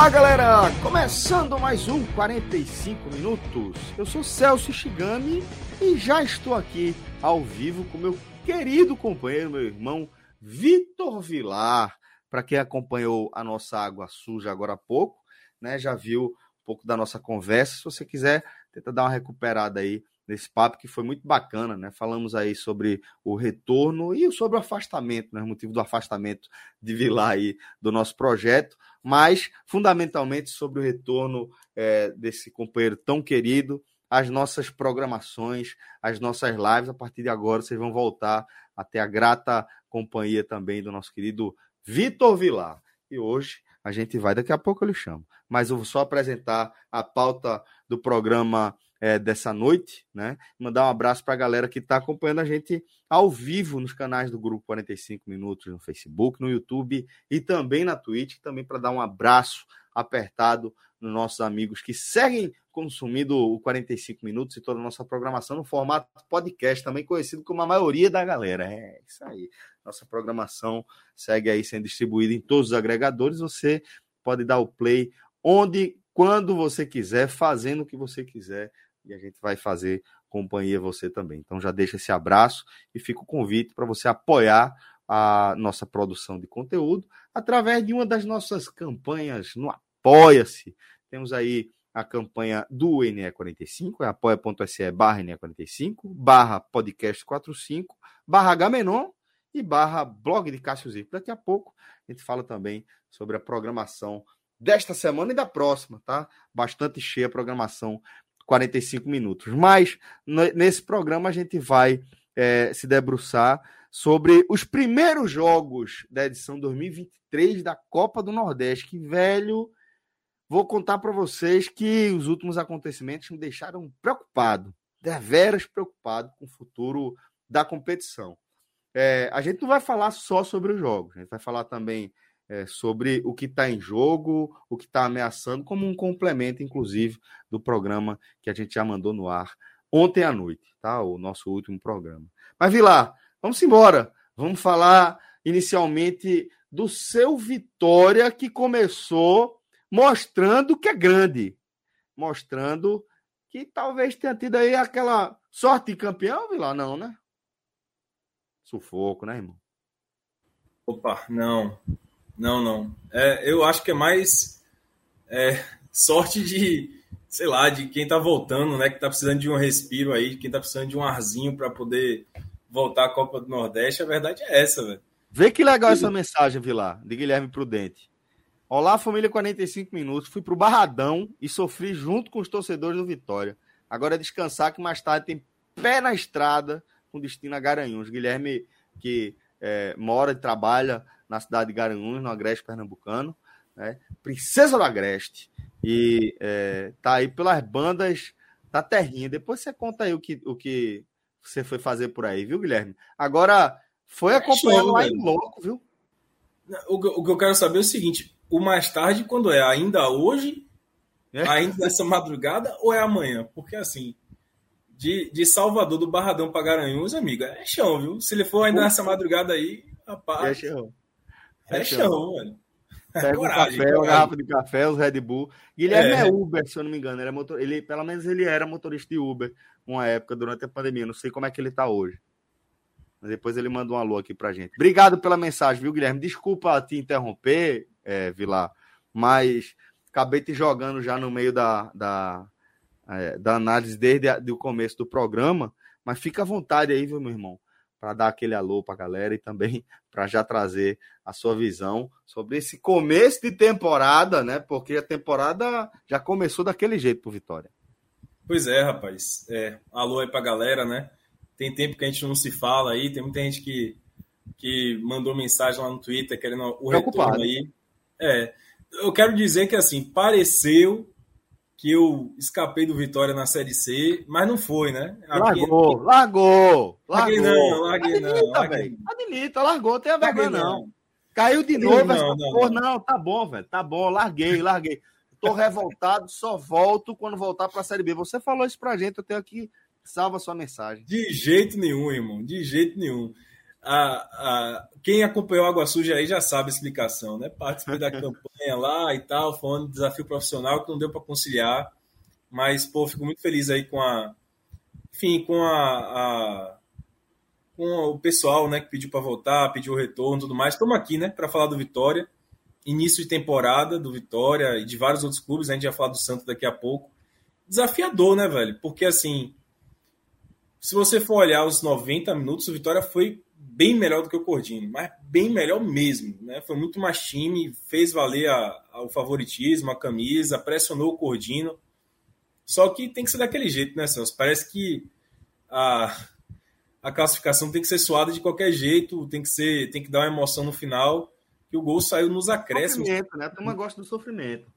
Olá, galera! Começando mais um 45 minutos. Eu sou Celso Shigami e já estou aqui ao vivo com meu querido companheiro, meu irmão Vitor Vilar. Para quem acompanhou a nossa água suja agora há pouco, né, já viu um pouco da nossa conversa. Se você quiser, tenta dar uma recuperada aí nesse papo que foi muito bacana, né? Falamos aí sobre o retorno e sobre o afastamento, né? O motivo do afastamento de Vilar aí do nosso projeto mas fundamentalmente sobre o retorno é, desse companheiro tão querido, as nossas programações, as nossas lives. A partir de agora, vocês vão voltar a ter a grata companhia também do nosso querido Vitor Vilar. E hoje a gente vai, daqui a pouco eu lhe chamo. Mas eu vou só apresentar a pauta do programa é, dessa noite, né? Mandar um abraço para a galera que está acompanhando a gente ao vivo nos canais do Grupo 45 Minutos no Facebook, no YouTube e também na Twitch, também para dar um abraço apertado nos nossos amigos que seguem consumindo o 45 Minutos e toda a nossa programação no formato podcast, também conhecido como a maioria da galera. É isso aí. Nossa programação segue aí sendo distribuída em todos os agregadores. Você pode dar o play onde, quando você quiser, fazendo o que você quiser e a gente vai fazer companhia você também. Então já deixa esse abraço e fica o convite para você apoiar a nossa produção de conteúdo através de uma das nossas campanhas no Apoia-se. Temos aí a campanha do NE45, é apoia.se barra NE45, barra podcast45, barra Gamenon e barra blog de Cássio Zico. Daqui a pouco a gente fala também sobre a programação desta semana e da próxima, tá? Bastante cheia a programação 45 minutos. Mas nesse programa a gente vai é, se debruçar sobre os primeiros jogos da edição 2023 da Copa do Nordeste. Que velho, vou contar para vocês que os últimos acontecimentos me deixaram preocupado, deveras preocupado com o futuro da competição. É, a gente não vai falar só sobre os jogos, a gente vai falar também é, sobre o que está em jogo, o que está ameaçando, como um complemento, inclusive, do programa que a gente já mandou no ar ontem à noite, tá? O nosso último programa. Mas, Vilar, vamos embora. Vamos falar inicialmente do seu Vitória, que começou mostrando que é grande, mostrando que talvez tenha tido aí aquela sorte de campeão, Vilar, não, né? Sufoco, né, irmão? Opa, não. Não, não. É, eu acho que é mais é, sorte de, sei lá, de quem tá voltando, né? Que tá precisando de um respiro aí, quem tá precisando de um arzinho para poder voltar à Copa do Nordeste. A verdade é essa, velho. Vê que legal essa mensagem, Vilar, de Guilherme Prudente. Olá, família 45 minutos. Fui pro Barradão e sofri junto com os torcedores do Vitória. Agora é descansar que mais tarde tem pé na estrada com destino a Garanhuns. Guilherme, que é, mora e trabalha na cidade de Garanhuns, no Agreste Pernambucano, né? Princesa do Agreste. E é, tá aí pelas bandas da terrinha. Depois você conta aí o que, o que você foi fazer por aí, viu, Guilherme? Agora, foi acompanhando é lá em louco, viu? O, o que eu quero saber é o seguinte: o mais tarde, quando é? Ainda hoje? É? Ainda nessa madrugada ou é amanhã? Porque assim, de, de Salvador do Barradão para Garanhuns, amigo, é chão, viu? Se ele for ainda Ufa. nessa madrugada aí, rapaz. É chão. É chão, mano. Pega coragem, um café, uma garrafa de café, os Red Bull. Guilherme é. é Uber, se eu não me engano. Ele, é motor... ele, pelo menos ele era motorista de Uber uma época durante a pandemia. Não sei como é que ele tá hoje. Mas depois ele manda um alô aqui pra gente. Obrigado pela mensagem, viu, Guilherme? Desculpa te interromper, é, Vilar, mas acabei te jogando já no meio da, da, é, da análise desde o começo do programa. Mas fica à vontade aí, viu, meu irmão? para dar aquele alô para a galera e também para já trazer a sua visão sobre esse começo de temporada, né? Porque a temporada já começou daquele jeito pro Vitória. Pois é, rapaz. É, alô aí pra galera, né? Tem tempo que a gente não se fala aí, tem muita gente que, que mandou mensagem lá no Twitter querendo o Preocupado. retorno aí. É, eu quero dizer que assim, pareceu que eu escapei do Vitória na Série C, mas não foi, né? Aqui, largou, aqui... largou, larguei não, larguei Admita, não. Larguei. Admita, largou, tem a vergonha não. não. Caiu de novo, não, não, não, não, tá bom, velho, tá bom, larguei, larguei. Tô revoltado, só volto quando voltar para a Série B. Você falou isso pra gente, eu tenho aqui, salva sua mensagem. De jeito nenhum, irmão, de jeito nenhum a, a, quem acompanhou Água Suja aí já sabe a explicação, né? Participei da campanha lá e tal, foi um desafio profissional que não deu para conciliar, mas, pô, fico muito feliz aí com a. Enfim, com a, a com o pessoal, né, que pediu para voltar, pediu o retorno e tudo mais. Estamos aqui, né, para falar do Vitória. Início de temporada do Vitória e de vários outros clubes, a gente vai falar do Santos daqui a pouco. Desafiador, né, velho? Porque, assim, se você for olhar os 90 minutos, o Vitória foi bem melhor do que o Cordini, mas bem melhor mesmo. Né? Foi muito mais time, fez valer a, a, o favoritismo, a camisa, pressionou o Cordino. Só que tem que ser daquele jeito, né, Celso? Parece que a, a classificação tem que ser suada de qualquer jeito, tem que ser, tem que dar uma emoção no final. Que o gol saiu nos acréscimos. Sofrimento, né? A turma gosta do sofrimento.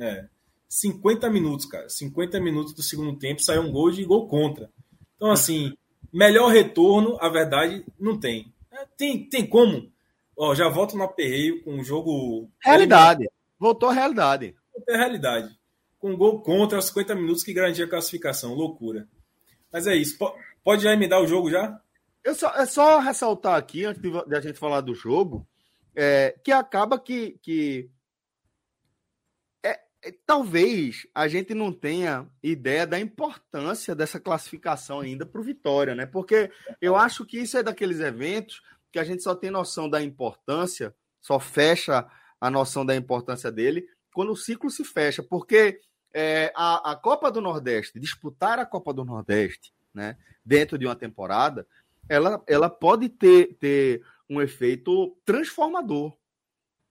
É. 50 minutos, cara. 50 minutos do segundo tempo saiu um gol de gol contra. Então, assim, Melhor retorno, a verdade, não tem. É, tem, tem como? Ó, já volto no aperreio com um jogo. Realidade. Voltou à realidade. Voltou à realidade. Com um gol contra os 50 minutos que garantia a classificação. Loucura. Mas é isso. Pode já me dar o jogo já? Eu só, é só ressaltar aqui, antes de a gente falar do jogo, é, que acaba que, que talvez a gente não tenha ideia da importância dessa classificação ainda para o Vitória, né? Porque eu acho que isso é daqueles eventos que a gente só tem noção da importância, só fecha a noção da importância dele quando o ciclo se fecha. Porque é, a, a Copa do Nordeste, disputar a Copa do Nordeste, né, dentro de uma temporada, ela, ela pode ter, ter um efeito transformador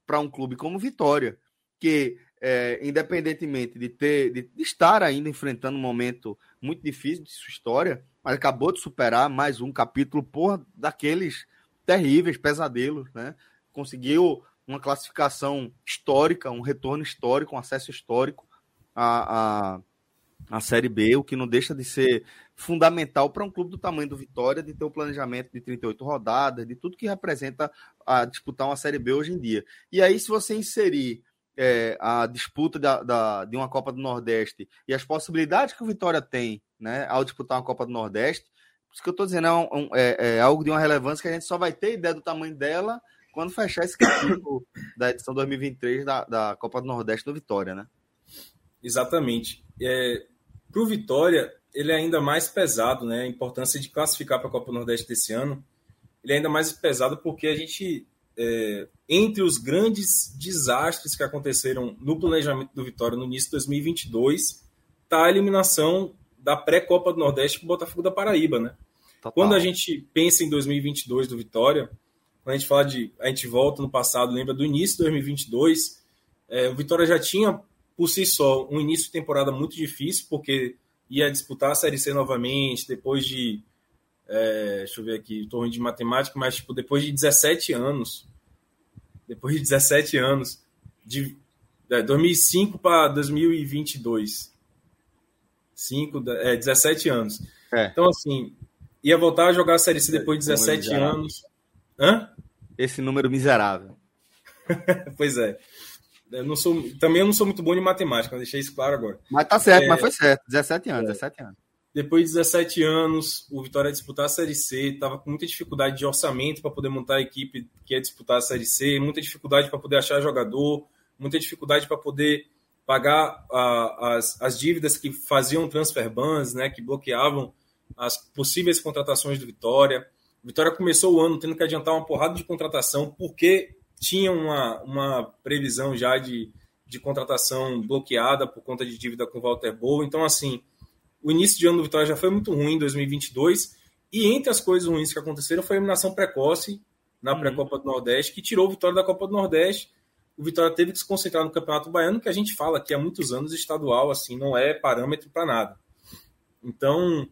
para um clube como Vitória, que é, independentemente de ter de, de, estar ainda enfrentando um momento muito difícil de sua história, mas acabou de superar mais um capítulo por daqueles terríveis pesadelos, né? Conseguiu uma classificação histórica, um retorno histórico, um acesso histórico à, à, à Série B, o que não deixa de ser fundamental para um clube do tamanho do Vitória, de ter o um planejamento de 38 rodadas, de tudo que representa a disputar uma Série B hoje em dia. E aí, se você inserir é, a disputa da, da, de uma Copa do Nordeste e as possibilidades que o Vitória tem né, ao disputar uma Copa do Nordeste, isso que eu estou dizendo, é, um, é, é, algo de uma relevância que a gente só vai ter ideia do tamanho dela quando fechar esse capítulo da edição 2023 da, da Copa do Nordeste do Vitória, né? Exatamente. É, para o Vitória, ele é ainda mais pesado, né? A importância de classificar para a Copa do Nordeste desse ano, ele é ainda mais pesado porque a gente é, entre os grandes desastres que aconteceram no planejamento do Vitória no início de 2022 está a eliminação da pré-Copa do Nordeste com o Botafogo da Paraíba, né? Total. Quando a gente pensa em 2022 do Vitória, quando a gente fala de. A gente volta no passado, lembra do início de 2022, é, o Vitória já tinha, por si só, um início de temporada muito difícil, porque ia disputar a Série C novamente, depois de é, deixa eu ver aqui, estou ruim de matemática, mas tipo, depois de 17 anos, depois de 17 anos, de é, 2005 para 2022, 5, é, 17 anos. É. Então, assim, ia voltar a jogar a Série C depois de 17 anos. Hã? Esse número miserável. pois é. Eu não sou, também eu não sou muito bom de matemática, deixei isso claro agora. Mas tá certo, é, mas foi certo. 17 anos, é. 17 anos. Depois de 17 anos, o Vitória ia disputar a Série C, estava com muita dificuldade de orçamento para poder montar a equipe que ia disputar a Série C, muita dificuldade para poder achar jogador, muita dificuldade para poder pagar a, as, as dívidas que faziam transfer bans, né, que bloqueavam as possíveis contratações do Vitória. O Vitória começou o ano tendo que adiantar uma porrada de contratação porque tinha uma, uma previsão já de, de contratação bloqueada por conta de dívida com o Walter Boa. Então, assim, o início de ano do Vitória já foi muito ruim em 2022 E entre as coisas ruins que aconteceram foi a eliminação precoce na uhum. pré-Copa do Nordeste, que tirou o Vitória da Copa do Nordeste. O Vitória teve que se concentrar no Campeonato Baiano, que a gente fala que há muitos anos estadual, assim, não é parâmetro para nada. Então,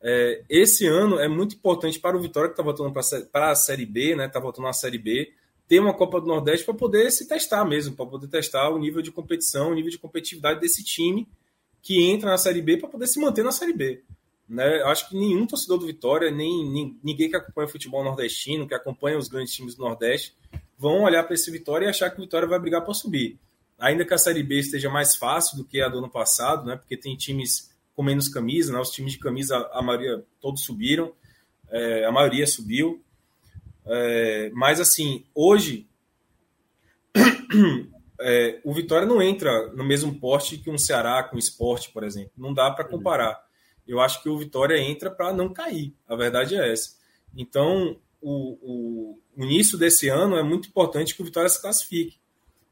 é, esse ano é muito importante para o Vitória, que está voltando para a Série B, né? Está voltando à Série B, ter uma Copa do Nordeste para poder se testar mesmo, para poder testar o nível de competição, o nível de competitividade desse time que entra na Série B para poder se manter na Série B. Né? Acho que nenhum torcedor do Vitória, nem, nem, ninguém que acompanha o futebol nordestino, que acompanha os grandes times do Nordeste, vão olhar para esse Vitória e achar que o Vitória vai brigar para subir. Ainda que a Série B esteja mais fácil do que a do ano passado, né? porque tem times com menos camisa, né? os times de camisa, a maioria, todos subiram, é, a maioria subiu. É, mas, assim, hoje, é, o Vitória não entra no mesmo porte que um Ceará com o esporte, por exemplo. Não dá para comparar eu acho que o Vitória entra para não cair. A verdade é essa. Então, o, o, o, início desse ano é muito importante que o Vitória se classifique.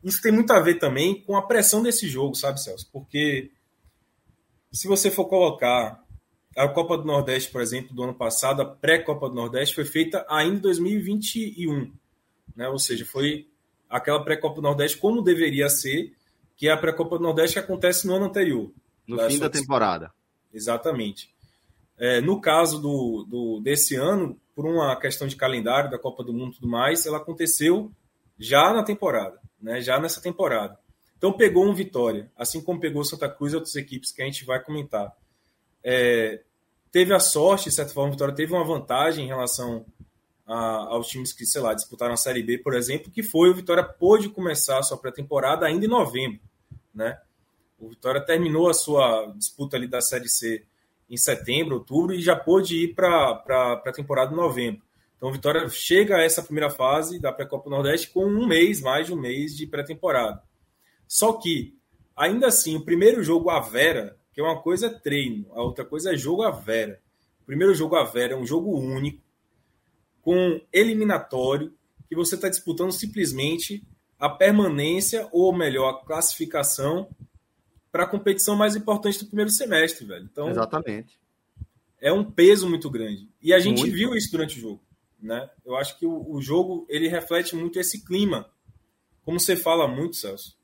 Isso tem muito a ver também com a pressão desse jogo, sabe, Celso? Porque se você for colocar a Copa do Nordeste, por exemplo, do ano passado, a pré-Copa do Nordeste foi feita ainda em 2021. Né? Ou seja, foi aquela pré-Copa do Nordeste como deveria ser, que é a pré-Copa do Nordeste que acontece no ano anterior. No fim da temporada. Exatamente. É, no caso do, do, desse ano, por uma questão de calendário da Copa do Mundo e tudo mais, ela aconteceu já na temporada, né? já nessa temporada. Então pegou um Vitória, assim como pegou Santa Cruz e outras equipes que a gente vai comentar. É, teve a sorte, de certa forma, a Vitória teve uma vantagem em relação a, aos times que, sei lá, disputaram a Série B, por exemplo, que foi o Vitória pôde começar a sua pré-temporada ainda em novembro, né? O Vitória terminou a sua disputa ali da Série C em setembro, outubro, e já pôde ir para a temporada de novembro. Então, o Vitória chega a essa primeira fase da pré-Copa Nordeste com um mês, mais de um mês de pré-temporada. Só que, ainda assim, o primeiro jogo à Vera, que é uma coisa é treino, a outra coisa é jogo à Vera. O primeiro jogo à Vera é um jogo único, com eliminatório, que você está disputando simplesmente a permanência, ou melhor, a classificação para a competição mais importante do primeiro semestre, velho. Então, Exatamente. É um peso muito grande. E a gente muito. viu isso durante o jogo. Né? Eu acho que o, o, jogo ele reflete muito esse clima. Como você fala muito, Celso,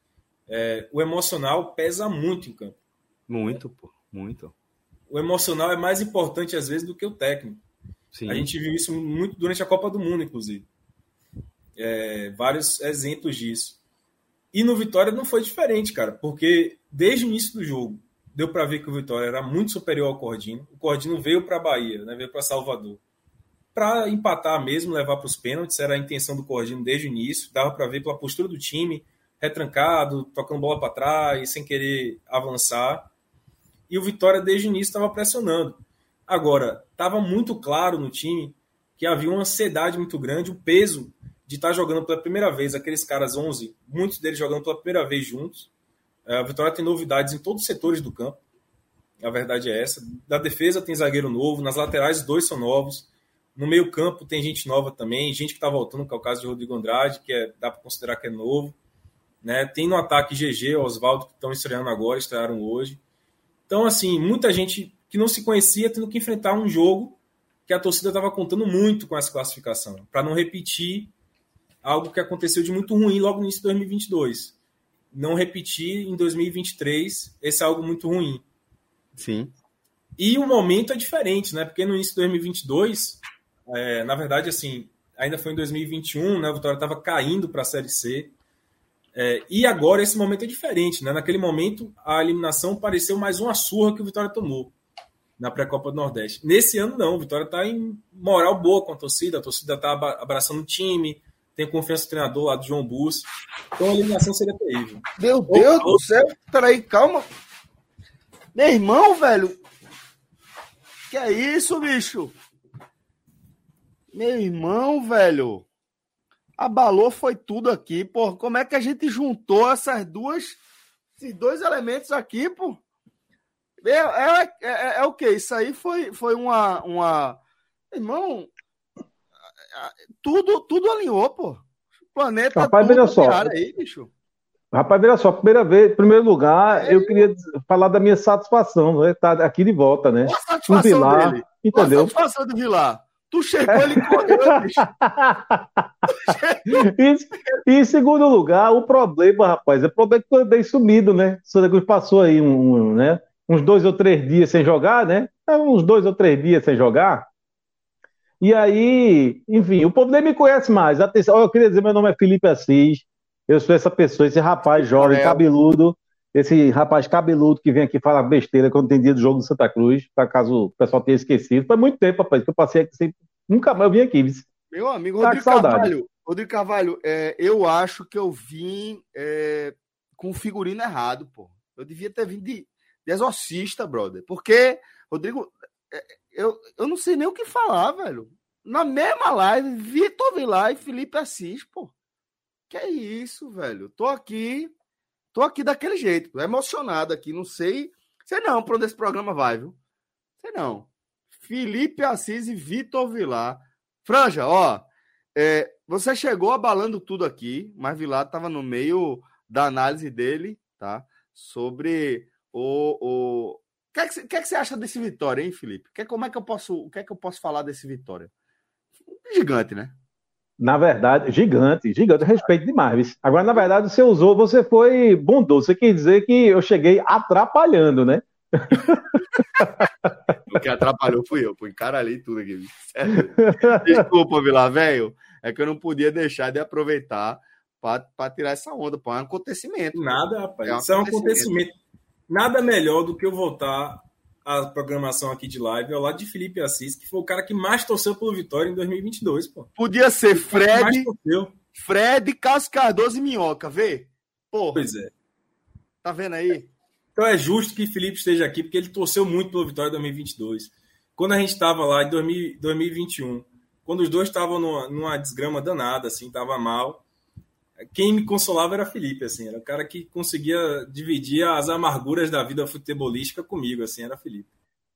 é, o emocional pesa muito em campo. Muito, pô, muito. O emocional é mais importante às vezes do que o técnico. Sim. A gente viu isso muito durante a Copa do Mundo, inclusive. É, vários exemplos disso. E no Vitória não foi diferente, cara, porque desde o início do jogo deu para ver que o Vitória era muito superior ao Cordino. O Cordino veio para a Bahia, né, veio para Salvador, para empatar mesmo, levar para os pênaltis. Era a intenção do Cordino desde o início. Dava para ver pela postura do time, retrancado, tocando bola para trás, sem querer avançar. E o Vitória desde o início estava pressionando. Agora, estava muito claro no time que havia uma ansiedade muito grande, o peso de estar tá jogando pela primeira vez, aqueles caras 11, muitos deles jogando pela primeira vez juntos. É, a Vitória tem novidades em todos os setores do campo. A verdade é essa. Da defesa tem zagueiro novo, nas laterais dois são novos. No meio campo tem gente nova também, gente que está voltando, que é o caso de Rodrigo Andrade, que é, dá para considerar que é novo. Né? Tem no ataque GG, Oswaldo, que estão estreando agora, estrearam hoje. Então, assim, muita gente que não se conhecia tendo que enfrentar um jogo que a torcida estava contando muito com essa classificação, para não repetir algo que aconteceu de muito ruim logo no início de 2022. Não repetir em 2023 esse é algo muito ruim. Sim. E o momento é diferente, né? Porque no início de 2022, é, na verdade, assim, ainda foi em 2021, né? A Vitória estava caindo para a Série C. É, e agora esse momento é diferente, né? Naquele momento, a eliminação pareceu mais uma surra que o Vitória tomou na pré-copa do Nordeste. Nesse ano, não. O Vitória está em moral boa com a torcida, a torcida está abraçando o time, tem confiança no treinador lá do João Bus. Então a eliminação seria terrível. Meu Deus do céu, peraí, calma. Meu irmão, velho. Que é isso, bicho? Meu irmão, velho. Abalou foi tudo aqui, pô. Como é que a gente juntou essas duas, esses dois elementos aqui, pô? É, é, é, é o que? Isso aí foi, foi uma, uma. Irmão, tudo, tudo alinhou, pô. O planeta Rapaz, veja só. Aí, bicho. Rapaz, veja só, primeira vez, primeiro lugar, é, eu queria falar da minha satisfação, né? Tá aqui de volta, né? A satisfação dele? Entendeu? Nossa, passou do Vilar. Tu chegou, ele correu, bicho. e, em segundo lugar, o problema, rapaz, é o problema que eu andei sumido, né? O Santa Cruz passou aí um, um, né? Uns dois ou três dias sem jogar, né? É, uns dois ou três dias sem jogar. E aí, enfim, o povo nem me conhece mais. Atenção, eu queria dizer, meu nome é Felipe Assis. Eu sou essa pessoa, esse rapaz jovem, cabeludo, esse rapaz cabeludo que vem aqui falar besteira quando tem dia do jogo do Santa Cruz, para caso o pessoal tenha esquecido. Faz muito tempo, rapaz, que eu passei aqui sempre. Nunca mais eu vim aqui. Meu amigo, tá Rodrigo Carvalho, Rodrigo Carvalho, é, eu acho que eu vim é, com o figurino errado, pô. Eu devia ter vindo de, de exorcista, brother. Porque, Rodrigo, é, eu, eu não sei nem o que falar, velho. Na mesma live, Vitor Vilar e Felipe Assis, pô. Que é isso, velho? Tô aqui Tô aqui daquele jeito, emocionado aqui, não sei. Sei não para onde esse programa vai, viu? Sei não. Felipe Assis e Vitor Vilar. Franja, ó. É, você chegou abalando tudo aqui, mas Vilar estava no meio da análise dele, tá? Sobre o. o... O que, é que, que, é que você acha desse Vitória, hein, Felipe? Que, como é que eu posso, o que é que eu posso falar desse Vitória? Gigante, né? Na verdade, gigante, gigante, respeito demais. Agora, na verdade, você usou, você foi bondoso. Você quer dizer que eu cheguei atrapalhando, né? o que atrapalhou fui eu, pô, encaralhei tudo aqui. Desculpa, Vila Velho, é que eu não podia deixar de aproveitar para tirar essa onda, pô, é um acontecimento. Nada, rapaz, é um isso acontecimento. é um acontecimento. Nada melhor do que eu voltar a programação aqui de live ao lado de Felipe Assis, que foi o cara que mais torceu pelo Vitória em 2022, pô. Podia ser Fred, Fred, Cássio Cardoso e Minhoca, vê? Porra. Pois é. Tá vendo aí? Então é justo que Felipe esteja aqui, porque ele torceu muito pelo Vitória em 2022. Quando a gente estava lá em 2021, quando os dois estavam numa, numa desgrama danada, assim, tava mal, quem me consolava era Felipe, assim, era o cara que conseguia dividir as amarguras da vida futebolística comigo, assim, era Felipe.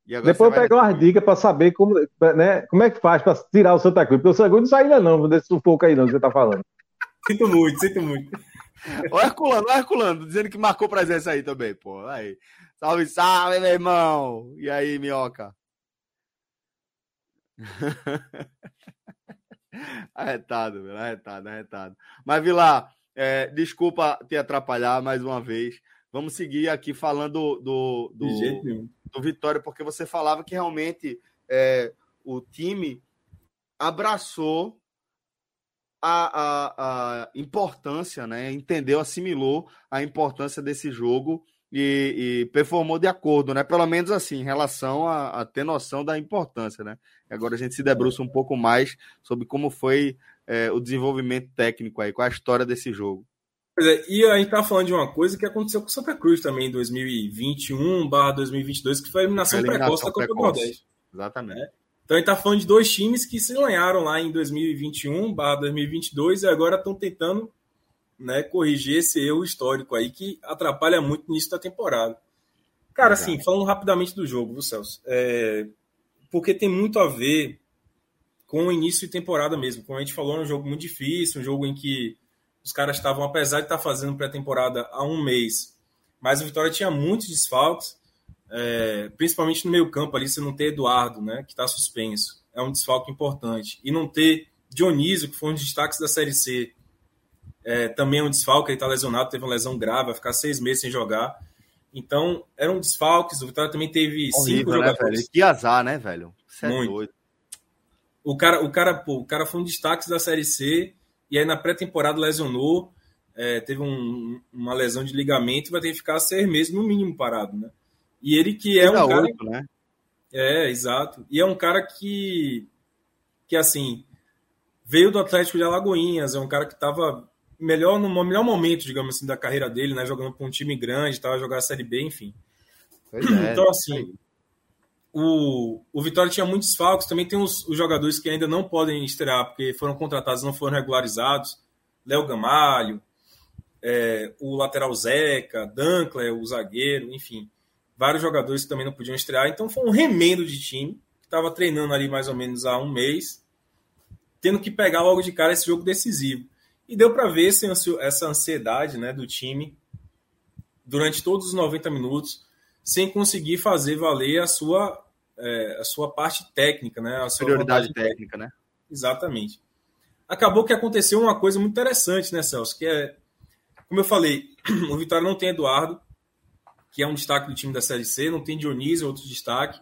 Depois eu vai... pegar umas dicas para saber como, né, como é que faz para tirar o Santa Cruz, porque o Santa Cruz não sai ainda não, desse sufoco aí não que você tá falando. sinto muito, sinto muito. o Herculano, o Herculano, dizendo que marcou presença aí também, pô, aí. Salve, salve, meu irmão! E aí, minhoca? arretado, velho, arretado, arretado. Mas, Vilar, é, desculpa te atrapalhar mais uma vez. Vamos seguir aqui falando do, do, do, do Vitória, porque você falava que realmente é, o time abraçou a, a, a, importância, né? Entendeu, assimilou a importância desse jogo e, e, performou de acordo, né? Pelo menos assim, em relação a, a, ter noção da importância, né? Agora a gente se debruça um pouco mais sobre como foi é, o desenvolvimento técnico aí, qual a história desse jogo. Pois é, e a gente tá falando de uma coisa que aconteceu com o Santa Cruz também em 2021 2022, que foi a eliminação, a eliminação precoce da Copa do Nordeste. Exatamente. É. Então a gente tá falando de dois times que se ganharam lá em 2021 2022 e agora estão tentando né, corrigir esse erro histórico aí que atrapalha muito no início da temporada. Cara, assim, falando rapidamente do jogo, viu, Celso? É, porque tem muito a ver com o início de temporada mesmo. Como a gente falou, é um jogo muito difícil, um jogo em que os caras estavam, apesar de estar fazendo pré-temporada há um mês, mas o Vitória tinha muitos desfalques, é, principalmente no meio campo ali, você não ter Eduardo, né, que está suspenso. É um desfalque importante. E não ter Dionísio, que foi um dos destaques da Série C, é, também é um desfalque, ele está lesionado, teve uma lesão grave, vai ficar seis meses sem jogar. Então, eram desfalques. O Vitória também teve Horrível, cinco né, jogadores. Velho? Que azar, né, velho? É Muito. O cara, o, cara, pô, o cara foi um destaque da Série C e aí na pré-temporada lesionou, é, teve um, uma lesão de ligamento e vai ter que ficar seis meses no mínimo parado, né? E ele que é um cara... né? É, exato. E é um cara que, que assim, veio do Atlético de Alagoinhas, é um cara que estava melhor no melhor momento, digamos assim, da carreira dele, né? Jogando para um time grande, tava jogando a Série B, enfim. É, então, assim, o, o Vitória tinha muitos falcos, também tem os, os, jogadores que ainda não podem estrear, porque foram contratados, não foram regularizados. Léo Gamalho, é, o lateral Zeca, Dankler, o zagueiro, enfim. Vários jogadores que também não podiam estrear. Então foi um remendo de time, que estava treinando ali mais ou menos há um mês, tendo que pegar logo de cara esse jogo decisivo. E deu para ver essa ansiedade né, do time durante todos os 90 minutos, sem conseguir fazer valer a sua, é, a sua parte técnica, né? A sua prioridade técnica, né? Exatamente. Acabou que aconteceu uma coisa muito interessante, né, Celso? Que é, como eu falei, o Vitória não tem Eduardo, que é um destaque do time da Série C, não tem Dionísio, outro destaque.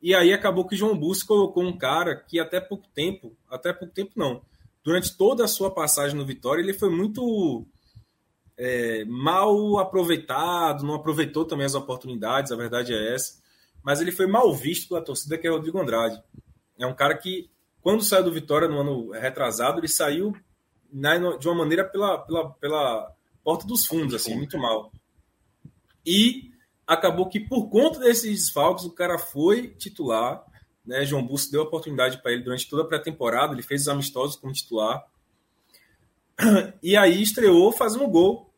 E aí acabou que João Bussi colocou um cara que até pouco tempo, até pouco tempo não, durante toda a sua passagem no Vitória, ele foi muito é, mal aproveitado, não aproveitou também as oportunidades, a verdade é essa. Mas ele foi mal visto pela torcida, que é Rodrigo Andrade. É um cara que, quando saiu do Vitória no ano retrasado, ele saiu né, de uma maneira pela, pela, pela porta dos fundos, assim, muito mal. E acabou que, por conta desses desfalques, o cara foi titular. Né? João Busso deu oportunidade para ele durante toda a pré-temporada, ele fez os amistosos como titular. E aí estreou fazendo gol.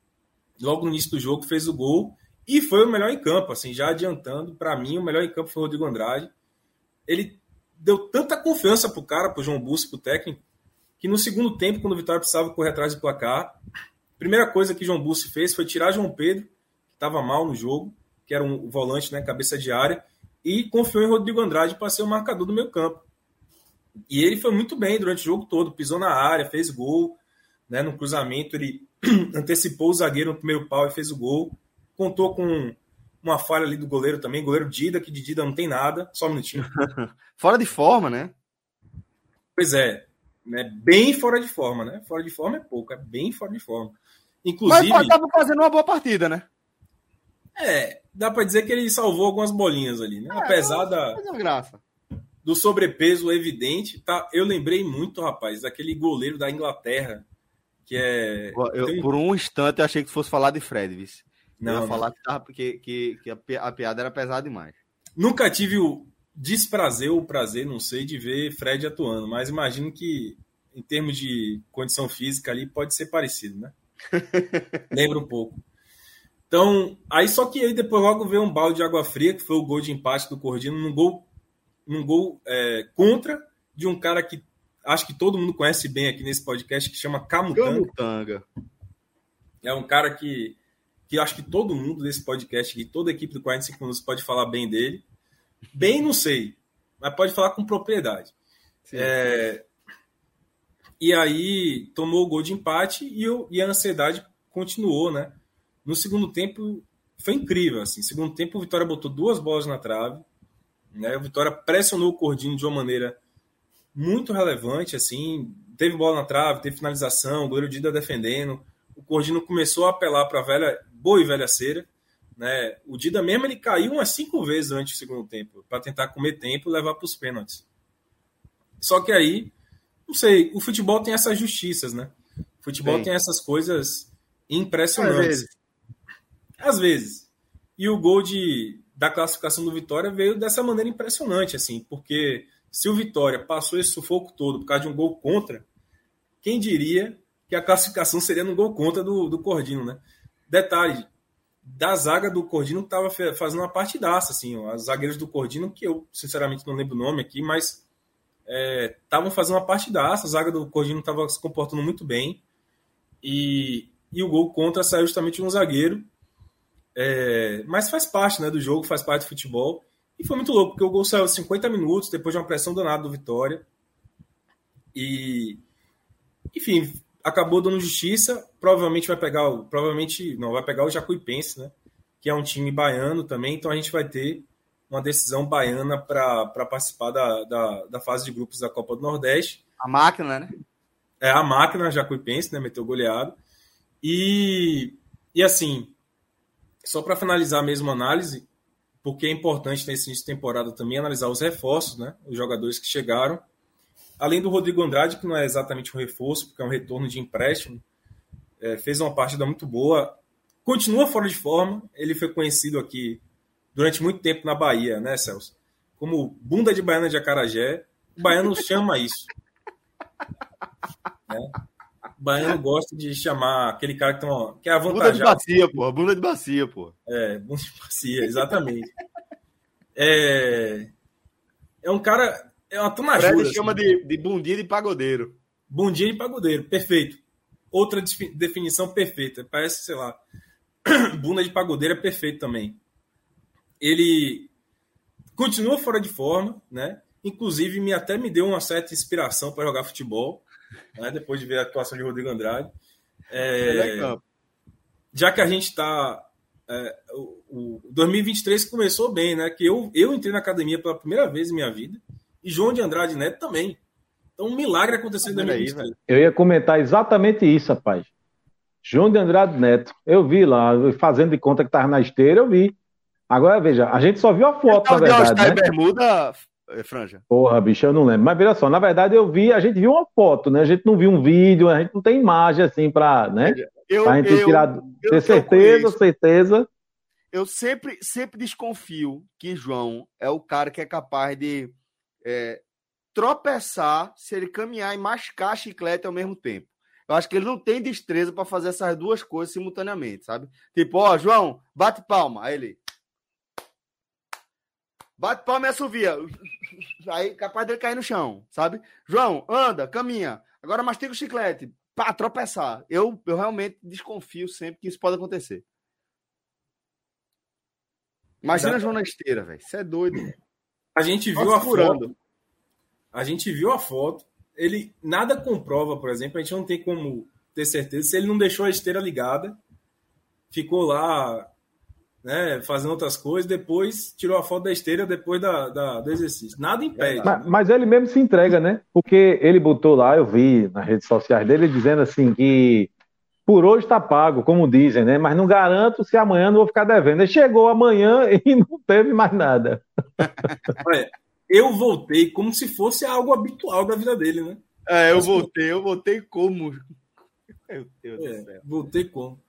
Logo no início do jogo fez o gol e foi o melhor em campo, assim, já adiantando, para mim o melhor em campo foi o Rodrigo Andrade. Ele deu tanta confiança pro cara, pro João Bussi, pro técnico, que no segundo tempo, quando o Vitória precisava correr atrás do placar, a primeira coisa que João Bussi fez foi tirar João Pedro, que estava mal no jogo, que era um volante, né, cabeça de área, e confiou em Rodrigo Andrade para ser o marcador do meio campo. E ele foi muito bem durante o jogo todo, pisou na área, fez gol, né, no cruzamento ele antecipou o zagueiro no primeiro pau e fez o gol. Contou com uma falha ali do goleiro também, goleiro Dida, que de Dida não tem nada, só um minutinho. fora de forma, né? Pois é, né? bem fora de forma, né? Fora de forma é pouco, é bem fora de forma. Inclusive. Mas estava fazendo uma boa partida, né? É, dá para dizer que ele salvou algumas bolinhas ali, né? É, Apesar da. Do sobrepeso evidente, tá? Eu lembrei muito, rapaz, daquele goleiro da Inglaterra que é. Eu, Por um instante eu achei que fosse falar de Fred, vice. Não, eu ia falar que, tava, que, que, que a, piada era pesada demais. Nunca tive o desprazer ou o prazer, não sei, de ver Fred atuando, mas imagino que em termos de condição física ali pode ser parecido, né? Lembra um pouco. Então, aí só que aí depois logo veio um balde de água fria, que foi o gol de empate do Cordino, num gol, num gol é, contra de um cara que acho que todo mundo conhece bem aqui nesse podcast, que chama Camutanga. Camutanga. É um cara que, que acho que todo mundo desse podcast, que toda a equipe do 45 Minutos pode falar bem dele. Bem, não sei, mas pode falar com propriedade. É, e aí tomou o gol de empate e, eu, e a ansiedade continuou, né? No segundo tempo foi incrível, assim. Segundo tempo o Vitória botou duas bolas na trave, né? O Vitória pressionou o Cordinho de uma maneira muito relevante, assim, teve bola na trave, teve finalização, o goleiro Dida defendendo, o Cordino começou a apelar para a velha, boa e velha cera, né? O Dida mesmo ele caiu umas cinco vezes durante o segundo tempo para tentar comer tempo e levar para os pênaltis. Só que aí, não sei, o futebol tem essas justiças, né? O futebol Sim. tem essas coisas impressionantes. Às vezes. E o gol de, da classificação do Vitória veio dessa maneira impressionante, assim, porque se o Vitória passou esse sufoco todo por causa de um gol contra, quem diria que a classificação seria no gol contra do, do Cordino, né? Detalhe, da zaga do Cordino estava fazendo uma partidaça, assim, ó, os zagueiros do Cordino, que eu sinceramente não lembro o nome aqui, mas estavam é, fazendo uma partidaça, a zaga do Cordino estava se comportando muito bem, e, e o gol contra saiu justamente um zagueiro, é, mas faz parte né, do jogo, faz parte do futebol, e foi muito louco, porque o gol saiu 50 minutos depois de uma pressão danada do Vitória. E, enfim, acabou dando justiça. Provavelmente vai pegar o. Provavelmente não, vai pegar o Jacuipense, né? Que é um time baiano também. Então a gente vai ter uma decisão baiana para participar da, da, da, fase de grupos da Copa do Nordeste. A máquina, né? É a máquina Jacuipense, né? Meteu goleado. E, e assim, só para finalizar a mesma análise, porque é importante nesse início de temporada também analisar os reforços, né? Os jogadores que chegaram. Além do Rodrigo Andrade, que não é exatamente um reforço, porque é um retorno de empréstimo, é, fez uma partida muito boa, continua fora de forma. Ele foi conhecido aqui durante muito tempo na Bahia, né, Celso? Como bunda de baiana de Acarajé. O baiano chama isso. Né? O baiano gosta de chamar aquele cara que, tem uma, que é a Bunda de bacia, pô. Bunda de bacia, pô. É, bunda de bacia, exatamente. é, é um cara. É uma tonajura. Fred assim. chama de, de bundinha de pagodeiro. Bundinha de pagodeiro, perfeito. Outra definição perfeita. Parece, sei lá. Bunda de pagodeiro é perfeito também. Ele continua fora de forma, né? Inclusive, me até me deu uma certa inspiração para jogar futebol, né? depois de ver a atuação de Rodrigo Andrade. É, já que a gente está. É, o, o 2023 começou bem, né? Que eu, eu entrei na academia pela primeira vez em minha vida, e João de Andrade Neto também. Então, um milagre aconteceu em 2023. eu ia comentar exatamente isso, rapaz. João de Andrade Neto, eu vi lá, fazendo de conta que estava na esteira, eu vi. Agora, veja, a gente só viu a foto, na verdade. Né? bermuda, Franja? Porra, bicho, eu não lembro. Mas veja só, na verdade eu vi, a gente viu uma foto, né? A gente não viu um vídeo, a gente não tem imagem assim para, né? Eu, pra gente eu, tirar, eu, ter certeza, certeza. Eu sempre, sempre desconfio que João é o cara que é capaz de é, tropeçar se ele caminhar e mascar chiclete ao mesmo tempo. Eu acho que ele não tem destreza para fazer essas duas coisas simultaneamente, sabe? Tipo, ó, João, bate palma. Aí ele. Bate palma e assovia. Aí capaz dele cair no chão, sabe? João, anda, caminha. Agora mastiga o chiclete. Pá, tropeçar. Eu, eu realmente desconfio sempre que isso pode acontecer. Imagina João na esteira, velho. Isso é doido. A gente viu a foto. A gente viu a foto. Ele nada comprova, por exemplo, a gente não tem como ter certeza se ele não deixou a esteira ligada, ficou lá né, fazendo outras coisas, depois tirou a foto da esteira depois da, da do exercício. Nada impede. Mas, mas, ele mesmo se entrega, né? Porque ele botou lá, eu vi nas redes sociais dele dizendo assim que por hoje está pago, como dizem, né? Mas não garanto se amanhã não vou ficar devendo. Ele chegou amanhã e não teve mais nada. Olha, eu voltei como se fosse algo habitual da vida dele, né? É, eu voltei, eu voltei como. Meu Deus é, do céu. Voltei como.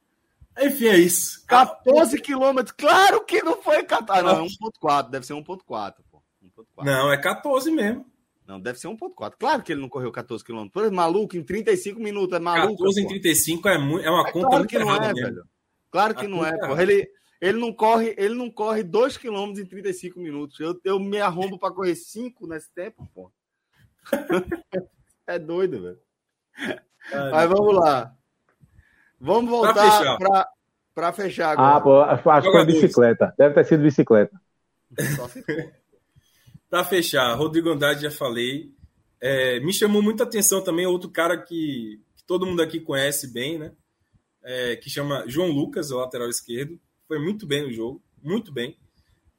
Enfim, é isso. 14 quilômetros. Claro que não foi 14. Ah, não, é 1.4. Deve ser 1.4, pô. 1.4. Não, é 14 mesmo. Não, deve ser 1.4. Claro que ele não correu 14 quilômetros. Maluco, em 35 minutos. É maluco. 14 em 35 é, muito, é uma é conta claro que não é, velho. Claro que a não é, pô. Ele, ele não corre, ele não corre 2 km em 35 minutos. Eu, eu me arrombo para correr 5 nesse tempo, pô. é doido, velho. Mas vamos lá. Vamos voltar para fechar. agora. Ah, pô, acho que foi bicicleta. Deve ter sido bicicleta. para fechar, Rodrigo Andrade já falei. É, me chamou muita atenção também outro cara que, que todo mundo aqui conhece bem, né? É, que chama João Lucas, o lateral esquerdo. Foi muito bem no jogo, muito bem.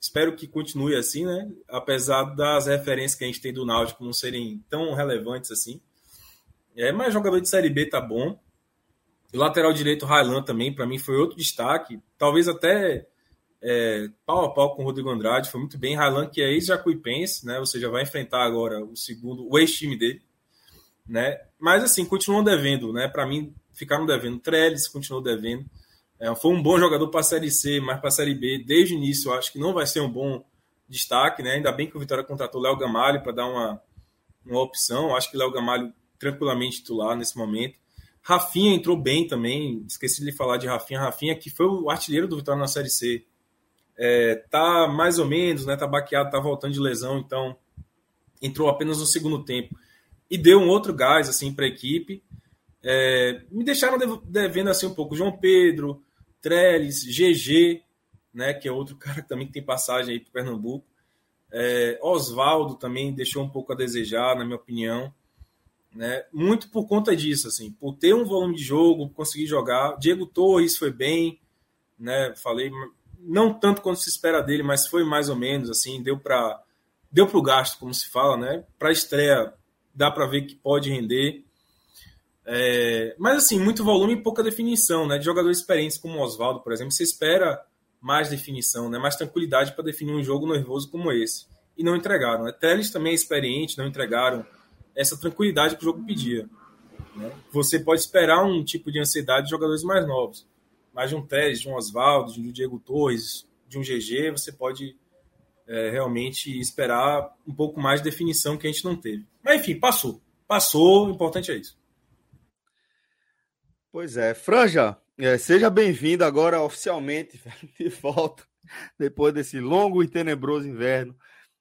Espero que continue assim, né? Apesar das referências que a gente tem do Náutico não serem tão relevantes assim. É, mas jogador de Série B tá bom. O lateral direito, Railan, também, para mim, foi outro destaque. Talvez até é, pau a pau com o Rodrigo Andrade. Foi muito bem. Railan, que é ex-jacuipense, né? Ou seja, vai enfrentar agora o segundo, o ex-time dele. Né? Mas, assim, continuam devendo, né? Para mim, ficaram devendo. Trellis continuou devendo. É, foi um bom jogador para a Série C, mas para a Série B, desde o início, eu acho que não vai ser um bom destaque, né? Ainda bem que o Vitória contratou Léo Gamalho para dar uma, uma opção. Acho que Léo Gamalho tranquilamente titular nesse momento. Rafinha entrou bem também, esqueci de falar de Rafinha. Rafinha, que foi o artilheiro do Vitória na Série C, é, tá mais ou menos, né? Tá baqueado, tá voltando de lesão, então entrou apenas no segundo tempo e deu um outro gás assim para a equipe. É, me deixaram devendo assim um pouco João Pedro, Trellis, GG, né? Que é outro cara que também tem passagem aí para Pernambuco. É, Oswaldo também deixou um pouco a desejar, na minha opinião né? Muito por conta disso, assim, por ter um volume de jogo, conseguir jogar. Diego Torres foi bem, né? Falei, não tanto quanto se espera dele, mas foi mais ou menos assim, deu para deu para o gasto, como se fala, né? Para estreia dá para ver que pode render. É, mas assim, muito volume e pouca definição, né? De jogadores experientes como o Oswaldo, por exemplo, você espera mais definição, né? Mais tranquilidade para definir um jogo nervoso como esse. E não entregaram. Né? Teles também é experiente, não entregaram essa tranquilidade que o jogo pedia. Né? Você pode esperar um tipo de ansiedade de jogadores mais novos, mas de um Teles, de um Oswaldo, de um Diego Torres, de um GG, você pode é, realmente esperar um pouco mais de definição que a gente não teve. Mas enfim, passou. Passou, o importante é isso. Pois é, Franja, é, seja bem-vindo agora oficialmente de volta, depois desse longo e tenebroso inverno.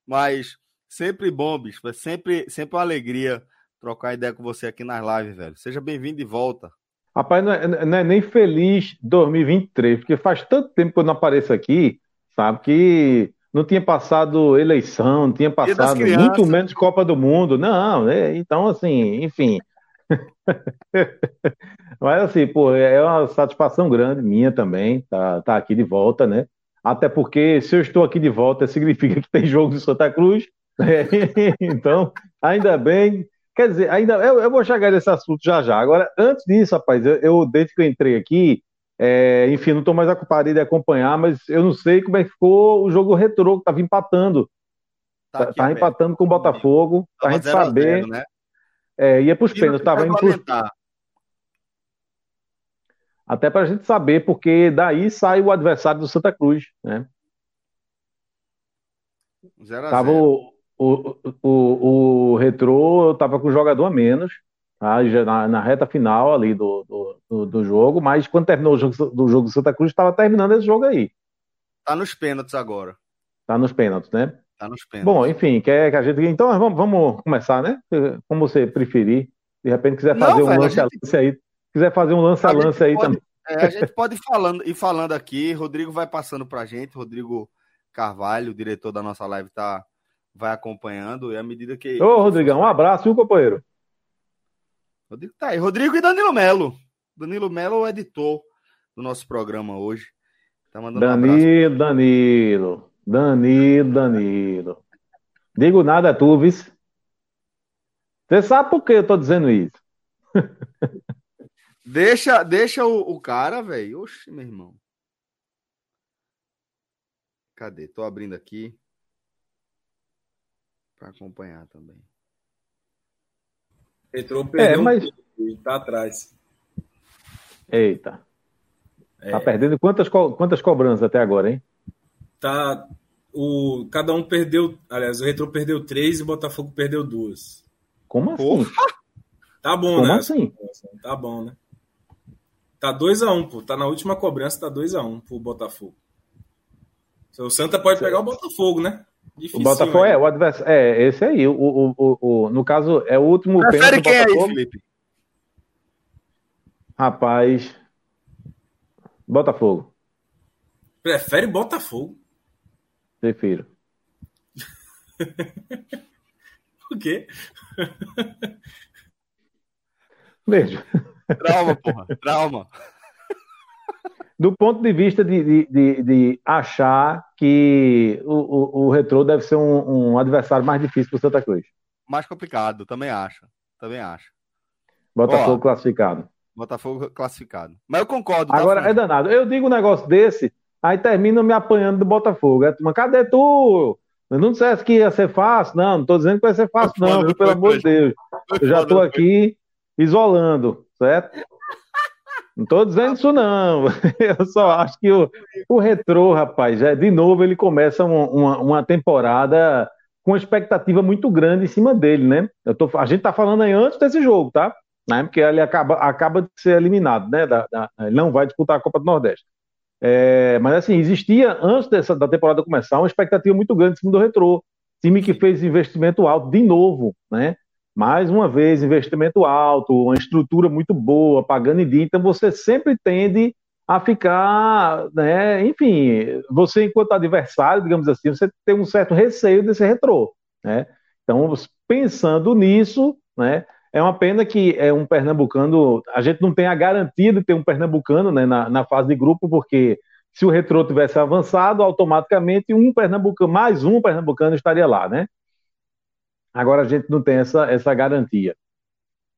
Mas Sempre bom, bicho. É sempre, sempre uma alegria trocar ideia com você aqui nas lives, velho. Seja bem-vindo de volta. Rapaz, não é, não é, nem feliz 2023, porque faz tanto tempo que eu não apareço aqui, sabe, que não tinha passado eleição, não tinha passado muito menos Copa do Mundo. Não, né? então assim, enfim. Mas assim, pô, é uma satisfação grande minha também, tá, tá aqui de volta, né? Até porque se eu estou aqui de volta, significa que tem jogo de Santa Cruz. Então, ainda bem. Quer dizer, ainda eu, eu, vou chegar nesse assunto já já. Agora, antes disso, rapaz, eu, eu desde que eu entrei aqui, é, enfim, não estou mais ocupado de acompanhar, mas eu não sei como é que ficou o jogo retrô, que estava empatando. Tá, tá, tá empatando com o Botafogo, para a gente saber. 0, né? É, ia para os pênaltis, estava indo pros... Até para a gente saber, porque daí sai o adversário do Santa Cruz, né? 0 a tava 0. O, o, o, o Retrô tava com o jogador a menos, tá? na, na reta final ali do, do, do, jogo, mas quando terminou o jogo do jogo do Santa Cruz, estava terminando esse jogo aí. Tá nos pênaltis agora. Tá nos pênaltis, né? Tá nos pênaltis. Bom, enfim, quer que a gente. Então vamos, vamos começar, né? Como você preferir. De repente quiser fazer Não, um lance a lance aí. Quiser fazer um lance a lance aí pode, também. É, a gente pode ir falando, ir falando aqui. Rodrigo vai passando pra gente. Rodrigo Carvalho, o diretor da nossa live, tá, vai acompanhando. E à medida que. Ô, Rodrigão, um abraço, viu, companheiro? Rodrigo tá aí. Rodrigo e Danilo Melo. Danilo Melo é o editor do nosso programa hoje. Tá mandando Danilo, um Danilo. Danilo, Danilo. Digo nada tu, vice. Você sabe por que eu tô dizendo isso? deixa deixa o, o cara, velho. Oxe, meu irmão. Cadê? Tô abrindo aqui para acompanhar também. Entrou, perdeu, é, mas... tá atrás. Eita. É. Tá perdendo quantas, quantas cobranças até agora, hein? tá o cada um perdeu, aliás, o Retro perdeu três e o Botafogo perdeu duas. Como assim? Tá bom, Como né? assim? Tá bom, né? Tá 2 a 1 um, pô. Tá na última cobrança, tá 2 a 1 um pro Botafogo. O Santa pode pegar o Botafogo, né? Difícil, o Botafogo é o adversário. É, esse aí. O, o, o, o, no caso, é o último Prefere quem Botafogo. aí, Felipe? Rapaz. Botafogo. Prefere Botafogo? Prefiro. o quê? Beijo. Trauma, porra. Trauma. Do ponto de vista de, de, de, de achar que o, o, o Retrô deve ser um, um adversário mais difícil para o Santa Cruz. Mais complicado, também acho. Também acho. Botafogo Ó, classificado. Botafogo classificado. Mas eu concordo. Tá Agora é danado. Eu digo um negócio desse, Aí termina me apanhando do Botafogo. É, mas cadê tu? Eu não dissesse que ia ser fácil, não. Não estou dizendo que vai ser fácil, não, viu, pelo amor de Deus. Eu já estou aqui isolando, certo? Não estou dizendo isso, não. Eu só acho que o, o retrô, rapaz, é, de novo ele começa uma, uma, uma temporada com expectativa muito grande em cima dele, né? Eu tô, a gente tá falando aí antes desse jogo, tá? Né? Porque ele acaba, acaba de ser eliminado, né? Da, da, ele não vai disputar a Copa do Nordeste. É, mas assim, existia, antes dessa, da temporada começar, uma expectativa muito grande em cima do Retrô. Time que fez investimento alto de novo, né? Mais uma vez, investimento alto, uma estrutura muito boa, pagando em dia. Então você sempre tende a ficar, né? Enfim, você enquanto adversário, digamos assim, você tem um certo receio desse retrô, né? Então, pensando nisso, né? É uma pena que é um pernambucano, a gente não tem a garantia de ter um pernambucano né, na, na fase de grupo, porque se o retrô tivesse avançado, automaticamente um pernambucano, mais um pernambucano estaria lá, né? Agora a gente não tem essa, essa garantia.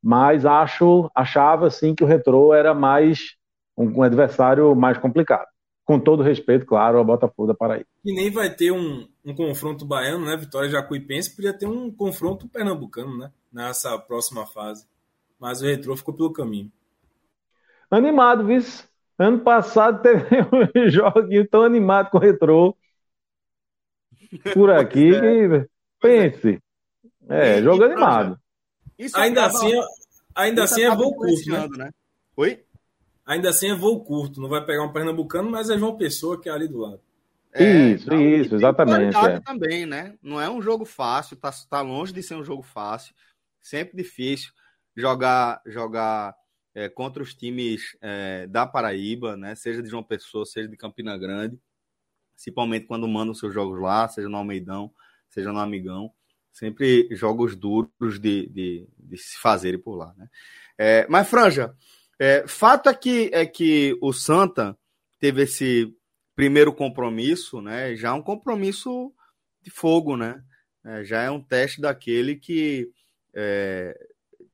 Mas acho, achava sim que o retrô era mais um, um adversário mais complicado. Com todo respeito, claro, ao Botafogo da Paraíba. E nem vai ter um, um confronto baiano, né? Vitória Jacuipense podia ter um confronto pernambucano, né? nessa próxima fase. Mas o Retrô ficou pelo caminho. Animado, viu? Ano passado teve um joguinho tão animado com o Retrô. Por aqui, é. pense. É, e, jogo e, animado. ainda assim, ainda assim é voo curto, né? né? Oi? Ainda assim é voo curto. Não vai pegar um pernambucano, mas é João Pessoa que é ali do lado. É, isso, isso, exatamente. É. também, né? Não é um jogo fácil, tá, tá longe de ser um jogo fácil sempre difícil jogar jogar é, contra os times é, da Paraíba, né? Seja de João Pessoa, seja de Campina Grande. principalmente quando mandam seus jogos lá, seja no Almeidão, seja no Amigão. Sempre jogos duros de, de, de se fazerem por lá. Né? É, mas, Franja, é, fato é que, é que o Santa teve esse primeiro compromisso, né? Já um compromisso de fogo, né? É, já é um teste daquele que é,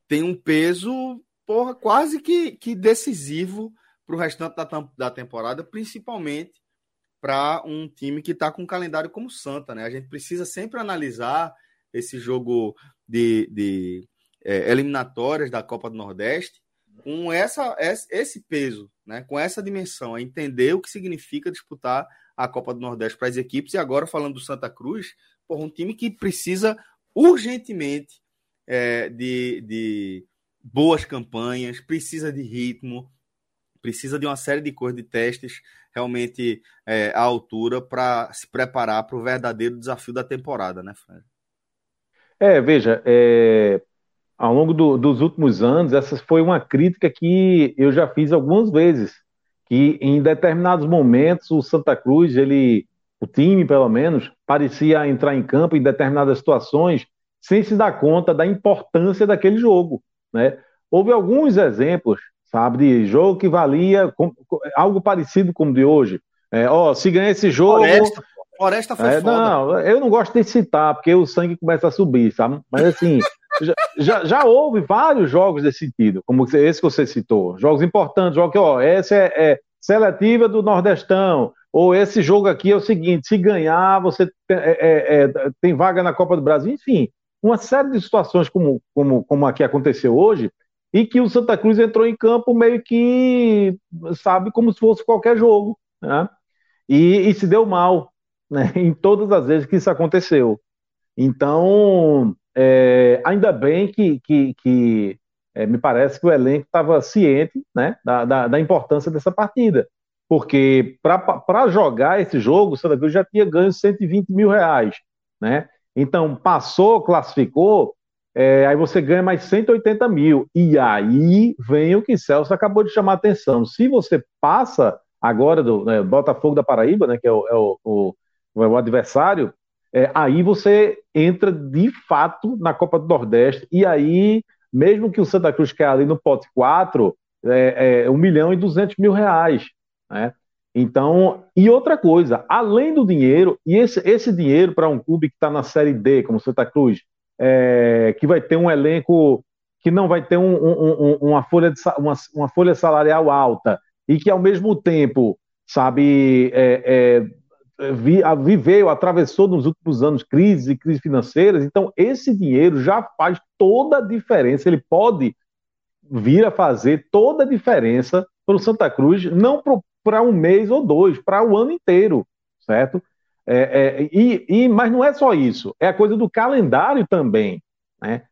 tem um peso, porra, quase que, que decisivo para o restante da, da temporada, principalmente para um time que está com um calendário como o Santa, né? A gente precisa sempre analisar esse jogo de, de é, eliminatórias da Copa do Nordeste com essa, esse peso, né? com essa dimensão, é entender o que significa disputar a Copa do Nordeste para as equipes. E agora, falando do Santa Cruz, por um time que precisa urgentemente é, de, de boas campanhas, precisa de ritmo, precisa de uma série de coisas, de testes realmente é, à altura para se preparar para o verdadeiro desafio da temporada, né, Fred? É, veja, é, ao longo do, dos últimos anos, essa foi uma crítica que eu já fiz algumas vezes, que em determinados momentos o Santa Cruz, ele, o time pelo menos, parecia entrar em campo em determinadas situações sem se dar conta da importância daquele jogo, né? Houve alguns exemplos, sabe, de jogo que valia com, com, algo parecido com o de hoje. É, ó, se ganhar esse jogo, Floresta, Floresta foi é, foda. Não, eu não gosto de citar, porque o sangue começa a subir, sabe? Mas assim, já, já, já, houve vários jogos desse sentido, como esse que você citou. Jogos importantes, jogos que, ó, essa é, é seletiva do Nordestão, ou esse jogo aqui é o seguinte: se ganhar, você tem, é, é, é, tem vaga na Copa do Brasil, enfim, uma série de situações como, como, como aqui aconteceu hoje, e que o Santa Cruz entrou em campo meio que, sabe, como se fosse qualquer jogo, né? e, e se deu mal né, em todas as vezes que isso aconteceu. Então, é, ainda bem que, que, que é, me parece que o elenco estava ciente né, da, da, da, importância dessa partida. Porque para jogar esse jogo, o Santa Cruz já tinha ganho 120 mil reais. Né? Então, passou, classificou, é, aí você ganha mais 180 mil. E aí vem o que Celso acabou de chamar a atenção. Se você passa agora do né, Botafogo da Paraíba, né, que é o, é o, o o adversário, é, aí você entra de fato na Copa do Nordeste, e aí, mesmo que o Santa Cruz caia ali no pote 4, é, é 1 milhão e 200 mil reais. Né? Então, e outra coisa, além do dinheiro, e esse, esse dinheiro para um clube que está na Série D, como Santa Cruz, é, que vai ter um elenco que não vai ter um, um, um, uma, folha de, uma, uma, folha salarial alta, e que ao mesmo tempo, sabe, é, é viveu, atravessou nos últimos anos crises e crises financeiras, então esse dinheiro já faz toda a diferença, ele pode vir a fazer toda a diferença para o Santa Cruz, não para um mês ou dois, para o ano inteiro, certo? É, é, e, e, mas não é só isso, é a coisa do calendário também, né?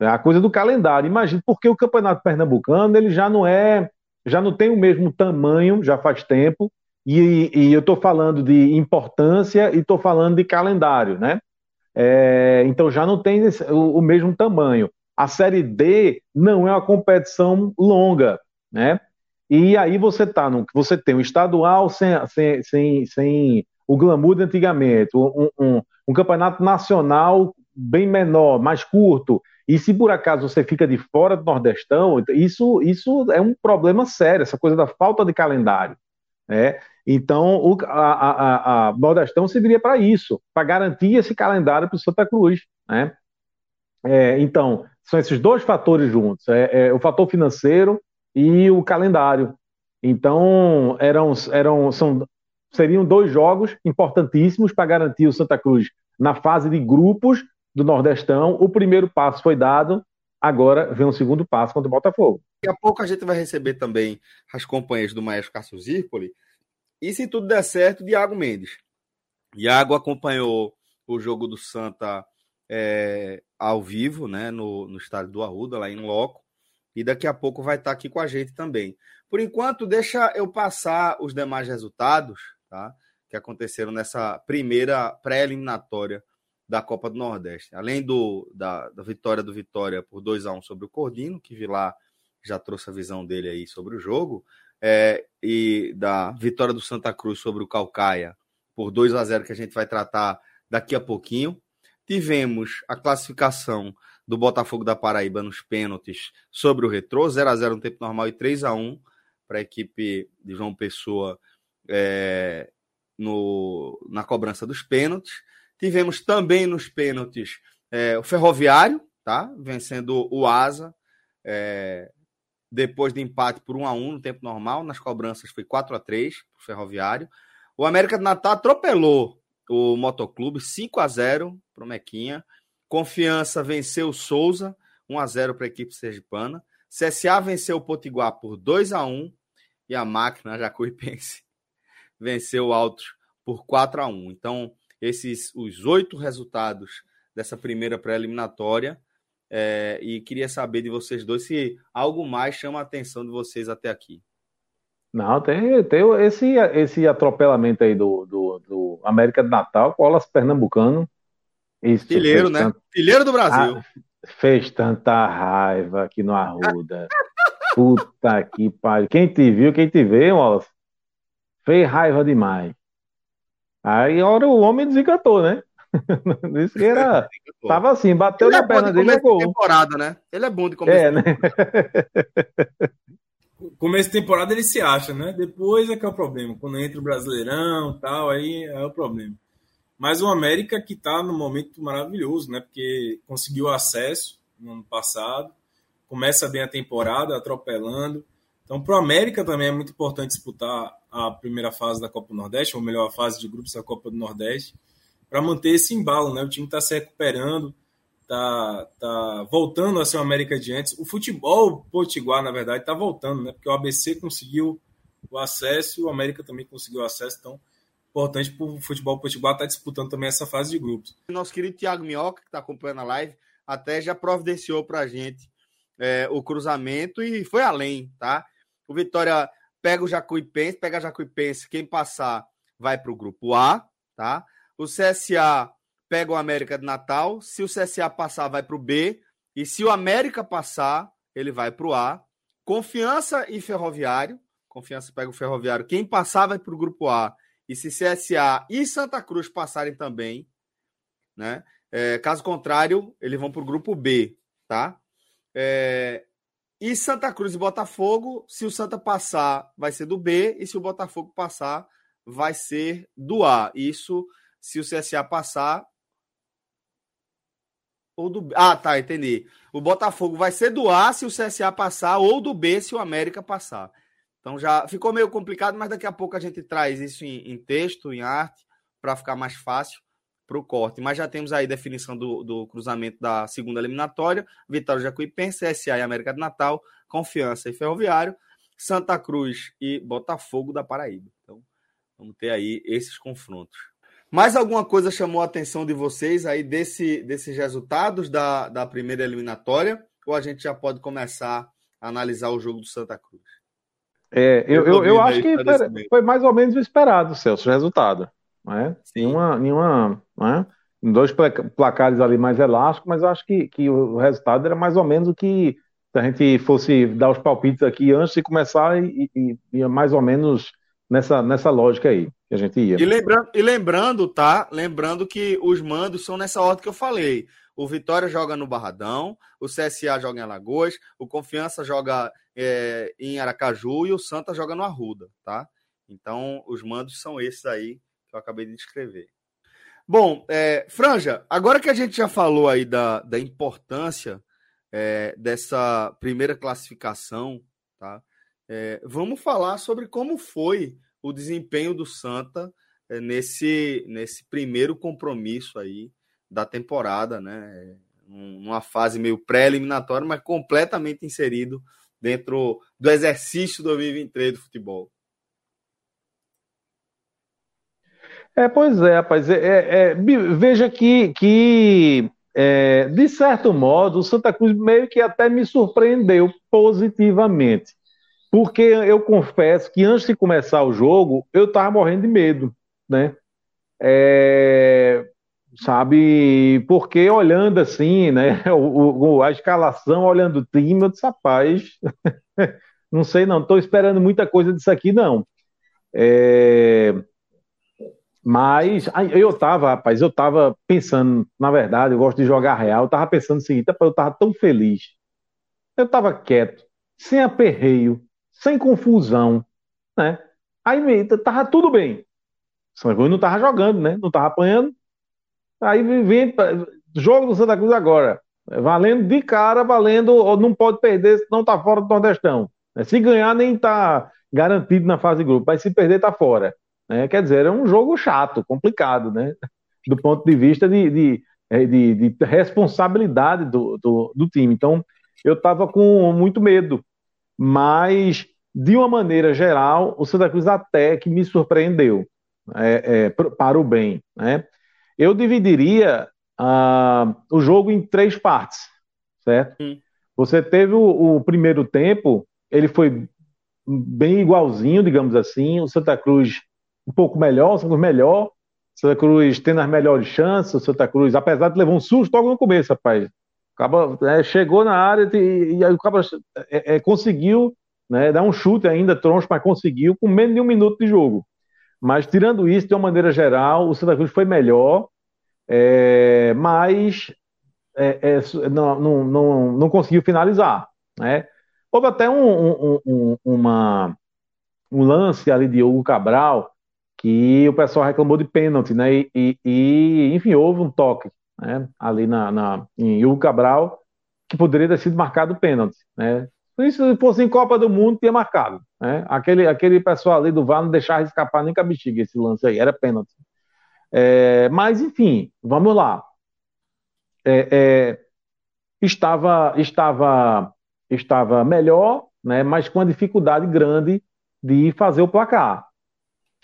É a coisa do calendário. Imagina, porque o Campeonato Pernambucano ele já não é, já não tem o mesmo tamanho, já faz tempo, e, e eu estou falando de importância e estou falando de calendário, né? É, então já não tem esse, o, o, mesmo tamanho. A Série D não é uma competição longa, né? E aí você tá no, você tem um estadual sem, sem, sem, sem o glamour de antigamente, um, um, um campeonato nacional bem menor, mais curto. E se por acaso você fica de fora do Nordestão, isso, isso é um problema sério, essa coisa da falta de calendário. Né? Então, o, a, a, a Nordestão serviria para isso, para garantir esse calendário para o Santa Cruz. Né? É, então, são esses dois fatores juntos: é, é, o fator financeiro e o calendário. Então, eram, eram, são, seriam dois jogos importantíssimos para garantir o Santa Cruz na fase de grupos do Nordestão. O primeiro passo foi dado, agora vem o segundo passo contra o Botafogo. Daqui a pouco a gente vai receber também as companhias do Maestro Cássio Zirpoli e se tudo der certo, Iago Mendes. Iago acompanhou o jogo do Santa é, ao vivo, né, no, no estádio do Arruda, lá em Loco, e daqui a pouco vai estar aqui com a gente também. Por enquanto, deixa eu passar os demais resultados, tá? Que aconteceram nessa primeira pré-eliminatória da Copa do Nordeste. Além do, da, da vitória do Vitória por 2 a 1 sobre o Cordino, que Vilar já trouxe a visão dele aí sobre o jogo, é, e da vitória do Santa Cruz sobre o Calcaia por 2 a 0 que a gente vai tratar daqui a pouquinho. Tivemos a classificação do Botafogo da Paraíba nos pênaltis sobre o Retrô, 0 a 0 no tempo normal e 3 a 1 para a equipe de João Pessoa é, no, na cobrança dos pênaltis. Tivemos também nos pênaltis é, o Ferroviário, tá? Vencendo o Asa. É, depois de empate por 1 a 1 no tempo normal, nas cobranças foi 4 a 3 para o Ferroviário. O América de Natal atropelou o Motoclube 5 a 0 para o Mequinha. Confiança venceu o Souza 1 a 0 para a equipe sergipana. CSA venceu o Potiguar por 2 a 1 e a máquina Jacuipense venceu o Altos por 4 a 1. Então, esses os oito resultados dessa primeira pré-eliminatória. É, e queria saber de vocês dois se algo mais chama a atenção de vocês até aqui. Não, tem, tem esse, esse atropelamento aí do, do, do América de Natal, Colas Pernambucano. Isso Filheiro, né? Tanto... Filheiro do Brasil. Ah, fez tanta raiva aqui no Arruda. Puta que pariu. Quem te viu, quem te vê, Wallace, fez raiva demais. Aí, hora o homem desencantou, né? Disse que era. Tava assim, bateu Ele na é perna dele e gol. temporada, né? Ele é bom de começo. É, né? começo de temporada ele se acha, né? Depois é que é o problema. Quando entra o Brasileirão tal, aí é o problema. Mas o América que está no momento maravilhoso, né? Porque conseguiu acesso no ano passado, começa bem a temporada, atropelando. Então, para o América também é muito importante disputar a primeira fase da Copa do Nordeste, ou melhor, a fase de grupos da Copa do Nordeste, para manter esse embalo, né? O time está se recuperando, tá, tá voltando a ser o América de antes. O futebol potiguar, na verdade, está voltando, né? Porque o ABC conseguiu o acesso e o América também conseguiu o acesso, então importante para o futebol potiguar estar tá disputando também essa fase de grupos. Nosso querido Thiago Minhoca, que está acompanhando a live, até já providenciou para a gente é, o cruzamento e foi além, tá? O Vitória pega o Jacuipense, pega a Jacuipense, quem passar vai para o grupo A, tá? O CSA pega o América de Natal. Se o CSA passar, vai para o B. E se o América passar, ele vai para o A. Confiança e Ferroviário. Confiança pega o Ferroviário. Quem passar vai para o grupo A. E se CSA e Santa Cruz passarem também, né? É, caso contrário, eles vão para o grupo B, tá? É, e Santa Cruz e Botafogo, se o Santa passar, vai ser do B, e se o Botafogo passar, vai ser do A. Isso se o CSA passar, ou do Ah, tá, entendi. O Botafogo vai ser do A se o CSA passar ou do B se o América passar. Então já ficou meio complicado, mas daqui a pouco a gente traz isso em, em texto, em arte, para ficar mais fácil para o corte. Mas já temos aí definição do, do cruzamento da segunda eliminatória: Vitória Jacuipense, CSA e América do Natal, Confiança e Ferroviário, Santa Cruz e Botafogo da Paraíba. Então vamos ter aí esses confrontos. Mais alguma coisa chamou a atenção de vocês aí desse, desses resultados da, da primeira eliminatória? Ou a gente já pode começar a analisar o jogo do Santa Cruz? É, eu, eu, eu acho que foi, foi, mais ou menos o esperado, Celso, o resultado. Né? Nenhuma, nenhuma, né? Dois placares ali mais elásticos, mas eu acho que, que o resultado era mais ou menos o que se a gente fosse dar os palpites aqui antes de começar, e, e, e mais ou menos nessa, nessa lógica aí que a gente ia. E lembrando, e lembrando, tá? Lembrando que os mandos são nessa ordem que eu falei. O Vitória joga no Barradão, o CSA joga em Alagoas, o Confiança joga é, em Aracaju e o Santa joga no Arruda, tá? Então, os mandos são esses aí que eu acabei de descrever. Bom, é, Franja, agora que a gente já falou aí da, da importância é, dessa primeira classificação, tá? É, vamos falar sobre como foi o desempenho do Santa é, nesse, nesse primeiro compromisso aí da temporada, né? Numa fase meio pré-eliminatória, mas completamente inserido dentro do exercício 2023 do futebol. É, pois é, rapaz. É, é, é veja que, que é, de certo modo, o Santa Cruz meio que até me surpreendeu positivamente. Porque eu confesso que antes de começar o jogo, eu estava morrendo de medo, né? É, sabe, porque olhando assim, né, o, o, a escalação, olhando o time, eu disse, rapaz, não sei não, estou esperando muita coisa disso aqui não. É, Mas eu tava, rapaz, eu tava pensando, na verdade, eu gosto de jogar real, eu tava pensando o seguinte, eu tava tão feliz. Eu tava quieto, sem aperreio, sem confusão, né? Aí tava tudo bem. Santa Cruz não tava jogando, né? Não tava apanhando. Aí vem jogo do Santa Cruz agora. Valendo de cara, valendo, não pode perder, senão tá fora do Nordestão. Se ganhar, nem tá garantido na fase de grupo, mas se perder, tá fora. Né? Quer dizer, é um jogo chato, complicado, né? Do ponto de vista de, de, é, de, de responsabilidade do, do, do, time. Então, eu estava com muito medo, mas de uma maneira geral, o Santa Cruz até que me surpreendeu é, é, para o bem. Né? Eu dividiria uh, o jogo em três partes, certo? Hum. Você teve o, o, primeiro tempo, ele foi bem igualzinho, digamos assim. O Santa Cruz um pouco melhor, o Santa Cruz melhor. Santa Cruz tendo as melhores chances, o Santa Cruz, apesar de levar um susto logo no começo, rapaz. Acaba, é, chegou na área e, e aí o Cabo é, é, conseguiu né, dar um chute ainda, troncho, mas conseguiu com menos de um minuto de jogo. Mas tirando isso, de uma maneira geral, o Santa Cruz foi melhor, é, mas é, é, não, não, não, não, conseguiu finalizar. Né? Houve até um, um, um, uma, um lance ali de Hugo Cabral que o pessoal reclamou de pênalti, né? E, e, e enfim, houve um toque né? ali na, na, em Hugo Cabral que poderia ter sido marcado pênalti, né? Se fosse em Copa do Mundo, tinha marcado. Né? Aquele, aquele pessoal ali do VAR não deixava escapar nem com a bexiga esse lance aí, era pênalti. É, mas, enfim, vamos lá. É, é, estava, estava, estava melhor, né, mas com a dificuldade grande de fazer o placar.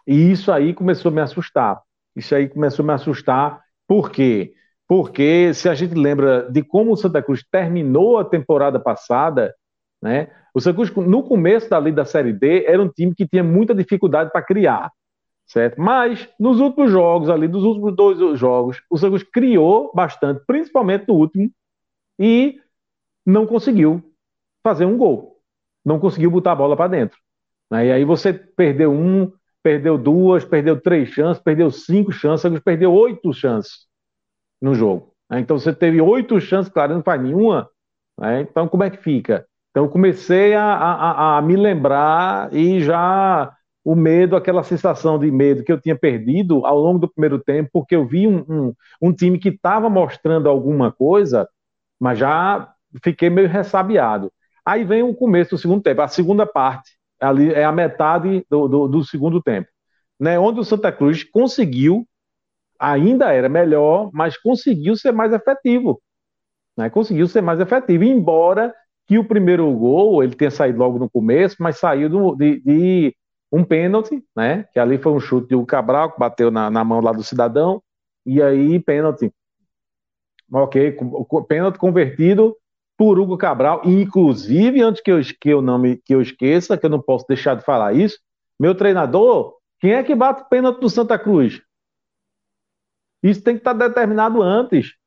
E isso aí começou a me assustar. Isso aí começou a me assustar. Por quê? Porque se a gente lembra de como o Santa Cruz terminou a temporada passada, né? O Santa no começo da da Série D, era um time que tinha muita dificuldade para criar, certo? Mas, nos últimos jogos ali, dos últimos dois jogos, o Santa criou bastante, principalmente no último, e não conseguiu fazer um gol. Não conseguiu botar a bola para dentro. Né? E aí você perdeu um, perdeu duas, perdeu três chances, perdeu cinco chances, perdeu oito chances no jogo. Né? Então você teve oito chances, claro, não faz nenhuma. Né? Então como é que fica? Então comecei a, a, a, me lembrar e já o medo, aquela sensação de medo que eu tinha perdido ao longo do primeiro tempo, porque eu vi um, um, um time que estava mostrando alguma coisa, mas já fiquei meio ressabiado. Aí vem o começo do segundo tempo, a segunda parte ali é a metade do, do, do segundo tempo, né? Onde o Santa Cruz conseguiu, ainda era melhor, mas conseguiu ser mais efetivo, né? Conseguiu ser mais efetivo, embora que o primeiro gol ele tenha saído logo no começo, mas saiu do, de, de, um pênalti, né? Que ali foi um chute do Cabral que bateu na, na mão lá do cidadão e aí pênalti. Ok, pênalti convertido por Hugo Cabral, e inclusive, antes que eu, que eu não me, que eu esqueça, que eu não posso deixar de falar isso, meu treinador, quem é que bate o pênalti do Santa Cruz? Isso tem que estar determinado antes.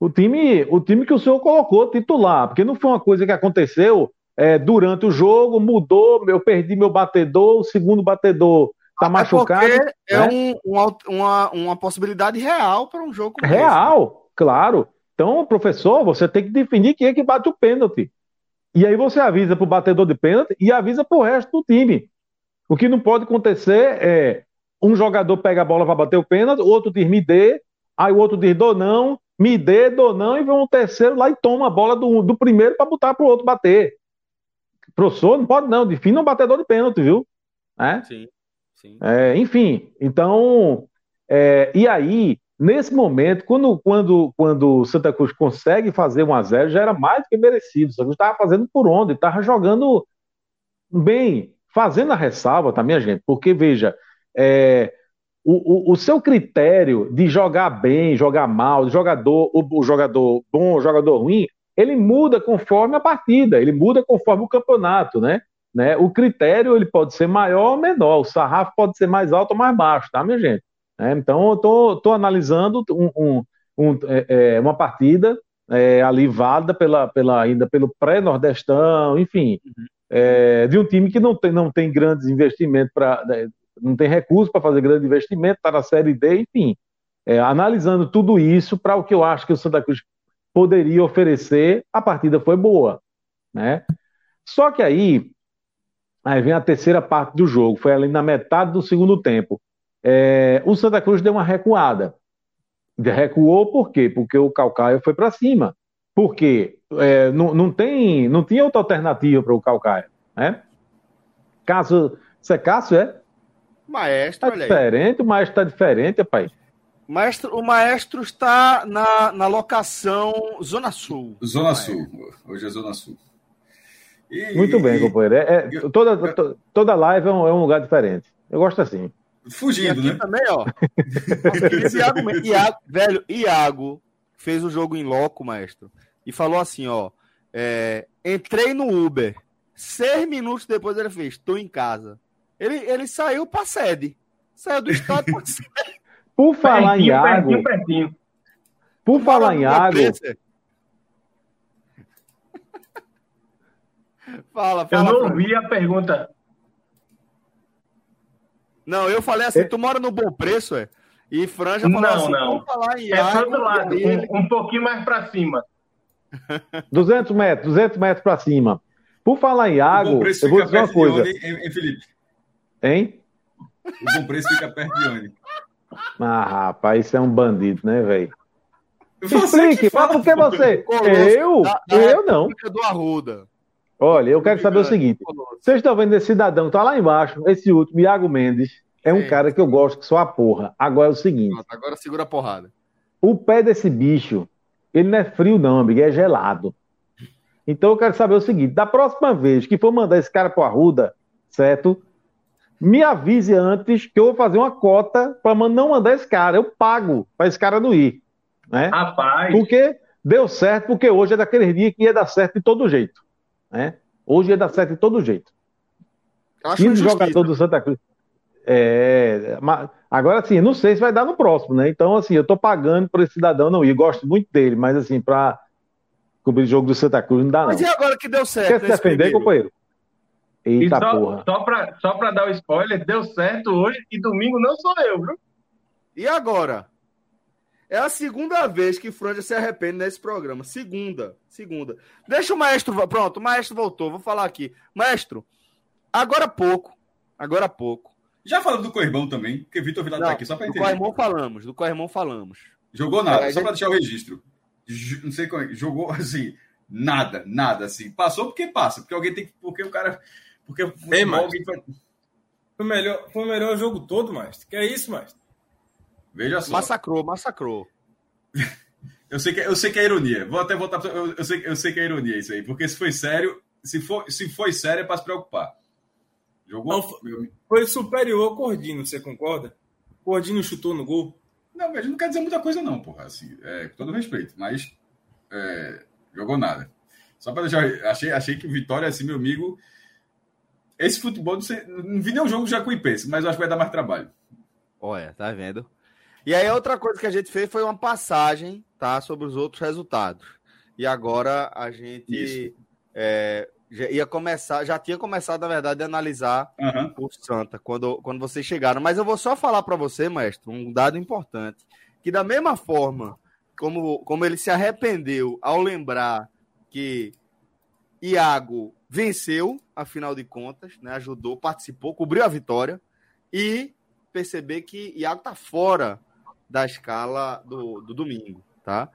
O time, o time que o senhor colocou titular, porque não foi uma coisa que aconteceu é, durante o jogo, mudou, eu perdi meu batedor, o segundo batedor está machucado. Porque é né? um, uma, uma possibilidade real para um jogo Real, esse. claro. Então, professor, você tem que definir quem é que bate o pênalti. E aí você avisa para o batedor de pênalti e avisa para o resto do time. O que não pode acontecer é um jogador pega a bola para bater o pênalti, o outro diz me dê, aí o outro diz dou não, me dê, dou não, e vem um terceiro lá e toma a bola do, do primeiro para botar para o outro bater. Professor, não pode não, define um batedor de pênalti, viu? É? Sim, sim. É, enfim, então, é, e aí Nesse momento, quando, quando, quando o Santa Cruz consegue fazer 1 a 0 já era mais do que merecido. O Santa Cruz estava fazendo por onde? Estava jogando bem, fazendo a ressalva, tá, minha gente? Porque, veja, é, o, o, o, seu critério de jogar bem, jogar mal, jogador, o, o jogador bom, o jogador ruim, ele muda conforme a partida, ele muda conforme o campeonato, né? né? O critério ele pode ser maior ou menor, o sarrafo pode ser mais alto ou mais baixo, tá, minha gente? É, então, eu estou analisando um, um, um, é, é, uma partida é, ali válida pela, pela, ainda pelo pré-nordestão, enfim, uhum. é, de um time que não tem, não tem grandes investimentos para né, não tem recurso para fazer grande investimento, está na Série D, enfim. É, analisando tudo isso para o que eu acho que o Santa Cruz poderia oferecer, a partida foi boa, né? Só que aí, aí vem a terceira parte do jogo, foi ali na metade do segundo tempo. É, o Santa Cruz deu uma recuada. Recuou por quê? Porque o Calcaia foi para cima. Porque é, não, não, tem, não tinha outra alternativa para o Calcaia, né? Caso, você é Cássio, é? Maestro, tá diferente, o maestro está diferente, pai. Maestro, o maestro está na, na locação Zona Sul. Zona Sul, hoje é Zona Sul. E, Muito bem, e, companheiro. É, é, toda, to, toda live é um, é um, lugar diferente. Eu gosto assim. Fugindo, né? também, ó. Iago, Iago, velho, Iago fez o jogo em loco, maestro, e falou assim, ó. É, entrei no Uber. Seis minutos depois ele fez, tô em casa. Ele, ele saiu pra sede. Saiu do estado pra sede. Por falar pertinho, em água. Pertinho, pertinho. Por falar em água. fala, fala. Eu não ouvi a pergunta. Não, eu falei assim: tu mora no bom preço, é? E Franja falou não, assim: não. falar em é água. outro lado, ele... um, um pouquinho mais para cima. 200 metros, 200 metros para cima. Por falar em água, eu vou dizer uma coisa. Onde, hein, Felipe? Hein? O bom preço fica perto de onde? Ah, rapaz, isso é um bandido, né, velho? Explique, fala por que você. Eu? Da, da eu não. do Arruda. Olha, eu quero saber o seguinte: vocês estão vendo esse cidadão, tá lá embaixo, esse último, Iago Mendes, é um cara que eu gosto que só a porra. Agora é o seguinte: agora segura a porrada. O pé desse bicho, ele não é frio, não, amigo, é gelado. Então eu quero saber o seguinte: da próxima vez que for mandar esse cara pro Arruda, certo? Me avise antes que eu vou fazer uma cota para não mandar esse cara. Eu pago para esse cara não ir. Né? Rapaz. Porque deu certo, porque hoje é daquele dia que ia dar certo de todo jeito. Né? Hoje ia dar certo de todo jeito. Acho 15 jogadores do Santa Cruz. É, agora sim, não sei se vai dar no próximo, né? Então, assim, eu tô pagando para esse cidadão não ir. Gosto muito dele, mas assim, para cobrir o jogo do Santa Cruz não dá, mas não. Mas e agora que deu certo? Quer se defender, primeiro? companheiro? Eita e só, porra. Só pra, só pra dar o spoiler, deu certo hoje e domingo não sou eu, viu? E agora? É a segunda vez que Franja se arrepende nesse programa. Segunda. Segunda. Deixa o maestro. Pronto, o maestro voltou. Vou falar aqui. Maestro, agora há pouco. Agora há pouco. Já falamos do Coirmão também, porque Vitor Vilar tá aqui, só pra entender. Do Coirmão falamos, do Coirmão falamos. Jogou nada, é, só pra deixar o registro. Não sei como é. Jogou assim, nada, nada assim. Passou porque passa, porque alguém tem que. Porque o cara porque Ei, mas... foi... foi, melhor, foi o melhor jogo todo, mas Que é isso, mas Veja só. Massacrou, massacrou. eu, sei que, eu sei que é ironia. Vou até voltar. Eu, eu, sei, eu sei que é ironia isso aí. Porque se foi sério, se, for, se foi sério, é para se preocupar. Jogou. Não, foi superior ao Cordino, você concorda? O Cordino chutou no gol. Não, mas não quer dizer muita coisa, não, porra. Assim, é, com todo respeito. Mas é, jogou nada. Só para deixar. Achei, achei que o Vitória, assim, meu amigo esse futebol, não, sei, não vi nenhum jogo já com Jacuipense, mas acho que vai dar mais trabalho. Olha, tá vendo? E aí, outra coisa que a gente fez foi uma passagem, tá? Sobre os outros resultados. E agora a gente é, já ia começar, já tinha começado, na verdade, a analisar uhum. o Santa quando, quando vocês chegaram. Mas eu vou só falar para você, mestre, um dado importante. Que da mesma forma como, como ele se arrependeu ao lembrar que Iago venceu, afinal de contas, né? ajudou, participou, cobriu a vitória e perceber que Iago está fora da escala do, do domingo, tá?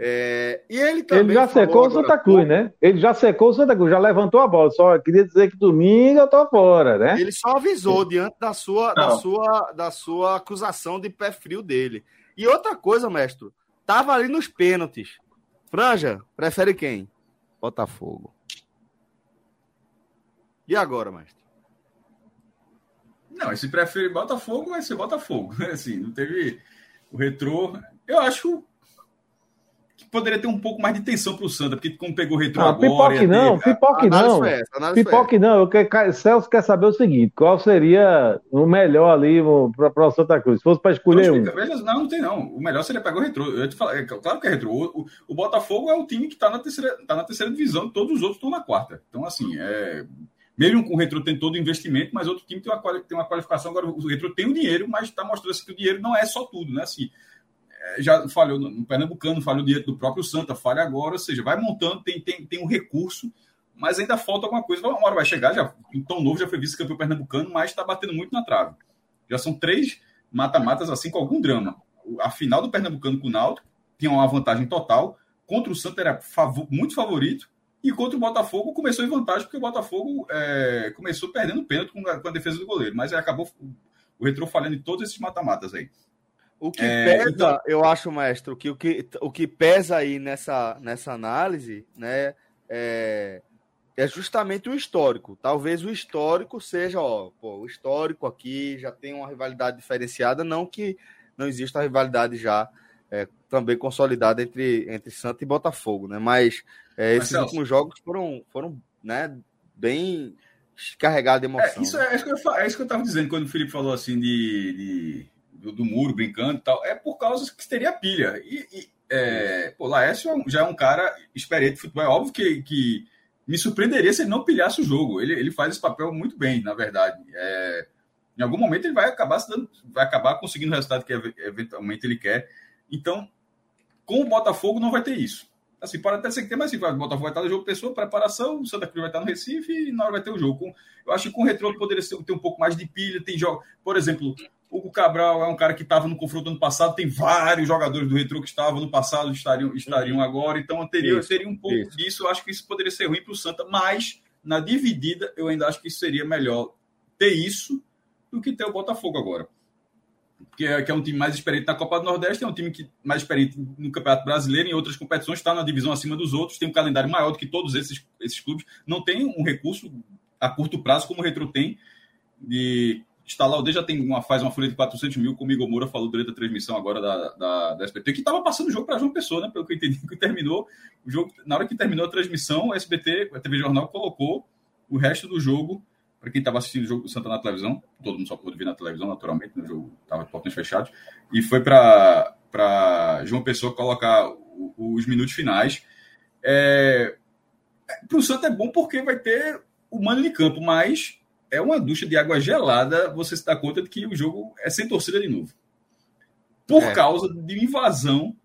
É, e ele também. Ele já secou o Santa Cruz, né? Ele já secou o Santa Cruz, já levantou a bola. Só queria dizer que domingo eu tô fora, né? Ele só avisou diante da sua, da sua, da sua acusação de pé frio dele. E outra coisa, mestre, tava ali nos pênaltis. Franja, prefere quem? Botafogo. E agora, mestre? Não, esse prefere Botafogo vai ser Botafogo. Assim, não teve o retrô. Eu acho que poderia ter um pouco mais de tensão para o Santa, porque como pegou o retrô ah, agora... Pipoque não, ter... pipoque não. Essa, pipoque não. Eu quero, Celso quer saber o seguinte, qual seria o melhor ali para o Santa Cruz? Se fosse para escolher um. Não, não tem não. O melhor seria pegar o retrô. Eu te falo, é, claro que é retrô. O, o, o Botafogo é o time que está na, terceira, tá na terceira divisão, todos os outros estão na quarta. Então, assim, é Mesmo com o Retro tem todo o investimento, mas outro time tem uma, tem uma qualificação. Agora, o Retro tem o dinheiro, mas está mostrando assim, que o dinheiro não é só tudo, né? Assim, é, já falhou no Pernambucano, falhou dinheiro do próprio Santa, falha agora, ou seja, vai montando, tem, tem, tem um recurso, mas ainda falta alguma coisa. Uma hora vai chegar, já, tão novo já foi vice-campeão pernambucano, mas está batendo muito na trave. Já são três mata-matas assim com algum drama. A final do Pernambucano com o Náutico tinha uma vantagem total, contra o Santa era favor, muito favorito, e contra o Botafogo começou em vantagem, porque o Botafogo é, começou perdendo pênalti com a, com a, defesa do goleiro. Mas acabou o Retrô falhando em todos esses mata-matas aí. O que é, pesa, então... eu acho, mestre, que o que, o que pesa aí nessa, nessa análise, né, é, é justamente o histórico. Talvez o histórico seja, ó, pô, o histórico aqui já tem uma rivalidade diferenciada, não que não exista a rivalidade já é, também consolidada entre, entre Santa e Botafogo, né? Mas é, esses Mas, últimos jogos foram, foram né, bem carregados de é, emoção. É, isso, é, isso eu, é, isso que eu estava dizendo quando o Felipe falou assim de, de do, do, muro brincando e tal. É por causa que teria pilha. E, e é, pô, Laércio já é um cara experiente de futebol. É óbvio que, que me surpreenderia se ele não pilhasse o jogo. Ele, ele faz esse papel muito bem, na verdade. É, em algum momento ele vai acabar dando, vai acabar conseguindo o resultado que eventualmente ele quer. Então, com o Botafogo não vai ter isso. Assim, pode até ser que tenha, mas assim, o Botafogo vai estar no jogo pessoa, preparação, o Santa Cruz vai estar no Recife e na hora vai ter o jogo. Eu acho que com o Retrô poderia ter um pouco mais de pilha, tem jogo. Por exemplo, o Cabral é um cara que estava no confronto ano passado, tem vários jogadores do Retrô que estavam no passado, estariam, estariam agora, então teria, teria um pouco isso. disso. Eu acho que isso poderia ser ruim para o Santa, mas na dividida eu ainda acho que seria melhor ter isso do que ter o Botafogo agora que é, que é um time mais experiente na Copa do Nordeste, é um time que mais experiente no Campeonato Brasileiro, em outras competições, está na divisão acima dos outros, tem um calendário maior do que todos esses, esses clubes, não tem um recurso a curto prazo como o Retro tem, de instalar o D já tem uma, faz uma folha de 400 mil, como o Igor Moura falou durante a transmissão agora da, da, da SBT, que estava passando o jogo para João Pessoa, né? Pelo que eu entendi, que terminou o jogo, na hora que terminou a transmissão, a SBT, a TV Jornal, colocou o resto do jogo para quem estava assistindo o jogo do Santa na televisão, todo mundo só pôde ver na televisão, naturalmente, no jogo estava de portões fechados, e foi para João Pessoa colocar os minutos finais. É, para o Santa é bom porque vai ter o mano de campo, mas é uma ducha de água gelada você se dá conta de que o jogo é sem torcida de novo. Por é. causa de invasão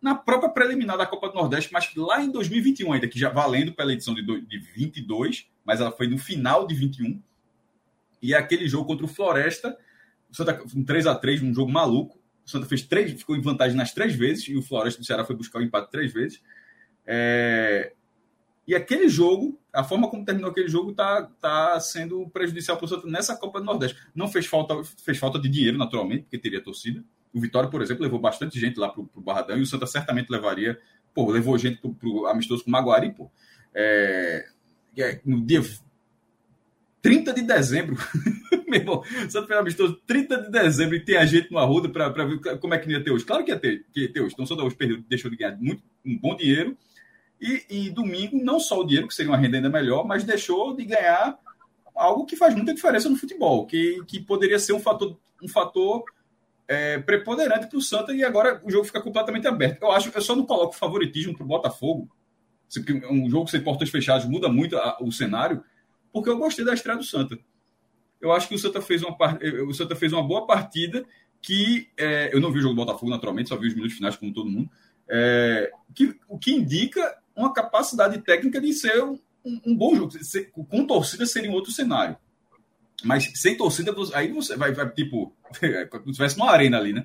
na própria preliminar da Copa do Nordeste, mas lá em 2021 ainda, que já valendo pela edição de, de 22, mas ela foi no final de 21. E é aquele jogo contra o Floresta, o Santa, um 3 a 3 um jogo maluco. O Santa fez três, ficou em vantagem nas três vezes, e o Floresta do Ceará foi buscar o empate três vezes. É... E aquele jogo, a forma como terminou aquele jogo, está tá sendo prejudicial para o Santa nessa Copa do Nordeste. Não fez falta, fez falta de dinheiro, naturalmente, porque teria torcida. O Vitória, por exemplo, levou bastante gente lá para o Barradão e o Santa certamente levaria. Pô, levou gente para o amistoso com o Maguari, pô. É, é, no dia 30 de dezembro, meu irmão, Santa Fe amistoso 30 de dezembro e tem a gente no Arruda para ver como é que ia ter hoje. Claro que ia ter, que ia ter hoje. Então, Santa Fe perdeu, deixou de ganhar muito, um bom dinheiro. E, e domingo, não só o dinheiro, que seria uma renda ainda melhor, mas deixou de ganhar algo que faz muita diferença no futebol, que, que poderia ser um fator, um fator é, preponderante para o Santa e agora o jogo fica completamente aberto. Eu acho que eu só não coloco favoritismo para o Botafogo. Um jogo sem portas fechadas muda muito a, o cenário, porque eu gostei da estreia do Santa. Eu acho que o Santa fez uma, o Santa fez uma boa partida que é, eu não vi o jogo do Botafogo naturalmente, só vi os minutos finais como todo mundo. É, que, o que indica uma capacidade técnica de ser um, um bom jogo. Ser, com torcida seria um outro cenário. Mas sem torcida, aí você vai, vai tipo, como se estivesse numa arena ali, né?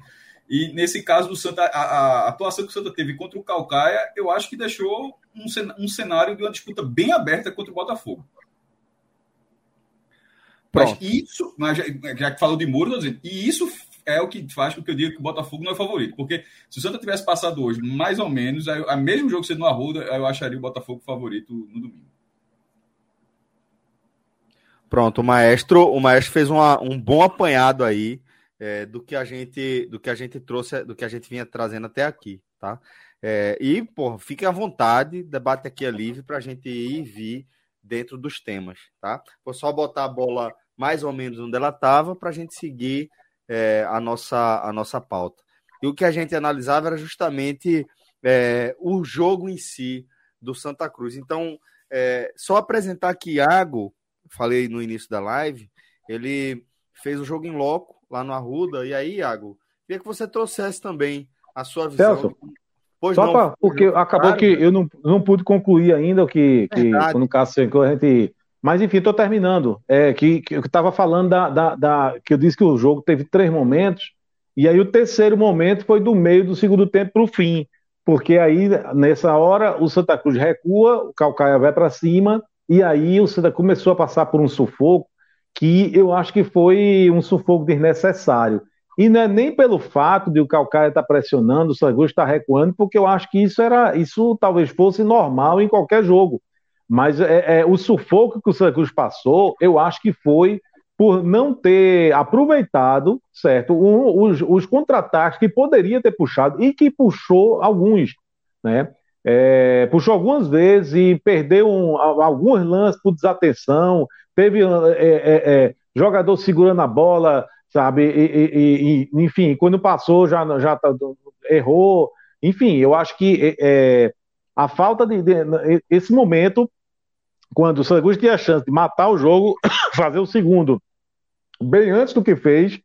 E nesse caso do Santa, a, a, atuação que o Santa teve contra o Calcaia, eu acho que deixou um, um cenário de uma disputa bem aberta contra o Botafogo. Pronto. Mas isso, mas já, já que falou de Muro, dizendo, e isso é o que faz com que eu diga que o Botafogo não é favorito. Porque se o Santa tivesse passado hoje, mais ou menos, a, a mesmo jogo sendo no Arruda, eu acharia o Botafogo favorito no domingo. Pronto, o maestro, o maestro fez uma, um bom apanhado aí é, do que a gente, do que a gente trouxe, do que a gente vinha trazendo até aqui, tá? É, e, pô, fique à vontade, debate aqui é livre para a gente ir e vir dentro dos temas, tá? Vou só botar a bola mais ou menos onde ela estava para a gente seguir é, a, nossa, a nossa pauta. E o que a gente analisava era justamente é, o jogo em si do Santa Cruz. Então, é, só apresentar que Iago falei no início da live, ele fez o jogo em loco lá no Arruda. E aí, Iago, queria que você trouxesse também a sua visão. Celso, pois Só não, pra, porque acabou que eu não, não pude concluir ainda o que, que quando o Cássio a gente. Mas enfim, estou terminando. É, que, que eu estava falando da, da, da, que eu disse que o jogo teve três momentos, e aí o terceiro momento foi do meio do segundo tempo para o fim. Porque aí, nessa hora, o Santa Cruz recua, o Calcaia vai para cima, e aí o Santa começou a passar por um sufoco que eu acho que foi um sufoco desnecessário. E não é nem pelo fato de o Calcaia estar tá pressionando, o Sangus estar tá recuando, porque eu acho que isso era, isso talvez fosse normal em qualquer jogo. Mas é, é o sufoco que o Sangus passou, eu acho que foi por não ter aproveitado, certo, um, os, os contra-ataques que poderia ter puxado e que puxou alguns, né? É, puxou algumas vezes e perdeu um, alguns lances por desatenção, teve é, é, é, jogador segurando a bola, sabe? E, e, e, enfim, quando passou já, já tá, errou. Enfim, eu acho que a falta de, de, esse momento, quando o Santos tinha a chance de matar o jogo, fazer o segundo bem antes do que fez,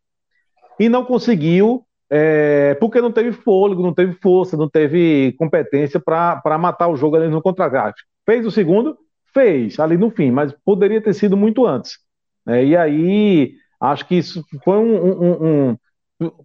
e não conseguiu, é, porque não teve fôlego, não teve força, não teve competência para matar o jogo ali no contra-ataque. Fez o segundo, fez ali no fim, mas poderia ter sido muito antes. Né? E aí, acho que isso foi um. um, um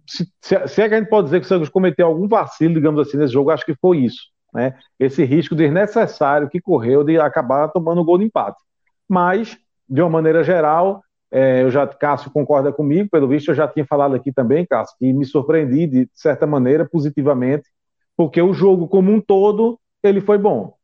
se, se, é que a gente pode dizer que o Santos cometeu algum vacilo, digamos assim, nesse jogo, acho que foi isso. Né? Esse risco desnecessário que correu de acabar tomando gol de empate. Mas, de uma maneira geral, é, eu já, Cássio concorda comigo, pelo visto eu já tinha falado aqui também, Cássio, que me surpreendi de certa maneira, positivamente, porque o jogo como um todo, ele foi bom.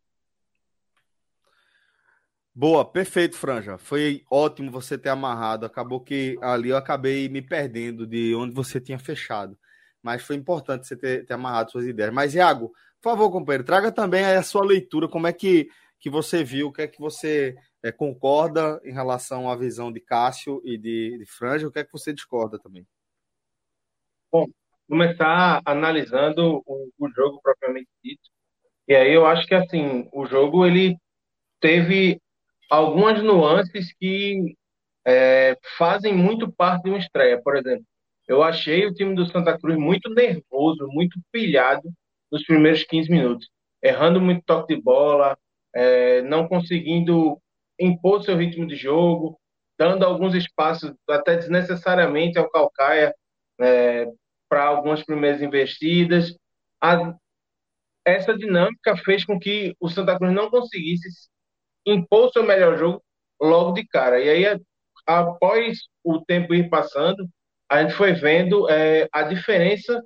Boa, perfeito, Franja. Foi ótimo você ter amarrado. Acabou que ali eu acabei me perdendo de onde você tinha fechado. Mas foi importante você ter, ter amarrado suas ideias. Mas, Iago, por favor, companheiro, traga também a sua leitura. Como é que, que você viu? O que é que você é, concorda em relação à visão de Cássio e de, de Franja? O que é que você discorda também? Bom, começar analisando o, o jogo propriamente dito. E aí eu acho que, assim, o jogo ele teve algumas nuances que é, fazem muito parte de uma estreia. Por exemplo, eu achei o time do Santa Cruz muito nervoso, muito pilhado nos primeiros 15 minutos, errando muito toque de bola, é, não conseguindo impor seu ritmo de jogo, dando alguns espaços até desnecessariamente ao Calcaia é, para algumas primeiras investidas. A, essa dinâmica fez com que o Santa Cruz não conseguisse impor seu melhor jogo logo de cara. E aí, após o tempo ir passando, a gente foi vendo é, a diferença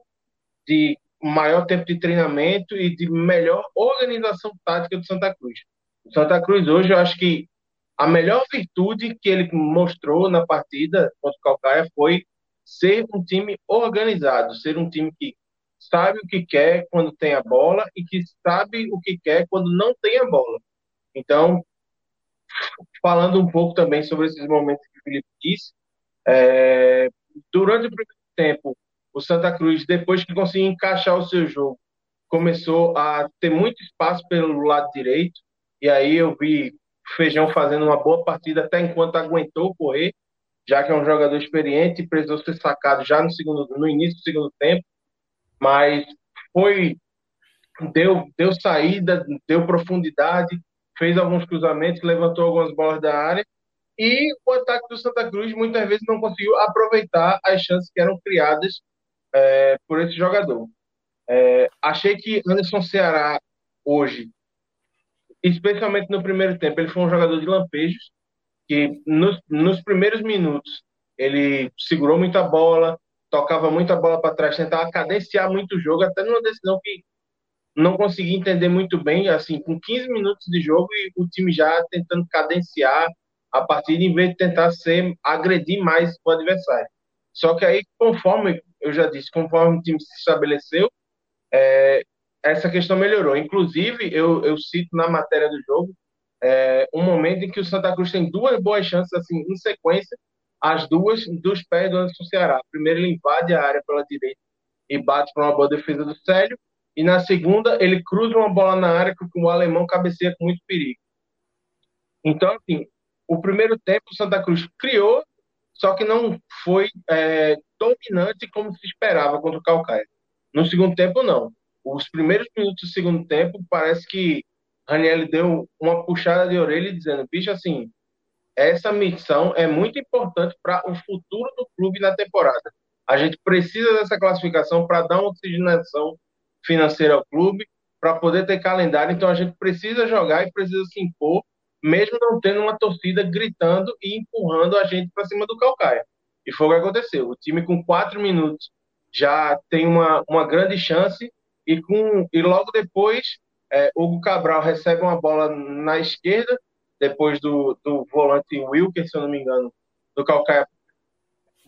de maior tempo de treinamento e de melhor organização tática do Santa Cruz. O Santa Cruz hoje, eu acho que a melhor virtude que ele mostrou na partida contra o Calcaia foi ser um time organizado, ser um time que sabe o que quer quando tem a bola e que sabe o que quer quando não tem a bola. Então, falando um pouco também sobre esses momentos que o Felipe disse, é, durante o primeiro tempo, o Santa Cruz, depois que conseguiu encaixar o seu jogo, começou a ter muito espaço pelo lado direito, e aí eu vi Feijão fazendo uma boa partida até enquanto aguentou correr, já que é um jogador experiente e precisou ser sacado já no, segundo, no início do segundo tempo, mas foi deu, deu saída, deu profundidade, fez alguns cruzamentos, levantou algumas bolas da área. E o ataque do Santa Cruz muitas vezes não conseguiu aproveitar as chances que eram criadas é, por esse jogador. É, achei que Anderson Ceará hoje, especialmente no primeiro tempo, ele foi um jogador de lampejos que nos, nos primeiros minutos ele segurou muita bola, tocava muita bola para trás, tentava cadenciar muito o jogo, até numa decisão que não consegui entender muito bem, assim, com 15 minutos de jogo e o time já tentando cadenciar a partida em vez de tentar ser agredir mais o adversário. Só que aí, conforme eu já disse, conforme o time se estabeleceu, é, essa questão melhorou. Inclusive, eu, eu cito na matéria do jogo é, um momento em que o Santa Cruz tem duas boas chances assim em sequência, as duas dos pés do Anderson Ceará. Primeiro, ele invade a área pela direita e bate para uma boa defesa do Célio e na segunda ele cruza uma bola na área que o alemão cabeceia com muito perigo. Então, assim, o primeiro tempo o Santa Cruz criou, só que não foi é, dominante como se esperava contra o Calcaia. No segundo tempo, não. Os primeiros minutos do segundo tempo, parece que Raniel deu uma puxada de orelha dizendo: bicho, assim, essa missão é muito importante para o futuro do clube na temporada. A gente precisa dessa classificação para dar uma oxigenação financeira ao clube, para poder ter calendário. Então a gente precisa jogar e precisa se impor, mesmo não tendo uma torcida gritando e empurrando a gente para cima do Calcaia. E foi o que aconteceu. O time com quatro minutos já tem uma, uma grande chance e, com, e logo depois é, Hugo Cabral recebe uma bola na esquerda, depois do, do volante Wilker, se eu não me engano, do Calcaia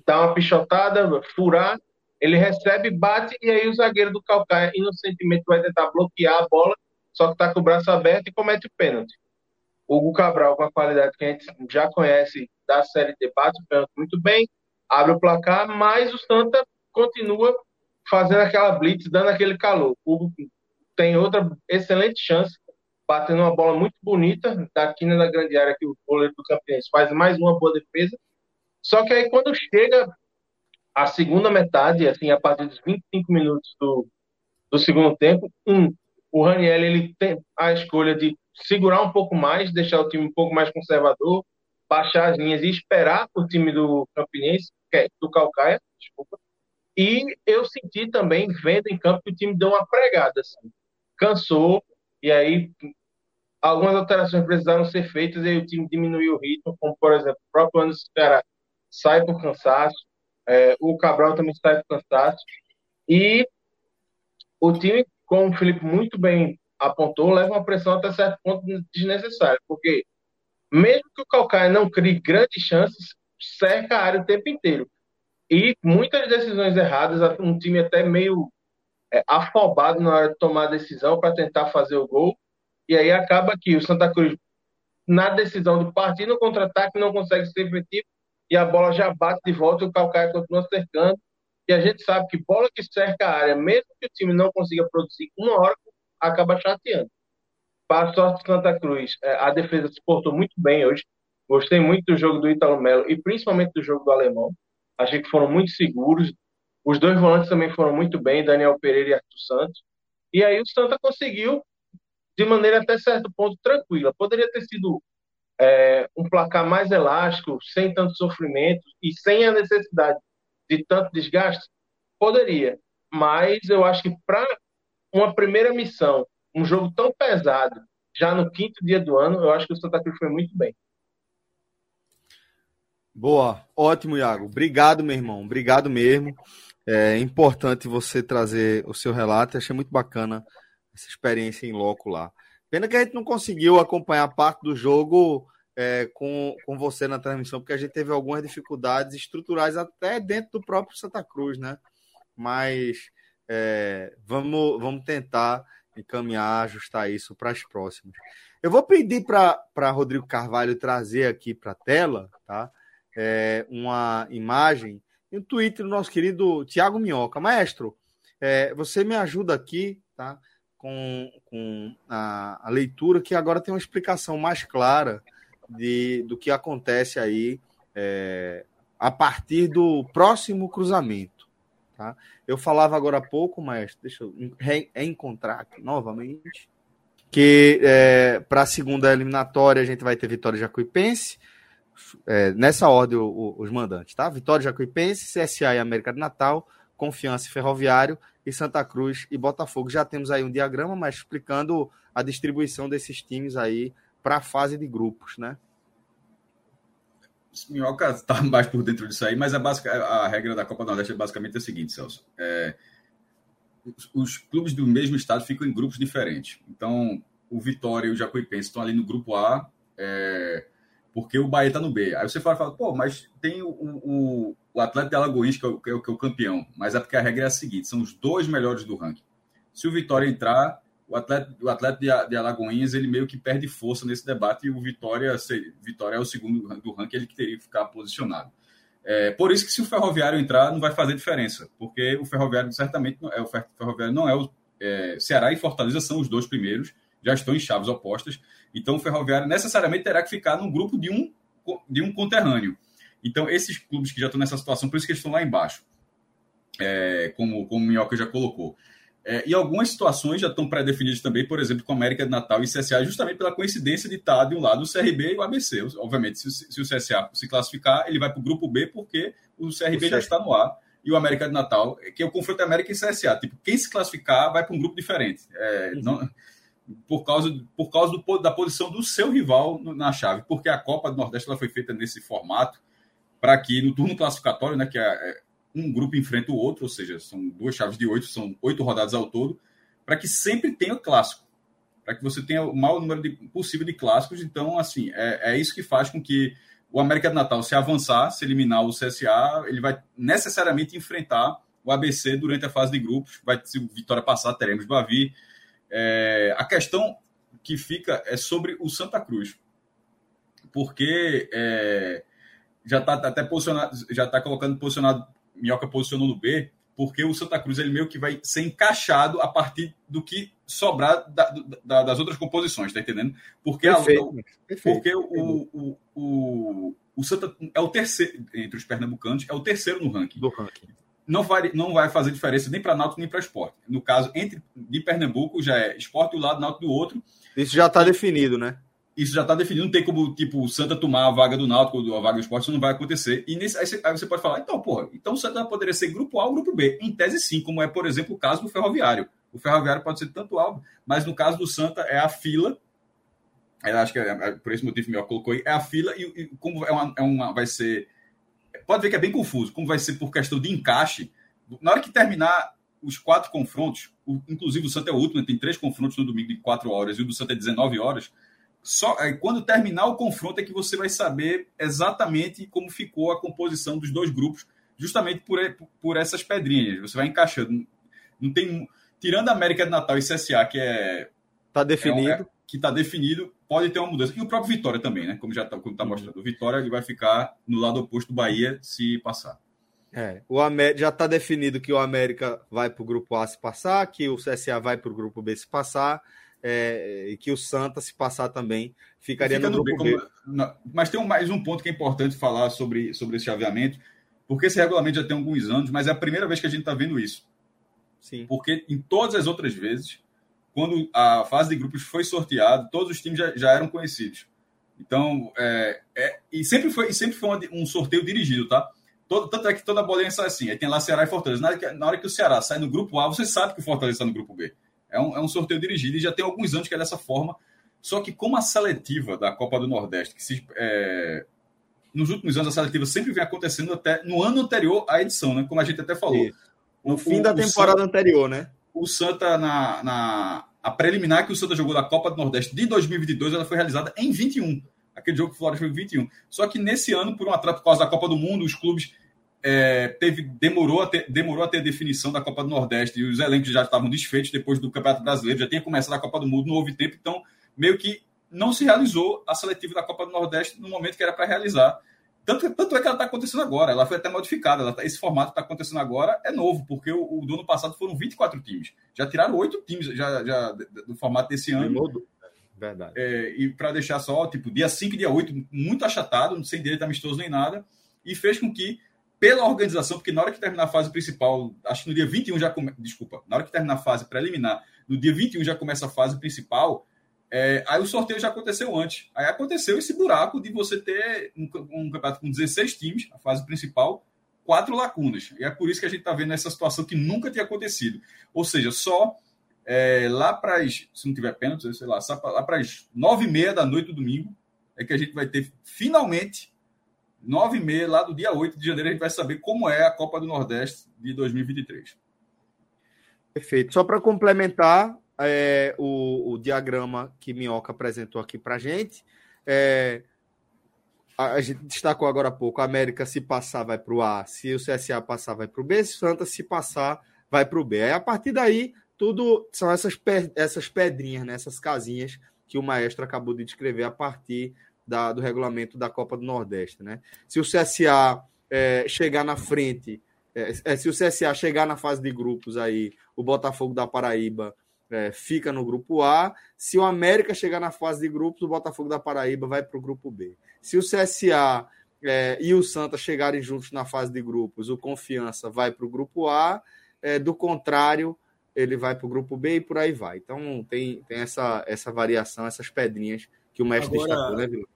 dá uma pichotada, furar, ele recebe, bate, e aí o zagueiro do Calcaia, inocentemente, vai tentar bloquear a bola, só que está com o braço aberto e comete o pênalti. Hugo Cabral, com a qualidade que a gente já conhece da Série D, bate o pênalti muito bem, abre o placar, mas o Santa continua fazendo aquela blitz, dando aquele calor. O tem outra excelente chance, batendo uma bola muito bonita da quina da grande área que o goleiro do Campeões faz mais uma boa defesa. Só que aí quando chega a segunda metade, assim, a partir dos 25 minutos do, do segundo tempo, um, o Raniel ele tem a escolha de segurar um pouco mais, deixar o time um pouco mais conservador, baixar as linhas e esperar o time do Campinense, do Calcaia, desculpa. E eu senti também, vendo em campo, que o time deu uma pregada, assim. Cansou, e aí algumas alterações precisaram ser feitas, e aí o time diminuiu o ritmo, como, por exemplo, o próprio Anderson Ceará sai por cansaço, é, o Cabral também sai por cansaço, e o time, como o Felipe muito bem apontou, leva uma pressão até certo ponto desnecessária, porque mesmo que o Calcaia não crie grandes chances, cerca a área o tempo inteiro. E muitas decisões erradas, um time até meio é, afobado na hora de tomar a decisão para tentar fazer o gol. E aí acaba que o Santa Cruz, na decisão de partir no contra-ataque, não consegue ser efetivo e a bola já bate de volta e o Calcaia continua cercando. E a gente sabe que bola que cerca a área, mesmo que o time não consiga produzir uma hora, acaba chateando. Para a sorte Santa Cruz, é, a defesa se portou muito bem hoje. Gostei muito do jogo do Italo Melo e principalmente do jogo do Alemão. Achei que foram muito seguros. Os dois volantes também foram muito bem, Daniel Pereira e Arthur Santos. E aí o Santa conseguiu, de maneira até certo ponto, tranquila. Poderia ter sido é, um placar mais elástico, sem tanto sofrimento e sem a necessidade de tanto desgaste? Poderia. Mas eu acho que para uma primeira missão, um jogo tão pesado, já no quinto dia do ano, eu acho que o Santa Cruz foi muito bem. Boa, ótimo, Iago. Obrigado, meu irmão. Obrigado mesmo. É importante você trazer o seu relato. Achei muito bacana essa experiência em loco lá. Pena que a gente não conseguiu acompanhar parte do jogo é, com, com você na transmissão, porque a gente teve algumas dificuldades estruturais até dentro do próprio Santa Cruz, né? Mas é, vamos, vamos tentar encaminhar, ajustar isso para as próximas. Eu vou pedir para Rodrigo Carvalho trazer aqui para a tela, tá? É, uma imagem e um tweet do nosso querido Tiago Minhoca. Maestro, é, você me ajuda aqui, tá? Com, com a, a, leitura, que agora tem uma explicação mais clara de, do que acontece aí é, a partir do próximo cruzamento. Tá? Eu falava agora há pouco, mas deixa eu reencontrar aqui novamente. Que é, para a segunda eliminatória a gente vai ter Vitória Jacuipense, é, nessa ordem o, o, os mandantes, tá? Vitória Jacuipense, CSA e América de Natal, Confiança e Ferroviário e Santa Cruz e Botafogo. Já temos aí um diagrama, mas explicando a distribuição desses times aí para a fase de grupos, né? Minhoca está mais por dentro disso aí, mas a, básica, a regra da Copa do Nordeste é basicamente a seguinte, Celso. É, os, clubes do mesmo estado ficam em grupos diferentes. Então, o Vitória e o Jacuipense estão ali no grupo A, é, porque o Bahia está no B. Aí você fala, fala, pô, mas tem o, o, o Atlético de Alagoas, que é o, que, é o, que é o campeão. Mas é porque a regra é a seguinte: são os dois melhores do ranking. Se o Vitória entrar, o Atlético, o Atlético de, de Alagoinhas ele meio que perde força nesse debate e o Vitória, se, Vitória é o segundo do ranking, ele que teria que ficar posicionado. É, por isso que se o Ferroviário entrar, não vai fazer diferença, porque o Ferroviário certamente não é o Ferroviário não é o é, Ceará e Fortaleza são os dois primeiros, já estão em chaves opostas. Então o Ferroviário necessariamente terá que ficar no grupo de um de um conterrâneo. Então, esses clubes que já estão nessa situação, por isso que eles estão lá embaixo, é, como, como o Minhoca já colocou. É, e algumas situações já estão pré-definidas também, por exemplo, com América de Natal e CSA, justamente pela coincidência de estar de um lado o CRB e o ABC. Obviamente, se, se o CSA se classificar, ele vai para o grupo B, porque o CRB o já está no A e o América de Natal, que é o confronto América e CSA. Tipo, quem se classificar vai para um grupo diferente. É, uhum. não, por causa, por causa do, da posição do seu rival na chave, porque a Copa do Nordeste ela foi feita nesse formato para que no turno classificatório, né, que é, é um grupo enfrenta o outro, ou seja, são duas chaves de oito, são oito rodadas ao todo, para que sempre tenha clássico, para que você tenha o maior número de, possível de clássicos. Então, assim, é, é isso que faz com que o América de Natal, se avançar, se eliminar o CSA, ele vai necessariamente enfrentar o ABC durante a fase de grupos. Vai, se o Vitória passar, teremos Bavi. É, a questão que fica é sobre o Santa Cruz, porque é, já está até posicionado, já está colocando posicionado Minhoca posicionou no B, porque o Santa Cruz ele meio que vai ser encaixado a partir do que sobrar da, da, das outras composições, tá entendendo? Porque, perfeito, a, perfeito, porque o, o, o, o, Santa é o terceiro, entre os pernambucanos, é o terceiro no ranking. Do ranking. Não vai, não vai fazer diferença nem para Náutico nem para esporte. No caso, entre de Pernambuco já é esporte do lado, Náutico do outro. Isso já está definido, né? isso já está definido, não tem como, tipo, o Santa tomar a vaga do Náutico, a vaga do esporte, isso não vai acontecer. E nesse, aí, você, aí você pode falar, então, porra, então o Santa poderia ser grupo A ou grupo B. Em tese, sim, como é, por exemplo, o caso do Ferroviário. O Ferroviário pode ser tanto algo, mas no caso do Santa é a fila. Eu acho que é, é, por esse motivo que eu colocou aí, é a fila e, e como é uma, é uma, vai ser. Pode ver que é bem confuso, como vai ser por questão de encaixe. Na hora que terminar os quatro confrontos, o, inclusive o Santa é o último, né, tem três confrontos no domingo de quatro horas e o do Santa é 19 horas só quando terminar o confronto é que você vai saber exatamente como ficou a composição dos dois grupos, justamente por, por essas pedrinhas. Você vai encaixando. Não tem tirando a América de Natal e CSA que é tá definido, é, é, que está definido, pode ter uma mudança. E o próprio Vitória também, né? Como já está tá mostrando, o Vitória ele vai ficar no lado oposto do Bahia se passar. É, o América, já está definido que o América vai para o grupo A se passar, que o CSA vai para o grupo B se passar é, e que o Santa, se passar também, ficaria Fica no, grupo B. Como, mas tem um, mais um ponto que é importante falar sobre, sobre esse chaveamento, porque esse regulamento já tem alguns anos, mas é a primeira vez que a gente está vendo isso. Sim. Porque em todas as outras vezes, quando a fase de grupos foi sorteada, todos os times já, já eram conhecidos. Então, é, é, e sempre foi, sempre foi um sorteio dirigido, tá? Todo, tanto é que toda bolinha sai assim. Aí tem lá Ceará e Fortaleza. Na hora, que, na hora que o Ceará sai no grupo A, você sabe que o Fortaleza está no grupo B. É um, é um sorteio dirigido e já tem alguns anos que é dessa forma. Só que como a seletiva da Copa do Nordeste, que se, é, nos últimos anos a seletiva sempre vem acontecendo até no ano anterior à edição, né? Como a gente até falou. No o, fim da temporada Santa, anterior, né? O Santa na, na a preliminar que o Santa jogou da Copa do Nordeste de 2022, ela foi realizada em 21. Aquele jogo que o Flores foi em 21. Só que nesse ano, por um atraso por causa da Copa do Mundo, os clubes é, teve, demorou, a ter, demorou a ter definição da Copa do Nordeste e os elencos já estavam desfeitos depois do Campeonato Brasileiro, já tinha começado a Copa do Mundo, não houve tempo, então meio que não se realizou a seletiva da Copa do Nordeste no momento que era para realizar. Tanto, tanto é que ela está acontecendo agora, ela foi até modificada. Tá, esse formato que está acontecendo agora é novo, porque o, o, do ano passado foram 24 times. Já tiraram oito times já, já, do formato desse ano. Verdade. É, e para deixar só, tipo, dia 5 e dia 8, muito achatado, sem direito amistoso nem nada, e fez com que pela organização, porque na hora que terminar a fase principal, acho que no dia 21 já começa. Desculpa, na hora que terminar a fase preliminar, no dia 21 já começa a fase principal. É, aí o sorteio já aconteceu antes. Aí aconteceu esse buraco de você ter um, um campeonato com 16 times, a fase principal, quatro lacunas. E é por isso que a gente está vendo essa situação que nunca tinha acontecido. Ou seja, só é, lá para as. Se não tiver pênalti, sei lá, lá para as nove e meia da noite do domingo, é que a gente vai ter finalmente 9 e meia, lá do dia 8 de janeiro, a gente vai saber como é a Copa do Nordeste de 2023. Perfeito. Só para complementar é, o, o, diagrama que Minhoca apresentou aqui para gente, é, a, gente destacou agora há pouco, a América se passar vai para o A, se o CSA passar vai para o B, se o Santa se passar vai para o B. Aí, a partir daí, tudo são essas, essas pedrinhas, né, essas casinhas que o maestro acabou de descrever a partir da, do regulamento da Copa do Nordeste. Né? Se o CSA é, chegar na frente, é, é, se o CSA chegar na fase de grupos aí, o Botafogo da Paraíba é, fica no grupo A. Se o América chegar na fase de grupos, o Botafogo da Paraíba vai para o grupo B. Se o CSA é, e o Santa chegarem juntos na fase de grupos, o Confiança vai para o grupo A. É, do contrário, ele vai para o grupo B e por aí vai. Então tem, tem essa, essa variação, essas pedrinhas que o mestre Agora, destacou, né, Vila?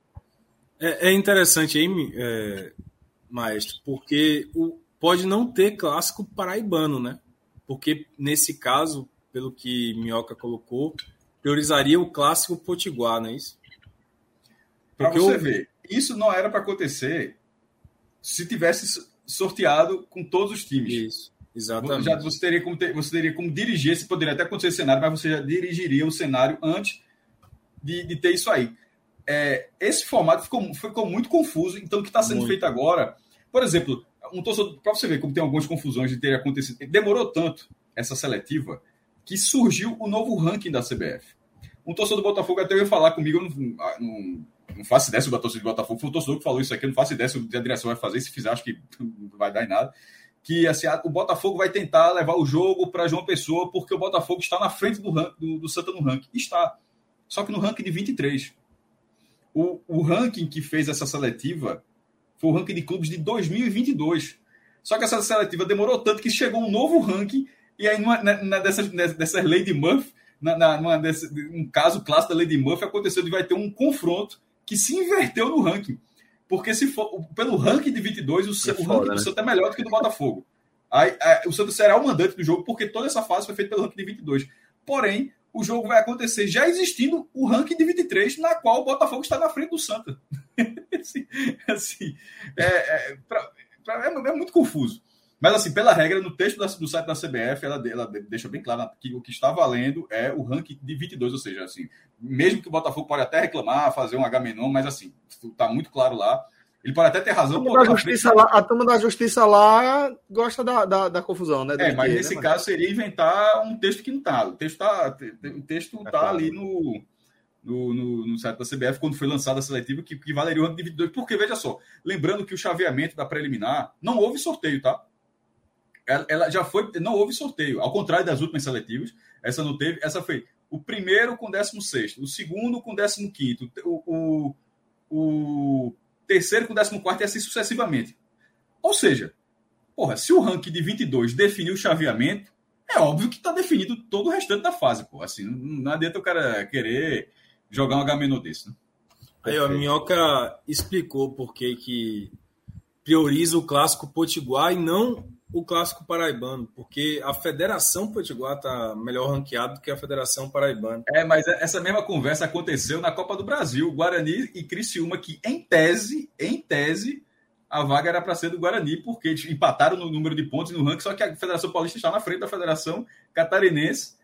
É, é, interessante aí, é, maestro, porque o, pode não ter clássico paraibano, né? Porque nesse caso, pelo que Minhoca colocou, priorizaria o clássico potiguar, não é isso? Para você eu... ver, isso não era para acontecer se tivesse sorteado com todos os times. Isso. Exatamente. Já, você, teria como ter, você teria como dirigir, se poderia até acontecer esse cenário, mas você já dirigiria o cenário antes de, de ter isso aí. É, esse formato ficou, ficou muito confuso, então o que está sendo muito. feito agora, por exemplo, um torcedor, para você ver como tem algumas confusões de ter acontecido, demorou tanto essa seletiva que surgiu o novo ranking da CBF. Um torcedor do Botafogo até veio falar comigo, eu não, não, não faço ideia se o torcedor do Botafogo foi um torcedor que falou isso aqui, eu não faço ideia se a direção vai fazer, se fizer, acho que não vai dar em nada que assim, o Botafogo vai tentar levar o jogo para João Pessoa porque o Botafogo está na frente do, do, do Santa no ranking. Está. Só que no ranking de 23. O, o ranking que fez essa seletiva foi o ranking de clubes de 2022. Só que essa seletiva demorou tanto que chegou um novo ranking e aí numa, na, na dessas, dessas Lady Murphy, na, na, numa desse, um caso clássico da Lady Murphy, aconteceu de vai ter um confronto que se inverteu no ranking. Porque se for pelo ranking de 22, o, é o ranking né? do Santa é melhor do que o do Botafogo. Aí, aí, o Santa será o mandante do jogo, porque toda essa fase foi feita pelo ranking de 22. Porém, o jogo vai acontecer já existindo o ranking de 23, na qual o Botafogo está na frente do Santa. assim, assim é, é, pra, pra, é, é, muito confuso. Mas, assim, pela regra, no texto da, do site da CBF, ela, ela deixa bem claro que o que está valendo é o ranking de 22, ou seja, assim, mesmo que o Botafogo pode até reclamar, fazer um H-menon, mas, assim, está muito claro lá. Ele pode até ter razão. A turma, da justiça, lá, a turma da justiça lá gosta da, da, da confusão, né? É, mas nesse né, caso seria inventar um texto que não está. O texto está o texto é tá claro. ali no, no, no, no, site da CBF, quando foi lançada a seletiva, que, que valeria o ranking de 22. Porque, veja só, lembrando que o chaveamento da preliminar não houve sorteio, tá? Ela, ela, já foi, não houve sorteio, ao contrário das últimas seletivas, essa não teve, essa foi o primeiro com 16, o segundo com 15, o, o, o terceiro com 14 e assim sucessivamente. Ou seja, porra, se o ranking de 22 definiu o chaveamento, é óbvio que está definido todo o restante da fase, pô. Assim, não, não adianta o cara querer jogar um H desse, né? Aí, ó, a Minhoca explicou por que que prioriza o clássico potiguar e não o clássico paraibano, porque a Federação Potiguar está melhor ranqueada do que a Federação Paraibana. É, mas essa mesma conversa aconteceu na Copa do Brasil, Guarani e Criciúma, que em tese, em tese, a vaga era para ser do Guarani, porque empataram no número de pontos no ranking, só que a Federação Paulista está na frente da Federação Catarinense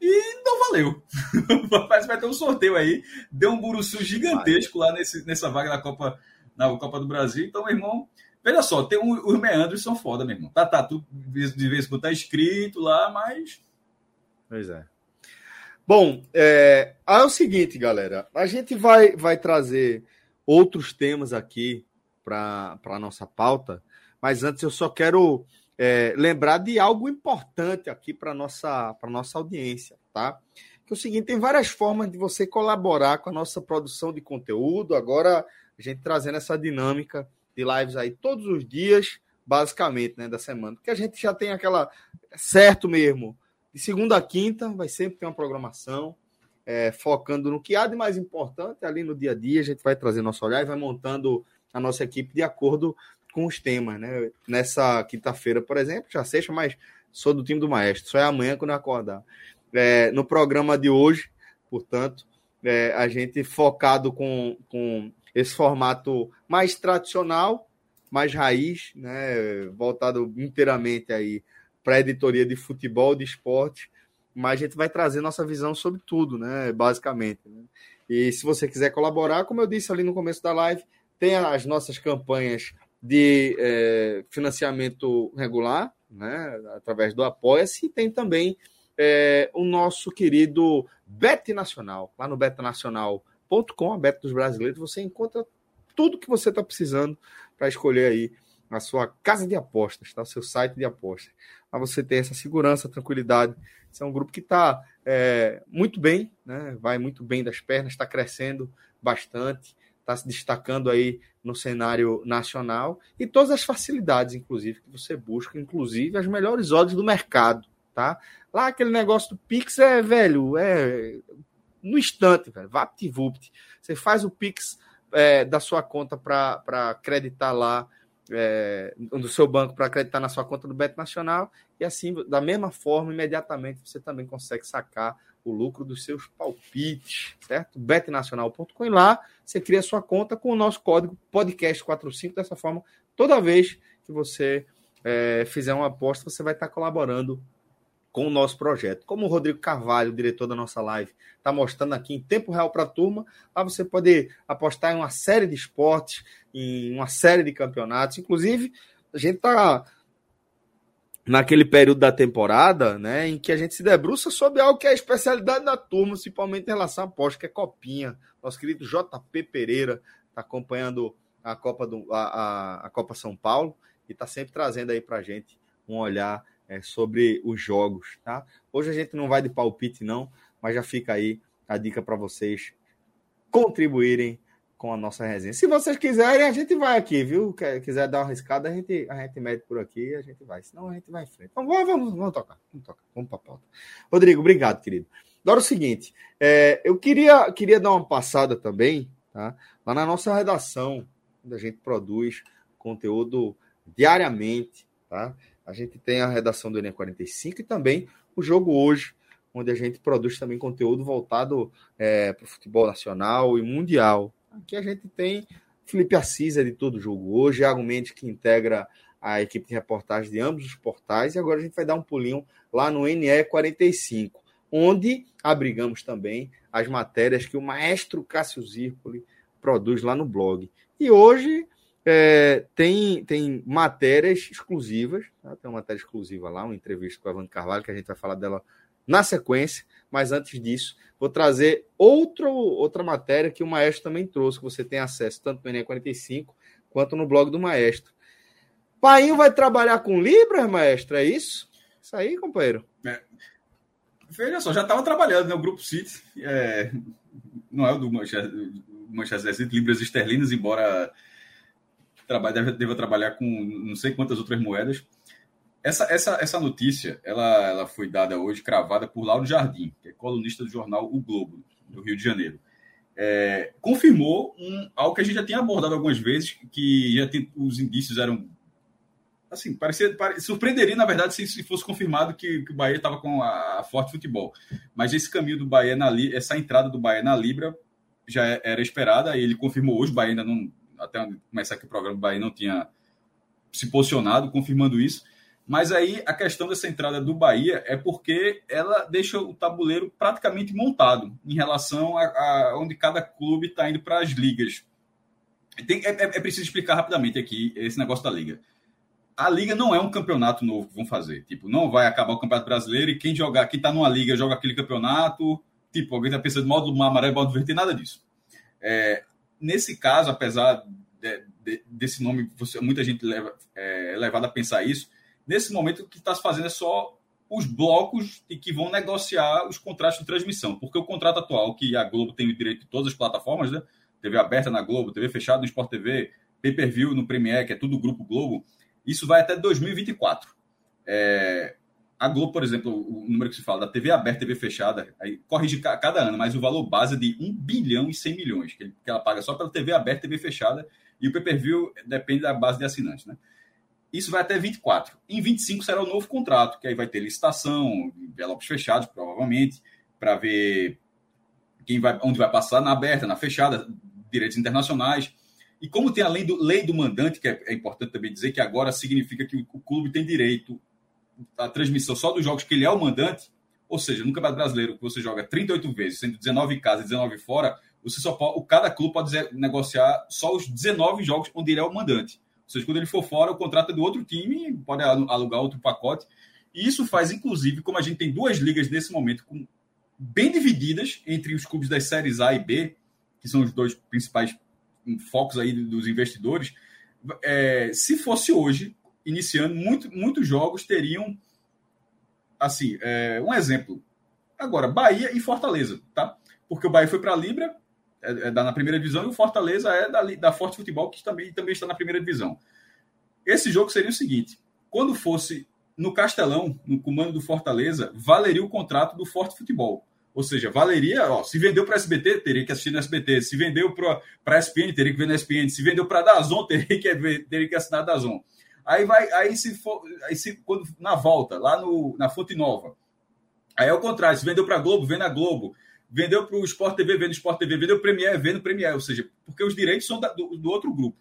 e não valeu. Mas vai ter um sorteio aí, deu um buruçu gigantesco lá nesse, nessa vaga da Copa, na Copa do Brasil, então, meu irmão Veja só, tem um, os meandros são foda, meu irmão. Tá, tá, tu, de vez em quando tá escrito lá, mas. Pois é. Bom, é, é o seguinte, galera. A gente vai, vai trazer outros temas aqui para a nossa pauta, mas antes eu só quero é, lembrar de algo importante aqui para nossa para nossa audiência, tá? Que é o seguinte, tem várias formas de você colaborar com a nossa produção de conteúdo. Agora a gente trazendo essa dinâmica de lives aí todos os dias, basicamente, né, da semana. Porque a gente já tem aquela. Certo mesmo. De segunda a quinta, vai sempre ter uma programação. É, focando no que há de mais importante ali no dia a dia. A gente vai trazer nosso olhar e vai montando a nossa equipe de acordo com os temas. Né? Nessa quinta-feira, por exemplo, já sexta, mas sou do time do Maestro. Só é amanhã quando eu acordar. É, no programa de hoje, portanto, é, a gente focado com, com esse formato mais tradicional, mais raiz, né, voltado inteiramente aí para a editoria de futebol, de esporte, mas a gente vai trazer nossa visão sobre tudo, né, basicamente. Né? E se você quiser colaborar, como eu disse ali no começo da live, tem as nossas campanhas de é, financiamento regular, né, através do Apoia-se, e tem também é, o nosso querido Bet Nacional, lá no Bet Nacional com a dos Brasileiros, você encontra tudo que você está precisando para escolher aí a sua casa de apostas, tá? o seu site de apostas. Para você ter essa segurança, tranquilidade. Esse é um grupo que está é, muito bem, né? vai muito bem das pernas, está crescendo bastante, está se destacando aí no cenário nacional e todas as facilidades, inclusive, que você busca, inclusive as melhores odds do mercado, tá? Lá aquele negócio do Pix é, velho, é no instante, velho, VaptVupt. Você faz o Pix é, da sua conta para acreditar lá é, do seu banco para acreditar na sua conta do Beto Nacional e assim, da mesma forma, imediatamente você também consegue sacar o lucro dos seus palpites, certo? betnacional.com lá você cria sua conta com o nosso código podcast45. Dessa forma, toda vez que você é, fizer uma aposta, você vai estar colaborando com o nosso projeto. Como o Rodrigo Carvalho, diretor da nossa live, está mostrando aqui em tempo real para a turma, lá você pode apostar em uma série de esportes, em uma série de campeonatos. Inclusive, a gente está naquele período da temporada, né, em que a gente se debruça sobre algo que é a especialidade da turma, principalmente em relação à aposta, que é copinha. Nosso querido JP Pereira está acompanhando a Copa, do, a, a, a Copa São Paulo e está sempre trazendo aí para a gente um olhar é, sobre os jogos, tá? Hoje a gente não vai de palpite, não, mas já fica aí a dica para vocês contribuírem com a nossa resenha. Se vocês quiserem, a gente vai aqui, viu? Quiser dar uma arriscada, a gente, a gente mede por aqui e a gente vai. Senão a gente vai em frente. Então, vamos, vamos, vamos tocar. Vamos tocar. Vamos para pauta. Rodrigo, obrigado, querido. Agora é o seguinte, é, eu queria, queria dar uma passada também, tá? Lá na nossa redação, onde a gente produz conteúdo diariamente, tá? A gente tem a redação do Enem 45 e também o jogo hoje, onde a gente produz também conteúdo voltado é, para o futebol nacional e mundial. Aqui a gente tem Felipe Assis de todo jogo hoje, Iago Mendes que integra a equipe de reportagem de ambos os portais, e agora a gente vai dar um pulinho lá no NE 45, onde abrigamos também as matérias que o maestro Cássio Zirpoli produz lá no blog. E hoje é, tem, tem matérias exclusivas, tá? tem uma matéria exclusiva lá, uma entrevista com a Evandro Carvalho, que a gente vai falar dela na sequência, mas antes disso, vou trazer outro, outra matéria que o Maestro também trouxe, que você tem acesso tanto no Enem 45 quanto no blog do Maestro. Painho vai trabalhar com Libras, Maestro, é isso? Isso aí, companheiro? É. Veja só, já estava trabalhando, né? O Grupo City, é... não é o do Manchester, Manchester City, Libras Esterlinas, embora trabalha, deve, trabalhar com não sei quantas outras moedas. Essa, essa, essa notícia ela, ela foi dada hoje, cravada por Lauro Jardim, que é colunista do jornal O Globo, do Rio de Janeiro. É, confirmou um, algo que a gente já tinha abordado algumas vezes, que já tem, os indícios eram. Assim, parecia, pare, surpreenderia, na verdade, se, se fosse confirmado que, que o Bahia estava com a, a, forte futebol. Mas esse caminho do Bahia na essa entrada do Bahia na Libra já era esperada, ele confirmou hoje, o Bahia ainda não, até começar aqui o programa, o Bahia não tinha se posicionado, confirmando isso. Mas aí a questão dessa entrada do Bahia é porque ela deixa o tabuleiro praticamente montado em relação a, a onde cada clube está indo para as ligas. Tem, é, é, preciso explicar rapidamente aqui esse negócio da liga. A liga não é um campeonato novo que vão fazer. Tipo, não vai acabar o campeonato brasileiro e quem jogar, quem está numa liga joga aquele campeonato. Tipo, alguém está pensando módulo amarelo, módulo verde, tem nada disso. É, nesse caso, apesar de, de, desse nome, você, muita gente leva, é, levada a pensar isso, nesse momento o que está se fazendo é só os blocos e que vão negociar os contratos de transmissão, porque o contrato atual, que a Globo tem o direito de todas as plataformas, né? TV aberta na Globo, TV fechada no Sport TV, pay-per-view no Premiere, que é tudo Grupo Globo, isso vai até 2024. É, a Globo, por exemplo, o número que se fala da TV aberta, TV fechada, aí corrige cada ano, mas o valor base é de 1 bilhão e 100 milhões, que ela paga só pela TV aberta, TV fechada, e o pay-per-view depende da base de assinantes, né? Isso vai até 24. Em 25 será o novo contrato, que aí vai ter licitação, envelopes fechados, provavelmente, para ver quem vai, onde vai passar na aberta, na fechada, direitos internacionais. E como tem a lei do, lei do mandante, que é, é importante também dizer que agora significa que o, o clube tem direito a transmissão só dos jogos que ele é o mandante, ou seja, no Campeonato Brasileiro, que você joga 38 vezes, sendo 19 em casa e 19 fora, você só pode, cada clube pode negociar só os 19 jogos onde ele é o mandante. Ou seja, quando ele for fora, o contrato é do outro time, pode alugar outro pacote. E isso faz, inclusive, como a gente tem duas ligas nesse momento com, bem divididas entre os clubes das séries A e B, que são os dois principais focos aí dos investidores, é, se fosse hoje, iniciando, muito, muitos jogos teriam. Assim, é, um exemplo. Agora, Bahia e Fortaleza, tá? Porque o Bahia foi para a Libra, é, é na primeira divisão, e o Fortaleza é da, da Forte Futebol, que também, também está na primeira divisão. Esse jogo seria o seguinte: quando fosse no Castelão, no comando do Fortaleza, valeria o contrato do Forte Futebol. Ou seja, valeria, ó, se vendeu para SBT, teria que assistir no SBT. Se vendeu para a SPN, teria que ver no SPN. Se vendeu para a Dazon, teria que, ver, teria que assinar a Dazon. Aí vai, aí se for, aí se, quando, na volta, lá no, na Fonte Nova, aí é o contrário, se vendeu para a Globo, vê na Globo. Vendeu para o Sport TV, no Sport TV. Vendeu Premier, no Premier. Ou seja, porque os direitos são da, do, do outro grupo.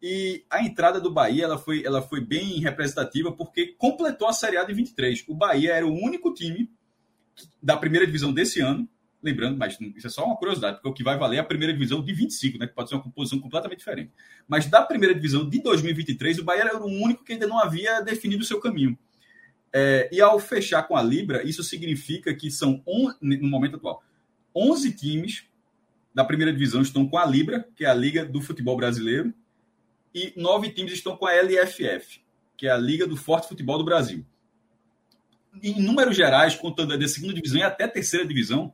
E a entrada do Bahia ela foi, ela foi bem representativa porque completou a Série A de 23. O Bahia era o único time da primeira divisão desse ano, lembrando, mas isso é só uma curiosidade, porque o que vai valer é a primeira divisão de 25, né, que pode ser uma composição completamente diferente. Mas da primeira divisão de 2023, o Bahia era o único que ainda não havia definido o seu caminho. É, e ao fechar com a Libra, isso significa que são, on, no momento atual, 11 times da primeira divisão estão com a Libra, que é a Liga do Futebol Brasileiro, e nove times estão com a LFF, que é a Liga do Forte Futebol do Brasil em números gerais, contando da segunda divisão e até terceira divisão,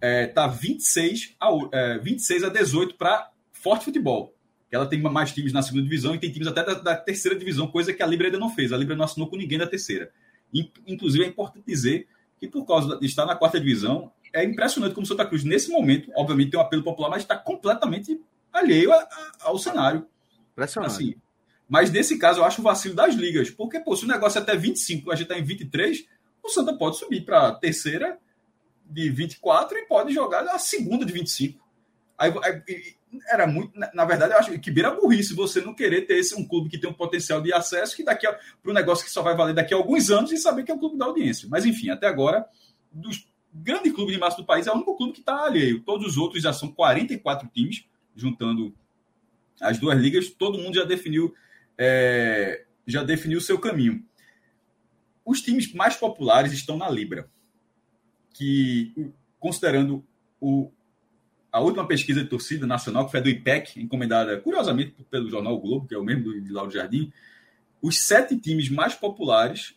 é, tá 26 a, é, 26 a 18 para Forte Futebol. Ela tem mais times na segunda divisão e tem times até da, da, terceira divisão, coisa que a Libra ainda não fez. A Libra não assinou com ninguém da terceira. Inclusive, é importante dizer que, por causa de estar na quarta divisão, é impressionante como o Santa Cruz, nesse momento, obviamente tem um apelo popular, mas está completamente alheio a, a, ao cenário. Impressionante. Assim, mas nesse caso eu acho o vacilo das ligas. Porque, pô, se o negócio é até 25, a gente está em 23, o Santa pode subir para a terceira de 24 e pode jogar a segunda de 25. Aí, aí, era muito. Na verdade, eu acho que beira burrice você não querer ter esse, um clube que tem um potencial de acesso que daqui para um negócio que só vai valer daqui a alguns anos e saber que é o clube da audiência. Mas enfim, até agora, dos grandes clubes de massa do país, é o único clube que está alheio. Todos os outros já são 44 times, juntando as duas ligas, todo mundo já definiu é, já definiu o seu caminho. Os times mais populares estão na Libra, que, considerando o, a última pesquisa de torcida nacional, que foi do IPEC, encomendada curiosamente pelo jornal o Globo, que é o mesmo de Lauro Jardim, os sete times mais populares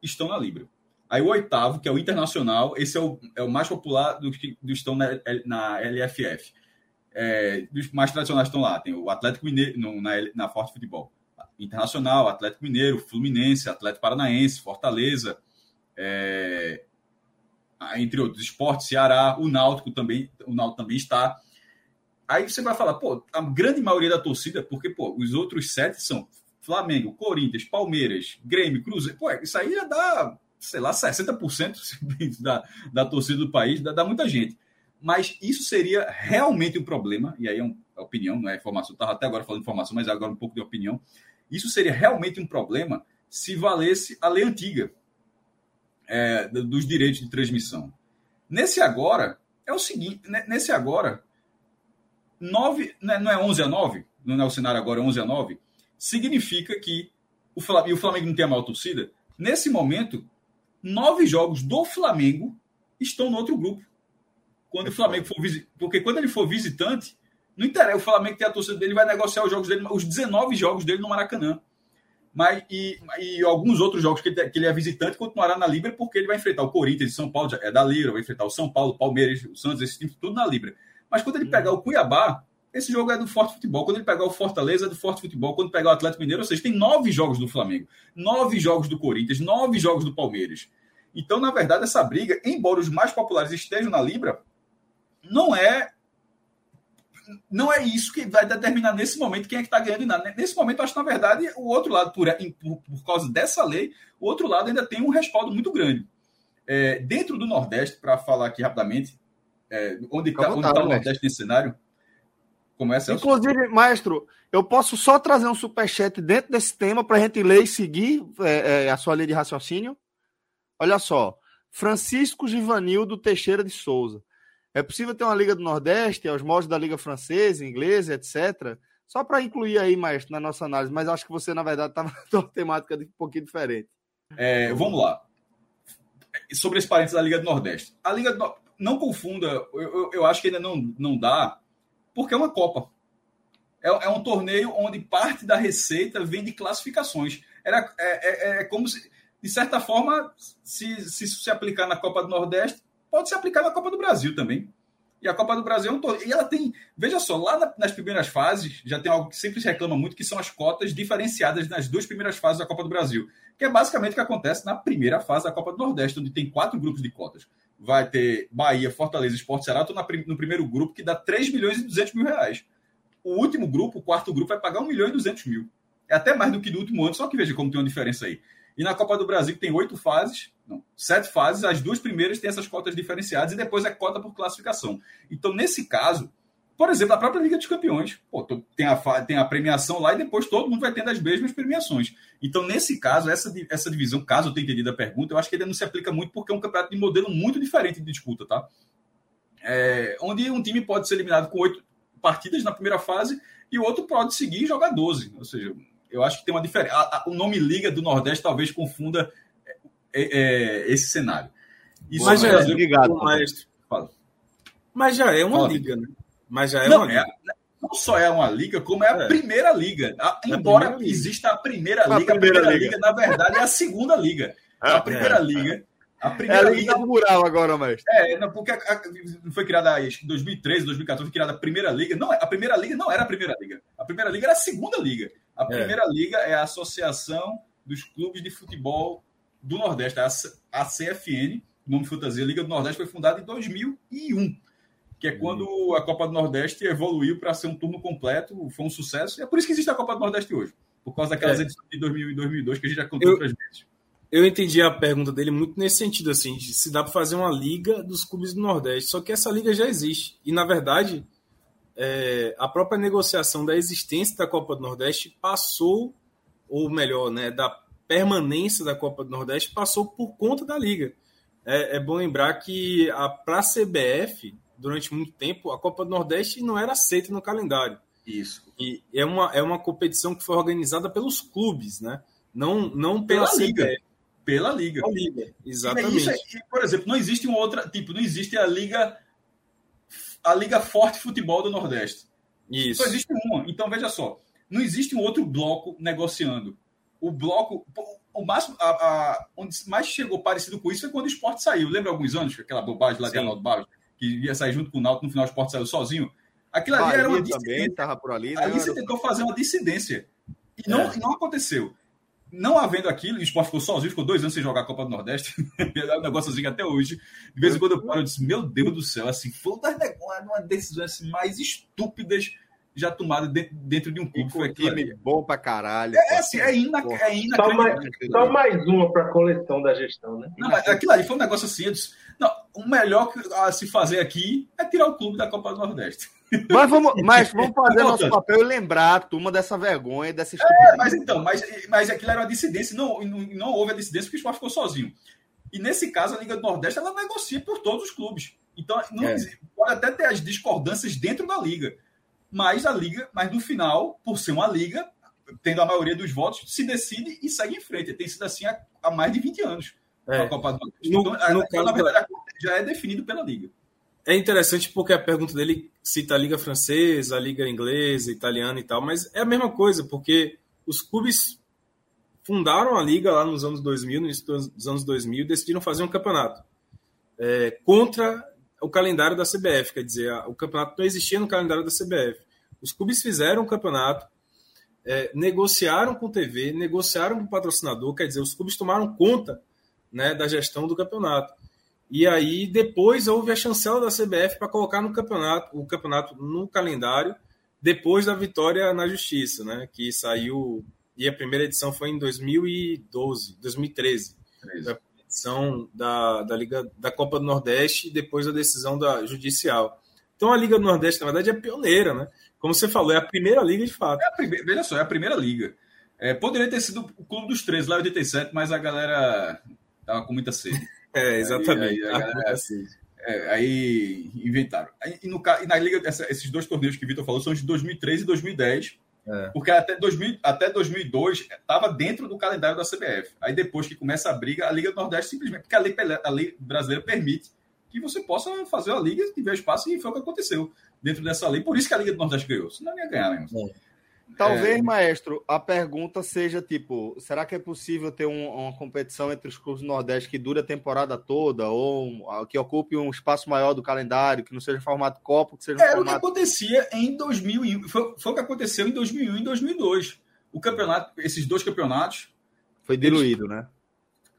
estão na Libra. Aí o oitavo, que é o Internacional, esse é o, é o mais popular dos que estão na, na LFF. É, dos mais tradicionais estão lá. Tem o Atlético Mineiro no, na, na Forte Futebol. Internacional, Atlético Mineiro, Fluminense, Atlético Paranaense, Fortaleza, é, entre outros, Esporte, Ceará, o Náutico também, o Náutico também está. Aí você vai falar, pô, a grande maioria da torcida, porque pô, os outros sete são Flamengo, Corinthians, Palmeiras, Grêmio, Cruzeiro, pô, isso aí já dá, sei lá, 60% da, da torcida do país, dá, dá muita gente. Mas isso seria realmente um problema, e aí é uma opinião, não é informação, estava até agora falando informação, mas agora um pouco de opinião. Isso seria realmente um problema se valesse a lei antiga é, dos direitos de transmissão. Nesse agora, é o seguinte: nesse agora, 9, né, não é 11 a 9, não é o cenário agora, é 11 a 9, significa que o Flamengo, o Flamengo não tem a maior torcida. Nesse momento, nove jogos do Flamengo estão no outro grupo. Quando o Flamengo for porque quando ele for visitante, não interessa, o Flamengo tem a torcida dele, vai negociar os jogos dele, os 19 jogos dele no Maracanã. Mas, e, e alguns outros jogos que ele, que ele é visitante continuará na Libra, porque ele vai enfrentar o Corinthians, São Paulo, é da Libra, vai enfrentar o São Paulo, Palmeiras, o Santos, esse time, tudo na Libra. Mas quando ele pegar o Cuiabá, esse jogo é do Forte Futebol. Quando ele pegar o Fortaleza, é do Forte Futebol. Quando pegar o Atlético Mineiro, ou seja, tem nove jogos do Flamengo, nove jogos do Corinthians, nove jogos do Palmeiras. Então, na verdade, essa briga, embora os mais populares estejam na Libra, não é não é isso que vai determinar nesse momento quem é que está ganhando nada. Nesse momento, acho que, na verdade, o outro lado, por, por, por, causa dessa lei, o outro lado ainda tem um respaldo muito grande. É, dentro do Nordeste, para falar aqui rapidamente, é, onde está tá o Nordeste nesse cenário? Começa Inclusive, maestro, eu posso só trazer um superchat dentro desse tema para a gente ler e seguir é, é, a sua lei de raciocínio? Olha só. Francisco Givanildo Teixeira de Souza. É possível ter uma Liga do Nordeste, aos moldes da Liga Francesa, Inglesa, etc. Só para incluir aí, maestro, na nossa análise, mas acho que você, na verdade, estava uma temática um pouquinho diferente. É, vamos lá. Sobre esse parênteses da Liga do Nordeste. A Liga do... Não confunda, eu, eu, eu, acho que ainda não, não dá, porque é uma Copa. é, é, um torneio onde parte da receita vem de classificações. Era, é, é, é como se, de certa forma, se, se se aplicar na Copa do Nordeste, pode se aplicar na Copa do Brasil também. E a Copa do Brasil é um torneio. E ela tem. Veja só, lá na, nas primeiras fases, já tem algo que sempre se reclama muito, que são as cotas diferenciadas nas duas primeiras fases da Copa do Brasil. Que é basicamente o que acontece na primeira fase da Copa do Nordeste, onde tem quatro grupos de cotas. Vai ter Bahia, Fortaleza e Esporte Ceará, no primeiro grupo, que dá 3 milhões e 200 mil reais. O último grupo, o quarto grupo, vai pagar 1 milhão e 200 mil. É até mais do que no último ano, só que veja como tem uma diferença aí. E na Copa do Brasil, que tem oito fases, não, sete fases, as duas primeiras têm essas cotas diferenciadas e depois é cota por classificação. Então, nesse caso, por exemplo, a própria Liga dos Campeões, pô, tem, a, tem a premiação lá e depois todo mundo vai tendo as mesmas premiações. Então, nesse caso, essa, essa divisão, caso eu tenha entendido a pergunta, eu acho que ele não se aplica muito porque é um campeonato de modelo muito diferente de disputa, tá? É, onde um time pode ser eliminado com oito partidas na primeira fase e o outro pode seguir e jogar 12. Ou seja, eu acho que tem uma diferença. O nome Liga do Nordeste talvez confunda é, é, esse cenário. Isso mas já é, ligado, maestro. Fala. Mas já é uma Fala. liga, né? Mas já é não, uma liga. É, não só é uma liga, como é a é. primeira liga. A, embora primeira exista a primeira liga, a primeira, a primeira liga. liga. na verdade, é a segunda liga. A primeira liga. A primeira é a liga, liga rural agora, mestre. É, não, porque a, a, foi criada em 2013, 2014, foi criada a primeira liga. Não, a primeira liga não era a primeira liga. A primeira liga era a segunda liga. A primeira liga é a Associação dos Clubes de Futebol do Nordeste, a CFN, nome fantasia Liga do Nordeste, foi fundada em 2001, que é uhum. quando a Copa do Nordeste evoluiu para ser um turno completo, foi um sucesso, e é por isso que existe a Copa do Nordeste hoje, por causa daquelas é. edições de 2000 e 2002 que a gente já contou outras vezes. Eu entendi a pergunta dele muito nesse sentido, assim, se dá para fazer uma liga dos clubes do Nordeste, só que essa liga já existe, e na verdade, é, a própria negociação da existência da Copa do Nordeste passou, ou melhor, né, da permanência da Copa do Nordeste passou por conta da Liga. É, é bom lembrar que para a CBF, durante muito tempo, a Copa do Nordeste não era aceita no calendário. Isso. E é uma, é uma competição que foi organizada pelos clubes, né? Não, não pela, pela Liga. Pela Liga. Pela Liga, exatamente. Isso, por exemplo, não existe uma outra, tipo, não existe a Liga a Liga Forte Futebol do Nordeste. Isso. Só existe uma. Então, veja só, não existe um outro bloco negociando o bloco. O máximo, a, a, onde mais chegou parecido com isso foi quando o esporte saiu. Lembra alguns anos, aquela bobagem lá Sim. de Arnaldo Barros, que ia sair junto com o Náutico, no final o esporte saiu sozinho? Aquilo ali era uma dissidência. Também, por ali, né? Ali você tentou fazer uma dissidência. E não, é. não aconteceu. Não havendo aquilo, o esporte ficou sozinho, ficou dois anos sem jogar a Copa do Nordeste. é um negócio assim até hoje. De vez em quando eu paro e disse, meu Deus do céu, assim, foi uma das decisões assim, mais estúpidas já tomado dentro de um clube. Foi time bom pra caralho. É, assim, é, ina, é só, mais, só mais uma pra coleção da gestão, né? Não, aquilo ali foi um negócio assim. Disse, não, o melhor a se fazer aqui é tirar o clube da Copa do Nordeste. Mas vamos, mas vamos fazer nosso papel e lembrar a turma dessa vergonha, dessa É, mas então, mas, mas aquilo era uma dissidência, não, não, não houve a dissidência porque o esporte ficou sozinho. E nesse caso, a Liga do Nordeste ela negocia por todos os clubes. Então, não, é. pode até ter as discordâncias dentro da liga mas a liga, mas no final, por ser uma liga, tendo a maioria dos votos, se decide e segue em frente. Tem sido assim há, há mais de 20 anos. É. A Copa do no, então, no a, caso, na verdade, já é definido pela liga. É interessante porque a pergunta dele cita a liga francesa, a liga inglesa, italiana e tal, mas é a mesma coisa, porque os clubes fundaram a liga lá nos anos 2000, no início dos anos 2000, e decidiram fazer um campeonato é, contra o calendário da CBF, quer dizer, o campeonato não existia no calendário da CBF. Os clubes fizeram o campeonato, é, negociaram com TV, negociaram com o patrocinador, quer dizer, os clubes tomaram conta né, da gestão do campeonato. E aí depois houve a chancela da CBF para colocar no campeonato, o campeonato no calendário, depois da vitória na justiça, né, que saiu e a primeira edição foi em 2012, 2013. 13 edição da, da Liga da Copa do Nordeste depois da decisão da judicial. Então a Liga do Nordeste, na verdade, é pioneira, né? Como você falou, é a primeira liga de fato. É primeira, veja só, é a primeira liga. É, poderia ter sido o Clube dos Três lá em 87, mas a galera tava com muita sede. É, exatamente. Aí, aí, galera, é, aí inventaram. E, no, e na liga, essa, esses dois torneios que o Vitor falou são de 2003 e 2010 é. Porque até, 2000, até 2002 estava dentro do calendário da CBF. Aí depois que começa a briga, a Liga do Nordeste simplesmente, porque a lei, a lei brasileira permite que que você possa fazer a liga, tiver espaço, e foi o que aconteceu dentro dessa lei. Por isso que a Liga do Nordeste ganhou. Senão não ia ganhar mesmo. É. Talvez, é... maestro, a pergunta seja tipo: será que é possível ter um, uma competição entre os clubes do Nordeste que dure a temporada toda, ou que ocupe um espaço maior do calendário, que não seja formato Copa, que seja Era formato... o que acontecia em 2001, foi, foi o que aconteceu em 2001 e 2002. O campeonato, esses dois campeonatos. Foi diluído, eles, né?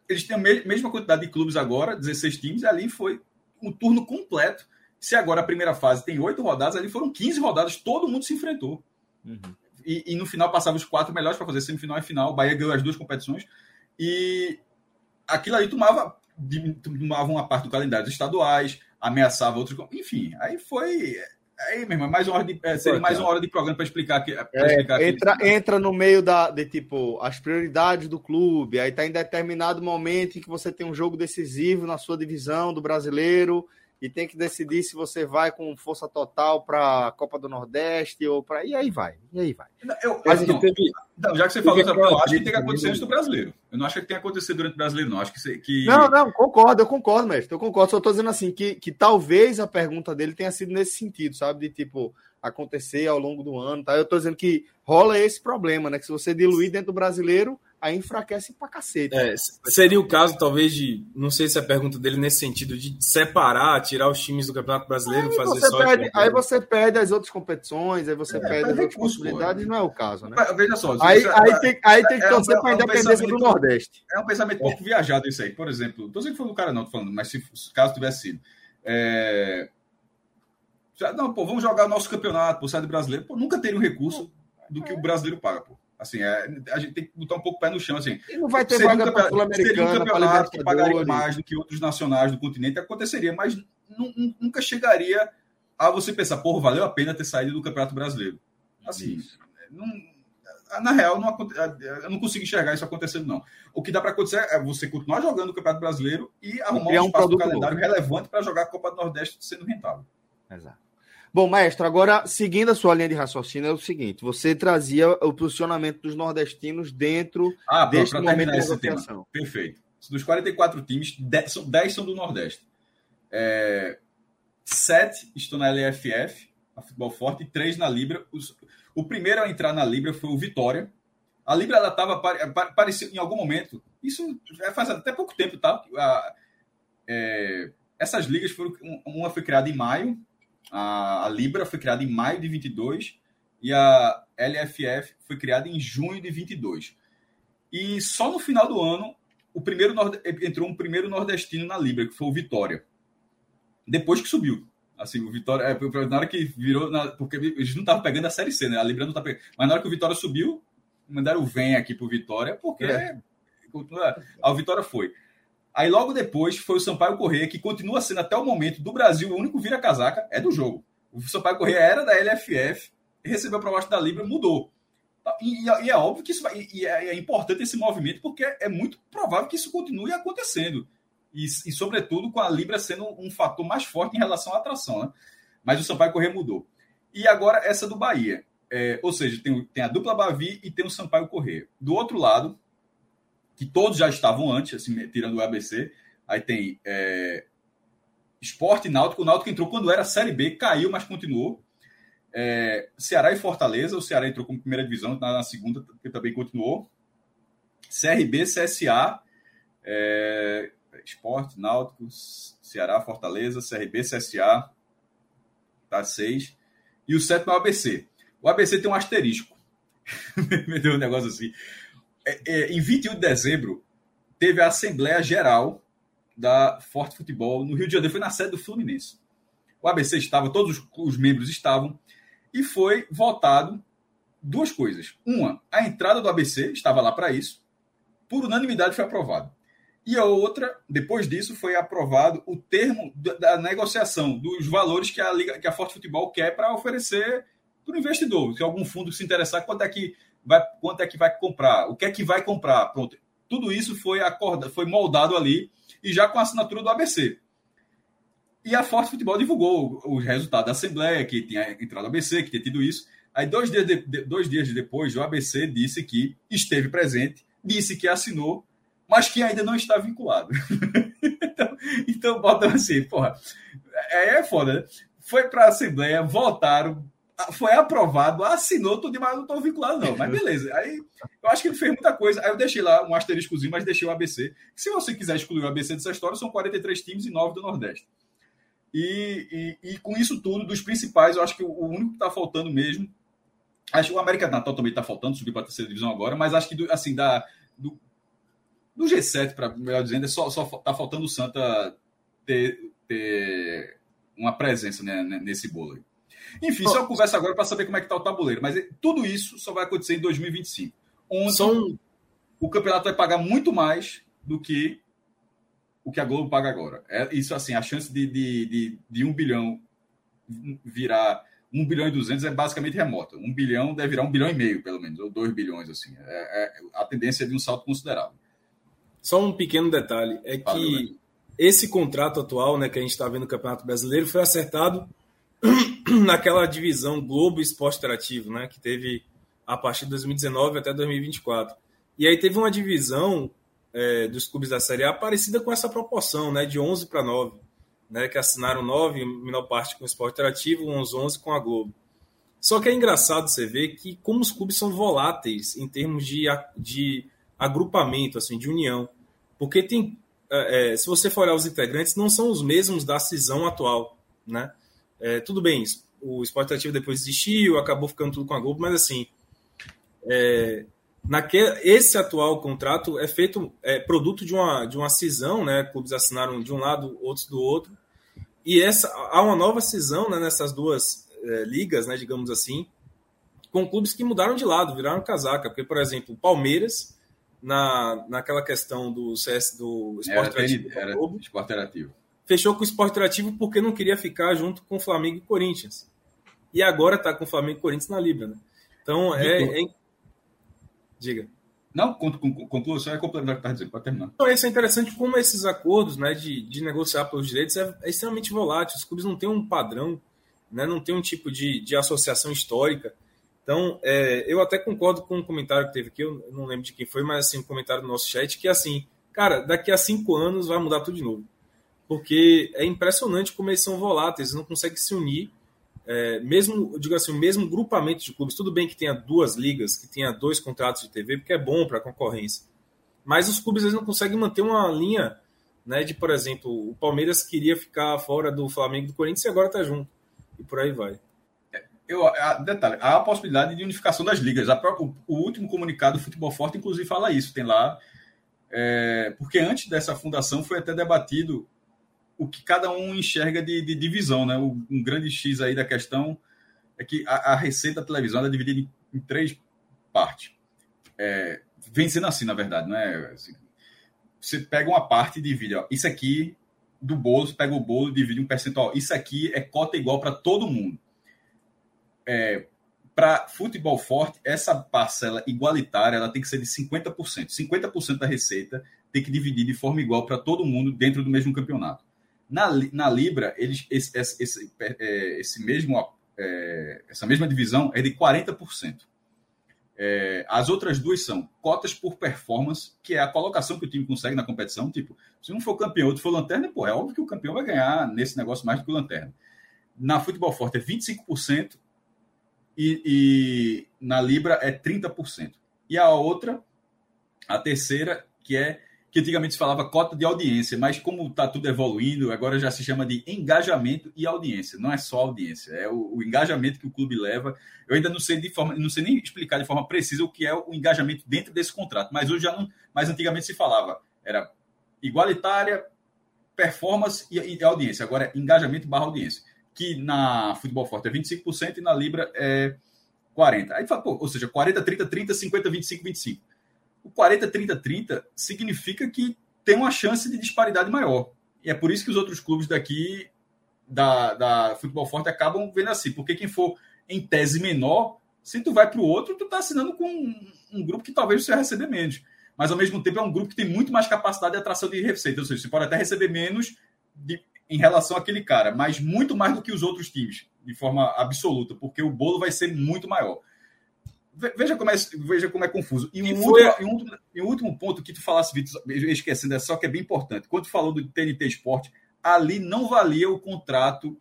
Eles têm a mesma quantidade de clubes agora, 16 times, e ali foi um turno completo. Se agora a primeira fase tem oito rodadas, ali foram 15 rodadas, todo mundo se enfrentou. Uhum e, e, no final passava os quatro melhores para fazer semifinal e final. O Bahia ganhou as duas competições. E aquilo aí tomava, tomava uma parte do calendário dos estaduais, ameaçava outros. Enfim, aí foi. Aí, mesmo, é mais uma hora de, é, seria mais uma hora de programa para explicar, que, é, explicar entra, entra no meio da, de tipo as prioridades do clube. Aí está em determinado momento em que você tem um jogo decisivo na sua divisão do brasileiro e tem que decidir se você vai com força total para a Copa do Nordeste ou para. E aí vai, e aí vai. Eu, Mas, não, teve... não, já que você falou, eu acho que tem que acontecer antes do brasileiro. Eu não acho que tem que acontecer durante o brasileiro, não. Acho que, que... Não, não, concordo, eu concordo, mestre. Eu concordo. Só estou dizendo assim que, que talvez a pergunta dele tenha sido nesse sentido, sabe? De tipo, acontecer ao longo do ano. Tá? Eu estou dizendo que rola esse problema, né? Que se você diluir dentro do brasileiro, aí enfraquece pra cacete. É, seria o caso, talvez, de. Não sei se é a pergunta dele nesse sentido, de separar, tirar os times do Campeonato Brasileiro e fazer só. Perde, aí você perde as outras competições, aí você é, perde as outras possibilidades, pô. não é o caso, né? Veja só. Aí, você, aí, tem, aí tem que é, torcer é, para a independência do Nordeste. É um pensamento pouco viajado isso aí. Por exemplo, tô dizendo que foi do cara, não, tô falando, mas se caso tivesse sido. É... Não, pô, vamos jogar o nosso campeonato, por sair do brasileiro. Pô, nunca teria um recurso do que o brasileiro paga, pô. Assim, é, a gente tem que botar um pouco o pé no chão. Assim. E não vai ter seria vaga um Sul-Americana. Seria um campeonato que pagaria mais do que outros nacionais do continente, aconteceria, mas nunca chegaria a você pensar, porra, valeu a pena ter saído do Campeonato Brasileiro. Assim, não, na real, não, eu não consigo enxergar isso acontecendo, não. O que dá para acontecer é você continuar jogando o Campeonato Brasileiro e arrumar um espaço um no calendário novo. relevante para jogar a Copa do Nordeste sendo rentável. Exato. Bom, maestro, agora seguindo a sua linha de raciocínio, é o seguinte: você trazia o posicionamento dos nordestinos dentro ah, deste pra, pra momento de tema. Perfeito. Dos 44 times, 10 são, 10 são do Nordeste. É, 7 estão na LFF, a Futebol Forte, e 3 na Libra. Os, o primeiro a entrar na Libra foi o Vitória. A Libra ela estava parecia em algum momento. Isso faz até pouco tempo, tá? A, é, essas ligas foram uma foi criada em maio a, a Libra foi criada em maio de 22 e a LFF foi criada em junho de 22. E só no final do ano o primeiro entrou um primeiro nordestino na Libra, que foi o Vitória. Depois que subiu. Assim, o Vitória. É, na hora que virou. Na, porque eles não estavam pegando a Série C, né? A Libra não tá pegando. Mas na hora que o Vitória subiu, mandaram o Vem aqui pro Vitória, porque. É. A Vitória foi. Aí logo depois foi o Sampaio Corrêa, que continua sendo até o momento do Brasil o único vira-casaca, é do jogo. O Sampaio Corrêa era da LFF, recebeu a proposta da Libra, mudou. E, e, é óbvio que isso vai, e é, é, importante esse movimento, porque é muito provável que isso continue acontecendo. E, e, sobretudo, com a Libra sendo um fator mais forte em relação à atração. Né? Mas o Sampaio Corrêa mudou. E agora essa do Bahia. É, ou seja, tem, tem a dupla Bavi e tem o Sampaio Corrêa. Do outro lado, que todos já estavam antes, assim, tirando o ABC. Aí tem é, Esporte Náutico. O Náutico entrou quando era Série B, caiu, mas continuou. É, Ceará e Fortaleza. O Ceará entrou como primeira divisão, na, segunda, que também continuou. CRB, CSA, é, Esporte, Náutico, Ceará, Fortaleza, CRB, CSA, tá seis. E o sétimo é o ABC. O ABC tem um asterisco. Me deu um negócio assim. É, é, em 21 de dezembro, teve a Assembleia Geral da Forte Futebol no Rio de Janeiro. Foi na sede do Fluminense. O ABC estava, todos os, os membros estavam, e foi votado duas coisas. Uma, a entrada do ABC, estava lá para isso, por unanimidade foi aprovado. E a outra, depois disso, foi aprovado o termo da negociação dos valores que a, Liga, que a Forte Futebol quer para oferecer para o investidor. Se algum fundo se interessar, quanto é que vai, quanto é que vai comprar, o que é que vai comprar. Pronto. Tudo isso foi, acorda, foi moldado ali e já com a assinatura do ABC. E a Forte Futebol divulgou os resultados da Assembleia, que tinha entrado no ABC, que tinha tido isso. Aí, dois dias, de, dois dias depois, o ABC disse que esteve presente, disse que assinou, mas que ainda não está vinculado. então, Então, botam assim, porra. É, é foda, né? Foi para a Assembleia, votaram, foi aprovado, assinou tudo, mas não estou vinculado, não. Mas beleza. Aí eu acho que ele fez muita coisa. Aí eu deixei lá um asteriscozinho, mas deixei o ABC. Se você quiser excluir o ABC dessa história, são 43 times e 9 do Nordeste. E, e, e com isso tudo, dos principais, eu acho que o único que está faltando mesmo. Acho que o América Natal também está faltando, subir para a terceira divisão agora, mas acho que, assim, da, do, do G7, para melhor dizendo, é só, só tá faltando o Santa ter, ter uma presença né, nesse bolo aí. Enfim, oh, só conversa agora para saber como é que tá o tabuleiro. Mas tudo isso só vai acontecer em 2025. Onde São... o campeonato vai pagar muito mais do que o que a Globo paga agora. É, isso assim, a chance de, de, de, de um bilhão virar um bilhão e duzentos é basicamente remota. Um bilhão deve virar um bilhão e meio, pelo menos, ou dois bilhões, assim. É, é a tendência é de um salto considerável. Só um pequeno detalhe, é que esse contrato atual, né, que a gente está vendo no Campeonato Brasileiro, foi acertado naquela divisão Globo Esporte Interativo, né, que teve a partir de 2019 até 2024. E aí teve uma divisão é, dos clubes da Série A parecida com essa proporção, né, de 11 para 9, né, que assinaram 9, menor parte com o Esporte Interativo, uns 11 com a Globo. Só que é engraçado você ver que como os clubes são voláteis em termos de, de agrupamento, assim, de união. Porque tem, é, é, se você for olhar os integrantes, não são os mesmos da cisão atual, né? É, tudo bem, o esporte ativo depois existiu, acabou ficando tudo com a Globo, mas assim, é, naquele, esse atual contrato é feito, é produto de uma, de uma cisão, né? Clubes assinaram de um lado, outros do outro, e essa, há uma nova cisão né, nessas duas é, ligas, né, digamos assim, com clubes que mudaram de lado, viraram casaca, porque, por exemplo, o Palmeiras na, naquela questão do CS do esporte interativo. Era esporte interativo. Fechou com o esporte interativo porque não queria ficar junto com o Flamengo e Corinthians. E agora está com o Flamengo e Corinthians na Libra, né? Então é, é... Diga. Não, conclua, só é complementar o que está dizendo, pode terminar. Então, isso é interessante como esses acordos né, de, de negociar pelos direitos é, é extremamente volátil. Os clubes não têm um padrão, né, não tem um tipo de, de associação histórica. Então, é, eu até concordo com um comentário que teve aqui, eu não lembro de quem foi, mas assim, um comentário do nosso chat, que é assim, cara, daqui a cinco anos vai mudar tudo de novo. Porque é impressionante como eles são voláteis, não conseguem se unir. É, mesmo, digo assim, mesmo grupamento de clubes, tudo bem que tenha duas ligas, que tenha dois contratos de TV, porque é bom para a concorrência. Mas os clubes eles não conseguem manter uma linha, né, de, por exemplo, o Palmeiras queria ficar fora do Flamengo e do Corinthians e agora está junto. E por aí vai eu, a, detalhe, há a possibilidade de unificação das ligas. O, o, último comunicado do Futebol Forte, inclusive, fala isso. Tem lá. É, porque antes dessa fundação foi até debatido o que cada um enxerga de, de divisão. Né? O, um grande X aí da questão é que a, a receita da televisão é dividida em, em três partes. É, vem sendo assim, na verdade. Né? Assim, você pega uma parte e divide. Ó, isso aqui do bolo, você pega o bolo e divide um percentual. Isso aqui é cota igual para todo mundo é, para futebol forte, essa parcela igualitária ela tem que ser de 50%. 50% da receita tem que dividir de forma igual para todo mundo dentro do mesmo campeonato. Na, na Libra, eles, esse, esse, é, esse mesmo, é, essa mesma divisão é de 40%. É, as outras duas são cotas por performance, que é a colocação que o time consegue na competição. Tipo, se um for campeão, outro for lanterna, pô, é óbvio que o campeão vai ganhar nesse negócio mais do que o lanterna. Na futebol forte é 25% e, e na Libra é 30%. E a outra, a terceira, que é que antigamente se falava cota de audiência, mas como está tudo evoluindo, agora já se chama de engajamento e audiência. Não é só audiência, é o, o, engajamento que o clube leva. Eu ainda não sei de forma, não sei nem explicar de forma precisa o que é o engajamento dentro desse contrato, mas hoje já não, mas antigamente se falava era igualitária, performance e, e audiência. Agora é engajamento barra audiência que na Futebol Forte é 25% e na Libra é 40%. Aí fala, pô, ou seja, 40, 30, 30, 50, 25, 25. O 40, 30, 30 significa que tem uma chance de disparidade maior. E é por isso que os outros clubes daqui da, da Futebol Forte acabam vendo assim, porque quem for em tese menor, se tu vai para o outro, tu está assinando com um, um, grupo que talvez você vai receber menos. Mas ao mesmo tempo é um grupo que tem muito mais capacidade de atração de receita. Ou seja, você pode até receber menos de, em relação àquele cara, mas muito mais do que os outros times, de forma absoluta, porque o bolo vai ser muito maior. Veja como é, veja como é confuso. E, um último, e, um, e um último ponto que tu falasse, Vitor, esquecendo, é só que é bem importante. Quando tu falou do TNT Esporte, ali não valia o contrato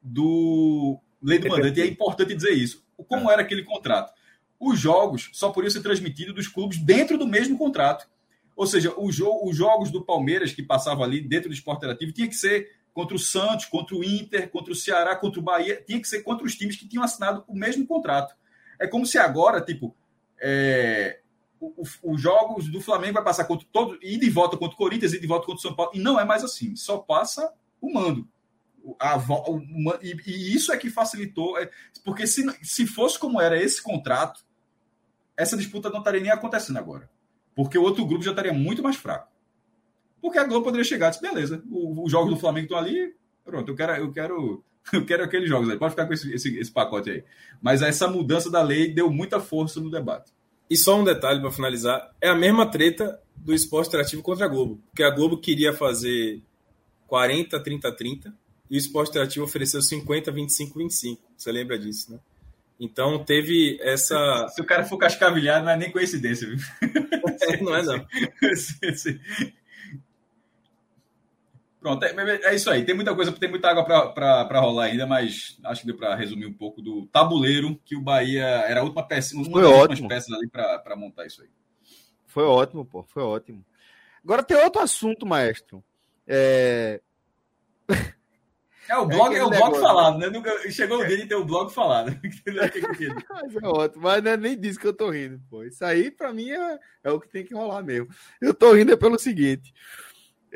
do Lei do Mandante. E é importante dizer isso. Como era aquele contrato? Os jogos só podiam ser transmitidos dos clubes dentro do mesmo contrato. Ou seja, os jogos do Palmeiras que passavam ali dentro do esporte interativo tinha que ser contra o Santos, contra o Inter, contra o Ceará, contra o Bahia, tinha que ser contra os times que tinham assinado o mesmo contrato. É como se agora, tipo, é, os jogos do Flamengo vai passar contra todo, e de volta contra o Corinthians, e de volta contra o São Paulo, e não é mais assim, só passa o mando. A, e, e, isso é que facilitou, é, porque se, se fosse como era esse contrato, essa disputa não estaria nem acontecendo agora. Porque o outro grupo já estaria muito mais fraco. Porque a Globo poderia chegar e dizer, beleza, os jogos do Flamengo estão ali, pronto, eu quero, eu quero, eu quero aqueles jogos aí, pode ficar com esse, esse, esse pacote aí. Mas essa mudança da lei deu muita força no debate. E só um detalhe para finalizar: é a mesma treta do esporte interativo contra a Globo. Porque a Globo queria fazer 40, 30, 30, e o esporte interativo ofereceu 50, 25, 25. Você lembra disso, né? Então teve essa. Se o cara for cascavilhado, não é nem coincidência, viu? É, não é, não. Pronto, é, é, isso aí. Tem muita coisa, tem muita água para rolar ainda, mas acho que deu para resumir um pouco do tabuleiro que o Bahia era a última peça, uma foi das últimas peças ali para montar isso aí. Foi ótimo, pô, foi ótimo. Agora tem outro assunto, maestro. É, é o blog, é, é o blog falado, né? Nunca, chegou o dia de ter o blog falado. mas é ótimo, mas não é nem disso que eu tô rindo, pô. Isso aí, para mim, é, é o que tem que rolar mesmo. Eu tô rindo é pelo seguinte.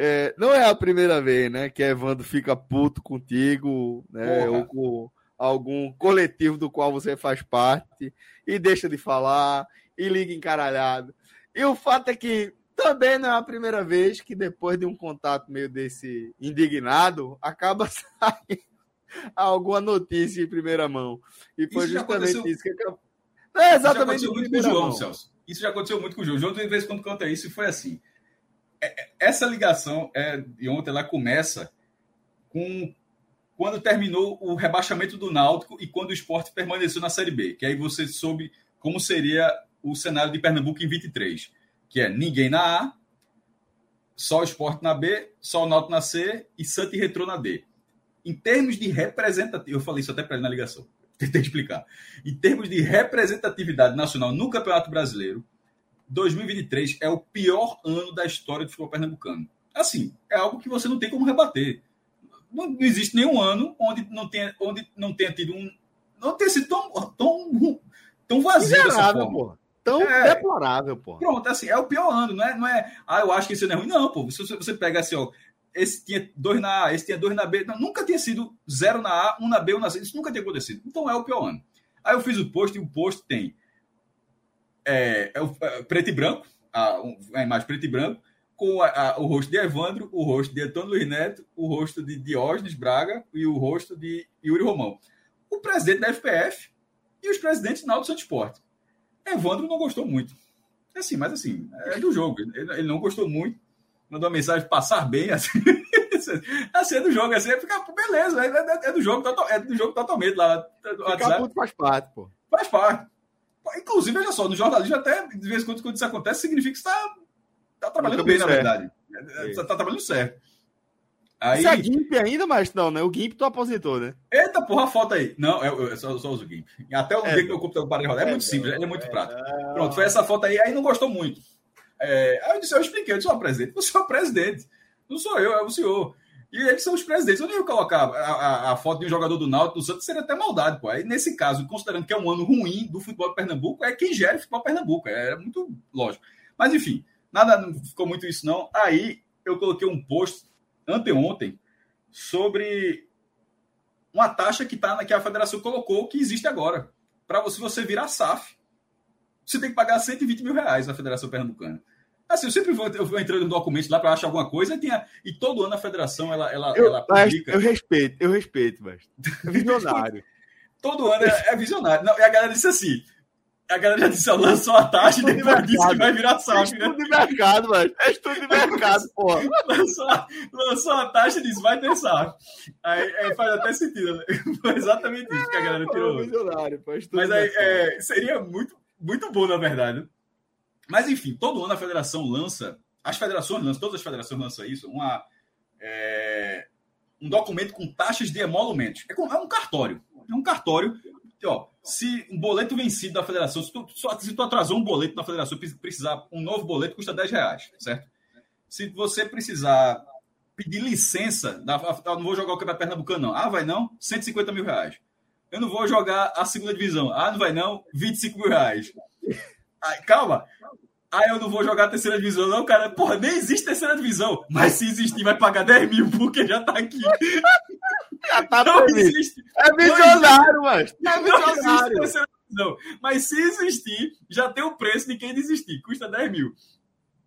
É, não é a primeira vez, né, que Evandro fica puto contigo, né, ou com algum coletivo do qual você faz parte, e deixa de falar, e liga encaralhado. E o fato é que também não é a primeira vez que depois de um contato meio desse indignado, acaba saindo alguma notícia em primeira mão. E foi isso justamente isso que. Não é exatamente isso já aconteceu muito com o João, mão. Celso. Isso já aconteceu muito com o João. O João, de vez em quando, conta isso, e foi assim. Essa ligação é, de ontem ela começa com quando terminou o rebaixamento do Náutico e quando o esporte permaneceu na Série B, que aí você soube como seria o cenário de Pernambuco em 23, que é ninguém na A, só o esporte na B, só o Náutico na C e Santa e Retrô na D. Em termos de representatividade, eu falei isso até para ele na ligação, tentei explicar. Em termos de representatividade nacional no Campeonato Brasileiro, 2023 é o pior ano da história do futebol pernambucano. Assim, é algo que você não tem como rebater. Não, não existe nenhum ano onde não tenha, onde não tenha tido um. Não tenha sido tão, tão, tão vazio forma. Porra. Tão é, deplorável, pô. Pronto, assim, é o pior ano, não é, não é. Ah, eu acho que esse ano é ruim. Não, pô. Se você, você pega assim, ó. Esse tinha dois na A, esse tinha dois na B. Não, nunca tinha sido zero na A, um na B, um na C. Isso nunca tinha acontecido. Então é o pior ano. Aí eu fiz o post e o post tem é, é, o, é preto e branco, a, a, imagem preto e branco, com a, a, o rosto de Evandro, o rosto de Antônio Luiz Neto, o rosto de Diógenes Braga e o rosto de Yuri Romão. O presidente da FPF e os presidentes do Náutico Santo Esporte. Evandro não gostou muito. É assim, mas assim, é do jogo. Ele, ele não gostou muito. Mandou uma mensagem passar bem, assim. assim é do jogo, assim, é ficar, beleza, é, é, é, do jogo, é do jogo totalmente lá. Ficar puto faz parte, pô. Faz parte. Inclusive, veja só, no jornalismo, até de vez em quando, quando isso acontece, significa que está tá trabalhando bem, certo. na verdade. Está tá trabalhando certo. Aí... Você é GIMP ainda, mas não, né? O GIMP tu aposentou, né? Eita, porra, a foto aí. Não, eu, eu só, só uso o GIMP. Até o é, dia que meu computador para de rodar. É, é muito simples, ele é muito é, prático. Pronto, foi essa foto aí, aí não gostou muito. É, aí eu disse, eu expliquei, eu disse, ó, presidente, você é o presidente. Não sou eu, é o senhor. E eles são os presidentes. Eu nem ia colocar a, a, a, foto de um jogador do Náutico do Santos, seria até maldade, pô. Aí, nesse caso, considerando que é um ano ruim do futebol de Pernambuco, é quem gera o futebol de Pernambuco. É, é muito lógico. Mas, enfim, nada, não ficou muito isso, não. Aí, eu coloquei um post anteontem sobre uma taxa que, tá, que a federação colocou, que existe agora. Para você, você virar SAF, você tem que pagar 120 mil reais na Federação Pernambucana. Assim, eu sempre vou, eu vou entrando no documento lá para achar alguma coisa e, tem e todo ano a federação ela, ela, eu, ela publica. Eu respeito, eu respeito, mas. É visionário. todo ano é, é visionário. Não, e a galera disse assim: a galera já disse, lançou a taxa e depois disse que vai virar SAF, é né? Estudo de mercado, mas É estudo de mercado, porra. lançou, lançou a taxa e disse, vai ter SAF. Aí, aí faz até sentido, né? Foi exatamente isso que a galera tirou. É visionário, pô, mas aí, é, seria muito muito bom, na verdade. Mas, enfim, todo ano a federação lança, as federações lançam, todas as federações lançam isso, uma, é, um documento com taxas de emolumentos. É, é um cartório. É um cartório. Ó, se um boleto vencido da federação, se tu, se tu atrasou um boleto na federação, precisar um novo boleto, custa 10 reais, certo? Se você precisar pedir licença, da, eu não vou jogar o Campeonato Pernambucano, não. Ah, vai não? 150 mil reais. Eu não vou jogar a segunda divisão. Ah, não vai não? 25 mil reais. Aí, calma. Ah, eu não vou jogar terceira divisão, não, cara. Porra, nem existe terceira divisão. Mas se existir, vai pagar 10 mil, porque já tá aqui. Já tá não existe. É milionário, mas. É milionário. Não existe divisão. Mas se existir, já tem o preço de quem desistir. Custa 10 mil.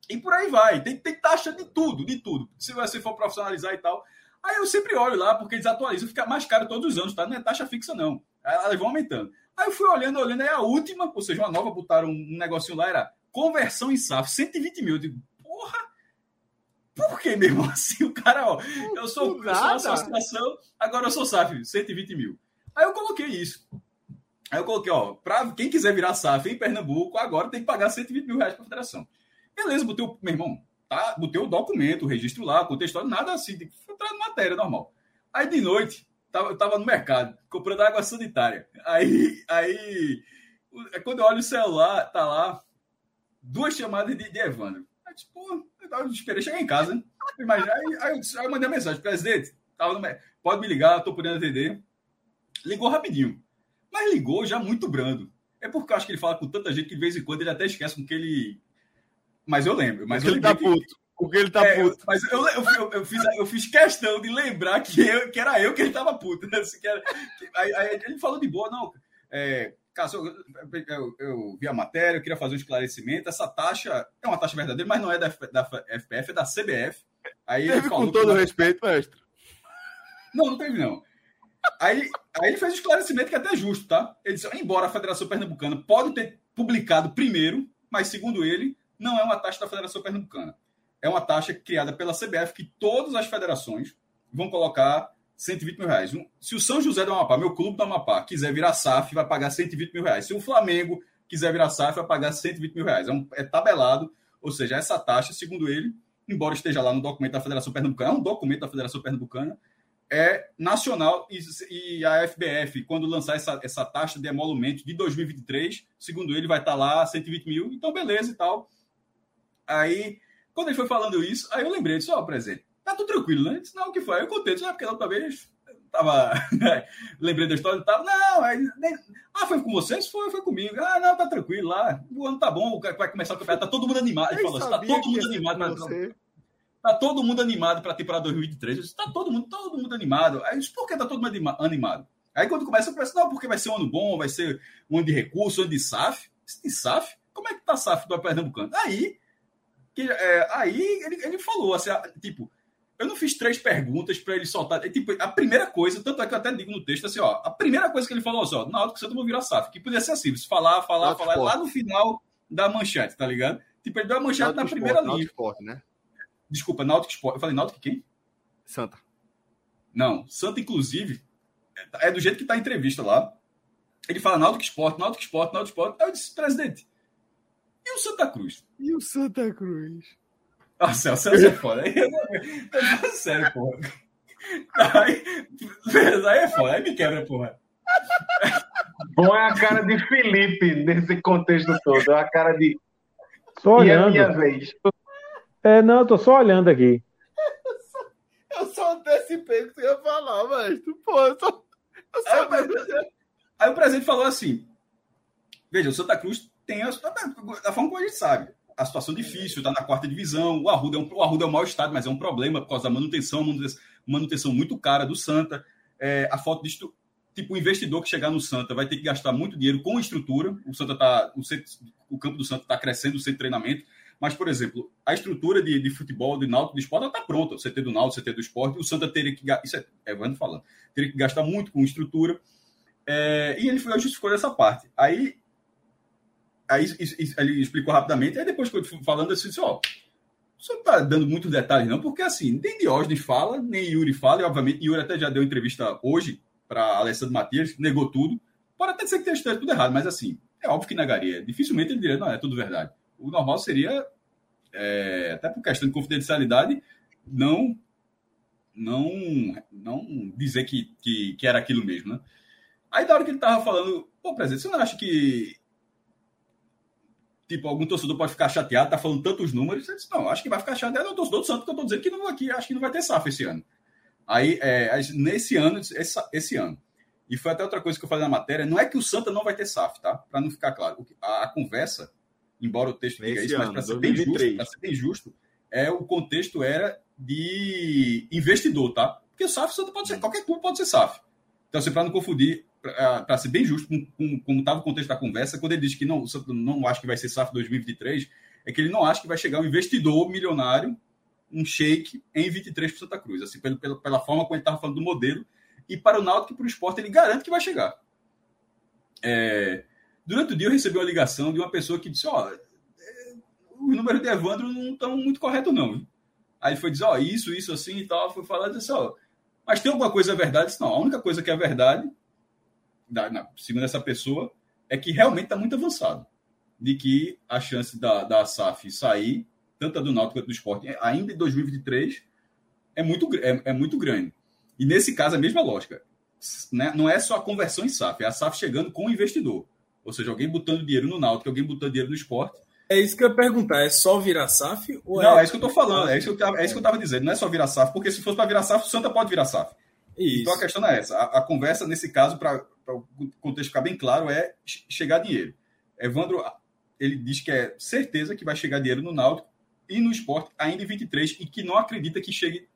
E por aí vai. Tem, tem taxa de tudo, de tudo. Se você for profissionalizar e tal. Aí eu sempre olho lá, porque eles atualizam, fica mais caro todos os anos, tá? Não é taxa fixa, não. Elas vão aumentando. Aí eu fui olhando, olhando, aí a última, ou seja, uma nova, botaram um negocinho lá, era conversão em SAF, 120 mil. Eu digo, porra, por que mesmo assim? O cara, ó, eu sou, eu sou associação, agora eu sou SAF, 120 mil. Aí eu coloquei isso. Aí eu coloquei, ó, para quem quiser virar SAF em Pernambuco, agora tem que pagar 120 mil reais para a federação. Beleza, botei o, meu irmão, tá? Botei o documento, o registro lá, contextual, nada assim, entrar matéria normal. Aí de noite, tava, eu tava no mercado, comprando água sanitária. Aí, aí, é quando eu olho o celular, tá lá, duas chamadas de, de Evandro. Aí, tipo, eu esperei chegar em casa, né? Imagina, aí, aí, aí, eu mandei uma mensagem, presidente, tava no, pode me ligar, tô podendo atender. Ligou rapidinho. Mas ligou já muito brando. É porque eu acho que ele fala com tanta gente que de vez em quando ele até esquece com que ele. Mas eu lembro. Mas ele tá puto. Porque ele tá é, puto. Mas eu, eu, eu, eu, fiz, eu fiz questão de lembrar que, eu, que era eu que ele tava puto. Né? Assim, que era, que, aí, aí, ele falou de boa, não. É, Cássio, eu, eu, eu, vi a matéria, eu queria fazer um esclarecimento. Essa taxa é uma taxa verdadeira, mas não é da, da FPF, é da CBF. Aí teve com todo que... respeito, mestre. Não, não teve, não. Aí, aí ele fez um esclarecimento que é até justo, tá? Ele disse, embora a Federação Pernambucana pode ter publicado primeiro, mas segundo ele, não é uma taxa da Federação Pernambucana. É uma taxa criada pela CBF que todas as federações vão colocar 120 mil reais. Se o São José do Amapá, meu clube do Amapá, quiser virar SAF, vai pagar 120 mil reais. Se o Flamengo quiser virar SAF, vai pagar 120 mil reais. É, um, é tabelado, ou seja, essa taxa, segundo ele, embora esteja lá no documento da Federação Pernambucana, é um documento da Federação Pernambucana, é nacional e, e, a FBF, quando lançar essa, essa taxa de emolumento de 2023, segundo ele, vai estar lá 120 mil, então beleza e tal. Aí, quando ele foi falando isso, aí eu lembrei disso, ó, oh, presente, tá tudo tranquilo, né? Disse, não, o que foi? Eu contei, disse, ah, porque da outra vez tava. lembrei da história e tal. Não, aí, nem... ah, foi com vocês? Foi, foi comigo. Ah, não, tá tranquilo lá. O ano tá bom, vai começar o campeonato, tá todo mundo animado. Ele falou assim, tá todo mundo animado. Pra... Tá todo mundo animado para a temporada 2023. Eu disse, tá todo mundo, todo mundo animado. Aí eu disse, por que tá todo mundo animado? Aí quando começa, eu penso, não, porque vai ser um ano bom, vai ser um ano de recurso, um ano de SAF. De SAF? Como é que tá SAF do Pernambucano? Aí, que, é, aí ele, ele falou assim, tipo, eu não fiz três perguntas para ele soltar. É, tipo, a primeira coisa, tanto é que eu até digo no texto assim, ó, a primeira coisa que ele falou assim, ó, na hora que você não virar SAF, que podia ser assim, se falar, falar, Náutico falar, lá no final da manchete, tá ligado? Tipo, ele deu a manchete na primeira esporte, linha. Esporte, né? Desculpa, Náutico Esporte. Eu falei Náutico quem? Santa. Não, Santa, inclusive, é do jeito que tá a entrevista lá. Ele fala Náutico Esporte, Náutico Esporte, Náutico Esporte. Aí eu disse, presidente, e o Santa Cruz? E o Santa Cruz? Nossa, o Celso é foda. Aí, sério, porra. Aí, aí é foda, aí me quebra, porra. Põe a cara de Felipe nesse contexto todo. É a cara de. Só olhando. E a minha vez. É, não, eu tô só olhando aqui. Eu só antecipei o que você ia falar, mas pô, eu só. Eu só aí, o aí o presidente falou assim: Veja, o Santa Cruz tem a, da forma como a gente sabe. A situação difícil, está na quarta divisão. O Arruda, é um, o Arruda é um mau estado, mas é um problema por causa da manutenção, manutenção muito cara do Santa. É, a falta de tipo, o investidor que chegar no Santa vai ter que gastar muito dinheiro com estrutura. O Santa tá, o, centro, o campo do Santa está crescendo, o centro de treinamento. Mas, por exemplo, a estrutura de, de futebol, de náutico, de esporte, está pronta. O CT do náutico, o CT do esporte. O Santa teria que... Isso é Evandro falando. Teria que gastar muito com estrutura. É, e ele foi, justificou essa parte. Aí, aí ele explicou rapidamente. Aí depois, falando assim, ó... O senhor está dando muitos detalhes, não, porque assim, nem Diógenes fala, nem Yuri fala, e obviamente Yuri até já deu entrevista hoje para Alessandro Matias, negou tudo. Pode até ser que tenha tudo errado, mas assim, é óbvio que negaria. Dificilmente ele diria, não, é tudo verdade. O normal seria, é, até por questão de confidencialidade, não não não dizer que, que, que era aquilo mesmo, né? Aí, da hora que ele tava falando, pô, presidente, você não acha que tipo, algum torcedor pode ficar chateado, tá falando tantos números. Eu disse, não, acho que vai ficar chateado é o torcedor do Santos, que eu tô dizendo que não aqui, acho que não vai ter SAF esse ano. Aí, é, nesse ano, esse, esse, ano. E foi até outra coisa que eu falei na matéria, não é que o Santa não vai ter SAF, tá? Para não ficar claro. A, a, conversa, embora o texto diga isso, ano, mas para ser, bem justo, ser bem justo, é, o contexto era de investidor, tá? Porque o SAF, Santa pode ser, qualquer clube pode ser SAF. Então, assim, para não confundir, para ser bem justo com, com como estava o contexto da conversa, quando ele diz que não, não acha que vai ser SAF 2023, é que ele não acha que vai chegar um investidor milionário, um shake, em 23 para Santa Cruz, assim, pela, pela, forma como ele estava falando do modelo. E para o Náutico e para o esporte, ele garante que vai chegar. É, durante o dia, eu recebi uma ligação de uma pessoa que disse: Ó, é, os números de Evandro não estão muito corretos, não. Aí foi dizer: Ó, isso, isso, assim e tal. Foi falar e disse: Ó, mas tem alguma coisa verdade? Disse, não, a única coisa que é verdade da, na, segundo essa pessoa, é que realmente está muito avançado. De que a chance da, da SAF sair, tanto a do Náutico quanto do esporte, ainda em 2023, é muito, é, é muito grande. E nesse caso, a mesma lógica. Né? Não é só a conversão em SAF, é a SAF chegando com o investidor. Ou seja, alguém botando dinheiro no Náutico, alguém botando dinheiro no esporte. É isso que eu ia perguntar, é só virar SAF? Ou não, é... é isso que eu estou falando, é isso que eu, é isso que eu estava dizendo. Não é só virar SAF, porque se fosse para virar SAF, o Santa pode virar SAF. Isso. Então a questão é essa. A, a conversa, nesse caso, para o contexto ficar bem claro, é chegar dinheiro. Evandro, ele diz que é certeza que vai chegar dinheiro no Náutico e no esporte ainda em 23 e que não acredita que chegue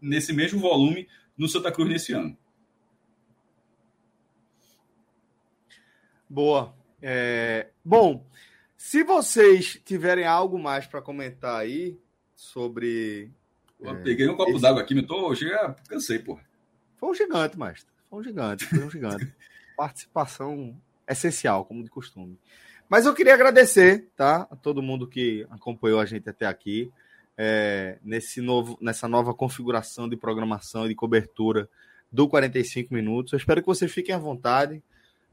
nesse mesmo volume no Santa Cruz nesse ano. Boa. É... Bom, se vocês tiverem algo mais para comentar aí sobre. Eu peguei um copo esse... d'água aqui, me tô. Chega, cansei, porra. Foi um gigante, mestre. Foi um gigante, foi um gigante. Participação essencial, como de costume. Mas eu queria agradecer, tá? A todo mundo que acompanhou a gente até aqui. É, nesse novo, nessa nova configuração de programação e de cobertura do 45 minutos. Eu espero que vocês fiquem à vontade.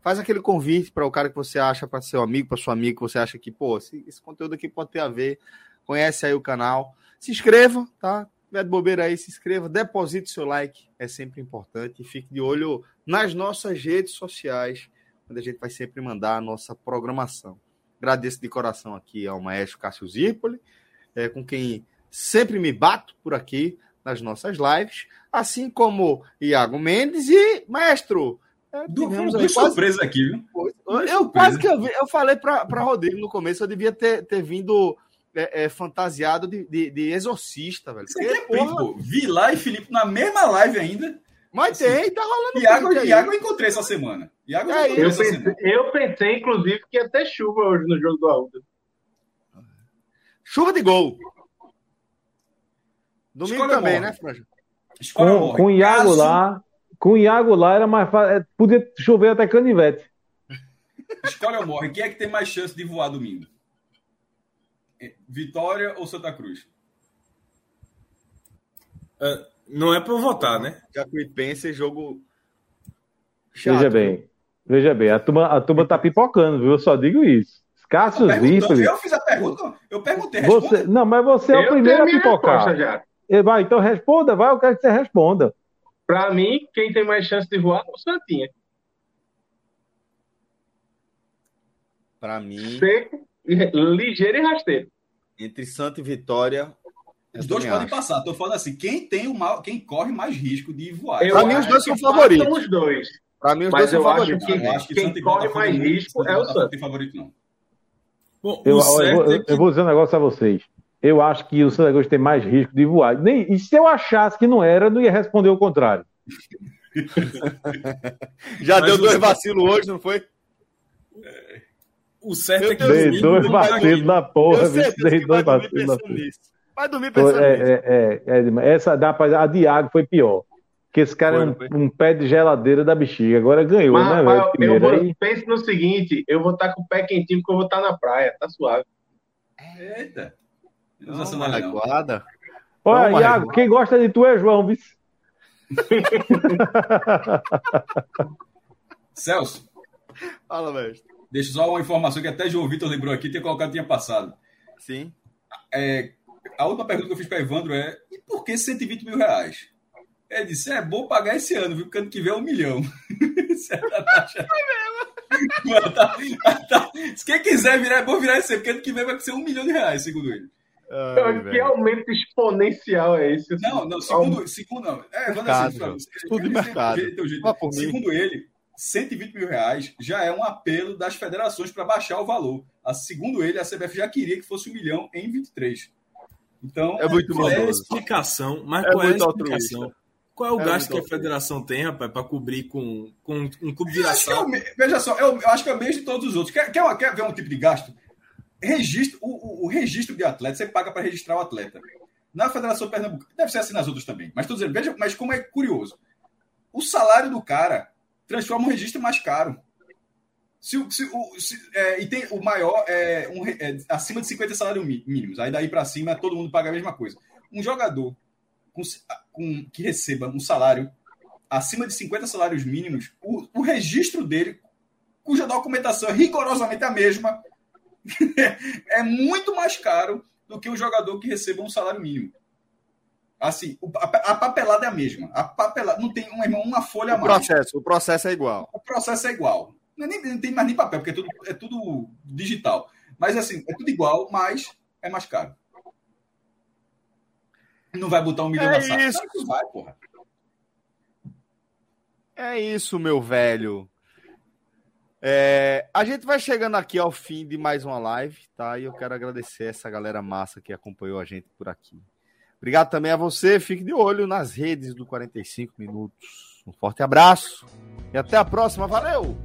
Faz aquele convite para o cara que você acha, para seu amigo, para sua amiga, que você acha que, pô, esse, esse, conteúdo aqui pode ter a ver. Conhece aí o canal. Se inscreva, tá? Tiver de bobeira aí, se inscreva, deposite seu like, é sempre importante. E fique de olho nas nossas redes sociais, onde a gente vai sempre mandar a nossa programação. Agradeço de coração aqui ao maestro Cássio Zirpoli, é, com quem sempre me bato por aqui nas nossas lives, assim como Iago Mendes e maestro. É, quase... surpresa aqui, viu? Eu, eu quase que eu, eu falei para Rodrigo no começo, eu devia ter, ter vindo é, é, fantasiado de, de, de, exorcista, velho. Você Porque, porra... pô. Vila e Felipe na mesma live ainda. Mas assim, tem, tá rolando. Iago, Iago eu encontrei essa semana. Iago é, eu, pensei, semana. eu pensei, inclusive, que ia ter chuva hoje no jogo do Arruda. Chuva de gol. Domingo Escolha também, morre. né, Franja? Com, com o Iago Caso... lá, com o Iago lá era mais fácil. É, podia chover até canivete. Escolha ou morre. Quem é que tem mais chance de voar domingo? Vitória ou Santa Cruz? Uh, não é para votar, né? Jacuipense, jogo. Chato, veja bem, veja bem, a turma, a turma tá pipocando, viu? Eu só digo isso. Cássio Zípoli. Eu fiz a pergunta, eu perguntei. Você, não, mas você é o primeiro a pipocar. Já. Vai, então responda, vai, eu quero que você responda. Para mim, quem tem mais chance de voar é o Santinha. Para mim. Seco, ligeiro e rasteiro. Entre Santa e Vitória. Os dois podem acho. passar. Estou falando assim, quem tem o mal, quem corre mais risco de voar. Para mim, os dois são favoritos. Os dois. Para mim, os Mas dois são favoritos. Que, eu acho que quem corre mais risco é o Santa. Não tem favorito, não. Bom, eu, eu, eu, é que... eu, vou dizer um negócio a vocês. Eu acho que o Santa Cruz tem mais risco de voar. Nem, e se eu achasse que não era, eu não ia responder o contrário. Já Mas deu dois vacilos hoje, não foi? É. O certo é que dei dois vacilos na porra, bicho. Dei dois vacilos na porra. Vai dormir pensando é, nisso. É, é, é, essa da a Diago foi pior. Porque esse cara foi, é um, um, pé de geladeira da bexiga. Agora ganhou, mas, né, velho? Eu vou, aí... Pense no seguinte: eu vou estar tá com o pé quentinho porque eu vou estar tá na praia. Tá suave. Eita. Nossa, não. Olha, não, Iago, quem gosta de tu é João, vice. Celso. Fala, mestre. Deixa só uma informação que até João Vitor lembrou aqui, tinha colocado, tinha passado. Sim. É, a última pergunta que eu fiz para Evandro é: e por que 120 mil reais? Ele disse: é bom pagar esse ano, viu? Porque ano que vem é um milhão. Certa taxa. tá, tá. Se quem quiser virar, é bom virar esse ano, porque ano que vem vai ser um milhão de reais, segundo ele. Ai, que aumento exponencial é esse? Não, não, segundo, segundo não. É, mercado, assim, tudo de mercado. Jeito, jeito. Segundo ele, 120 mil reais já é um apelo das federações para baixar o valor. A, segundo ele, a CBF já queria que fosse um milhão em 23. Então, é muito qual é a explicação? Mas é qual é a explicação? Altruísta. Qual é o é gasto que a federação tem, rapaz, para cobrir com, com um clube de é Veja só, eu, eu, acho que é o mesmo de todos os outros. Quer, quer, quer ver um tipo de gasto? Registro, o, o, o registro de atleta, você paga para registrar o atleta. Na Federação Pernambucana, deve ser assim nas outras também. Mas estou dizendo, veja, mas como é curioso. O salário do cara transforma o registro mais caro. Se, se, o, se, é, e tem o maior, é, um, é, acima de 50 salários mínimos. Aí daí para cima todo mundo paga a mesma coisa. Um jogador com, com, que receba um salário acima de 50 salários mínimos, o, o registro dele, cuja documentação é rigorosamente a mesma, é muito mais caro do que um jogador que receba um salário mínimo. Assim, a, papelada é a mesma. A papelada não tem um, uma folha o a mais. Processo, o processo é igual. O processo é igual. Não, é nem, não tem mais nem papel, porque é tudo, é tudo digital. Mas assim, é tudo igual, mas é mais caro. Não vai botar um milhão é na isso. Não vai, porra. É isso, meu velho. É, a gente vai chegando aqui ao fim de mais uma live, tá? E eu quero agradecer essa galera massa que acompanhou a gente por aqui. Obrigado também a você. Fique de olho nas redes do 45 Minutos. Um forte abraço e até a próxima. Valeu!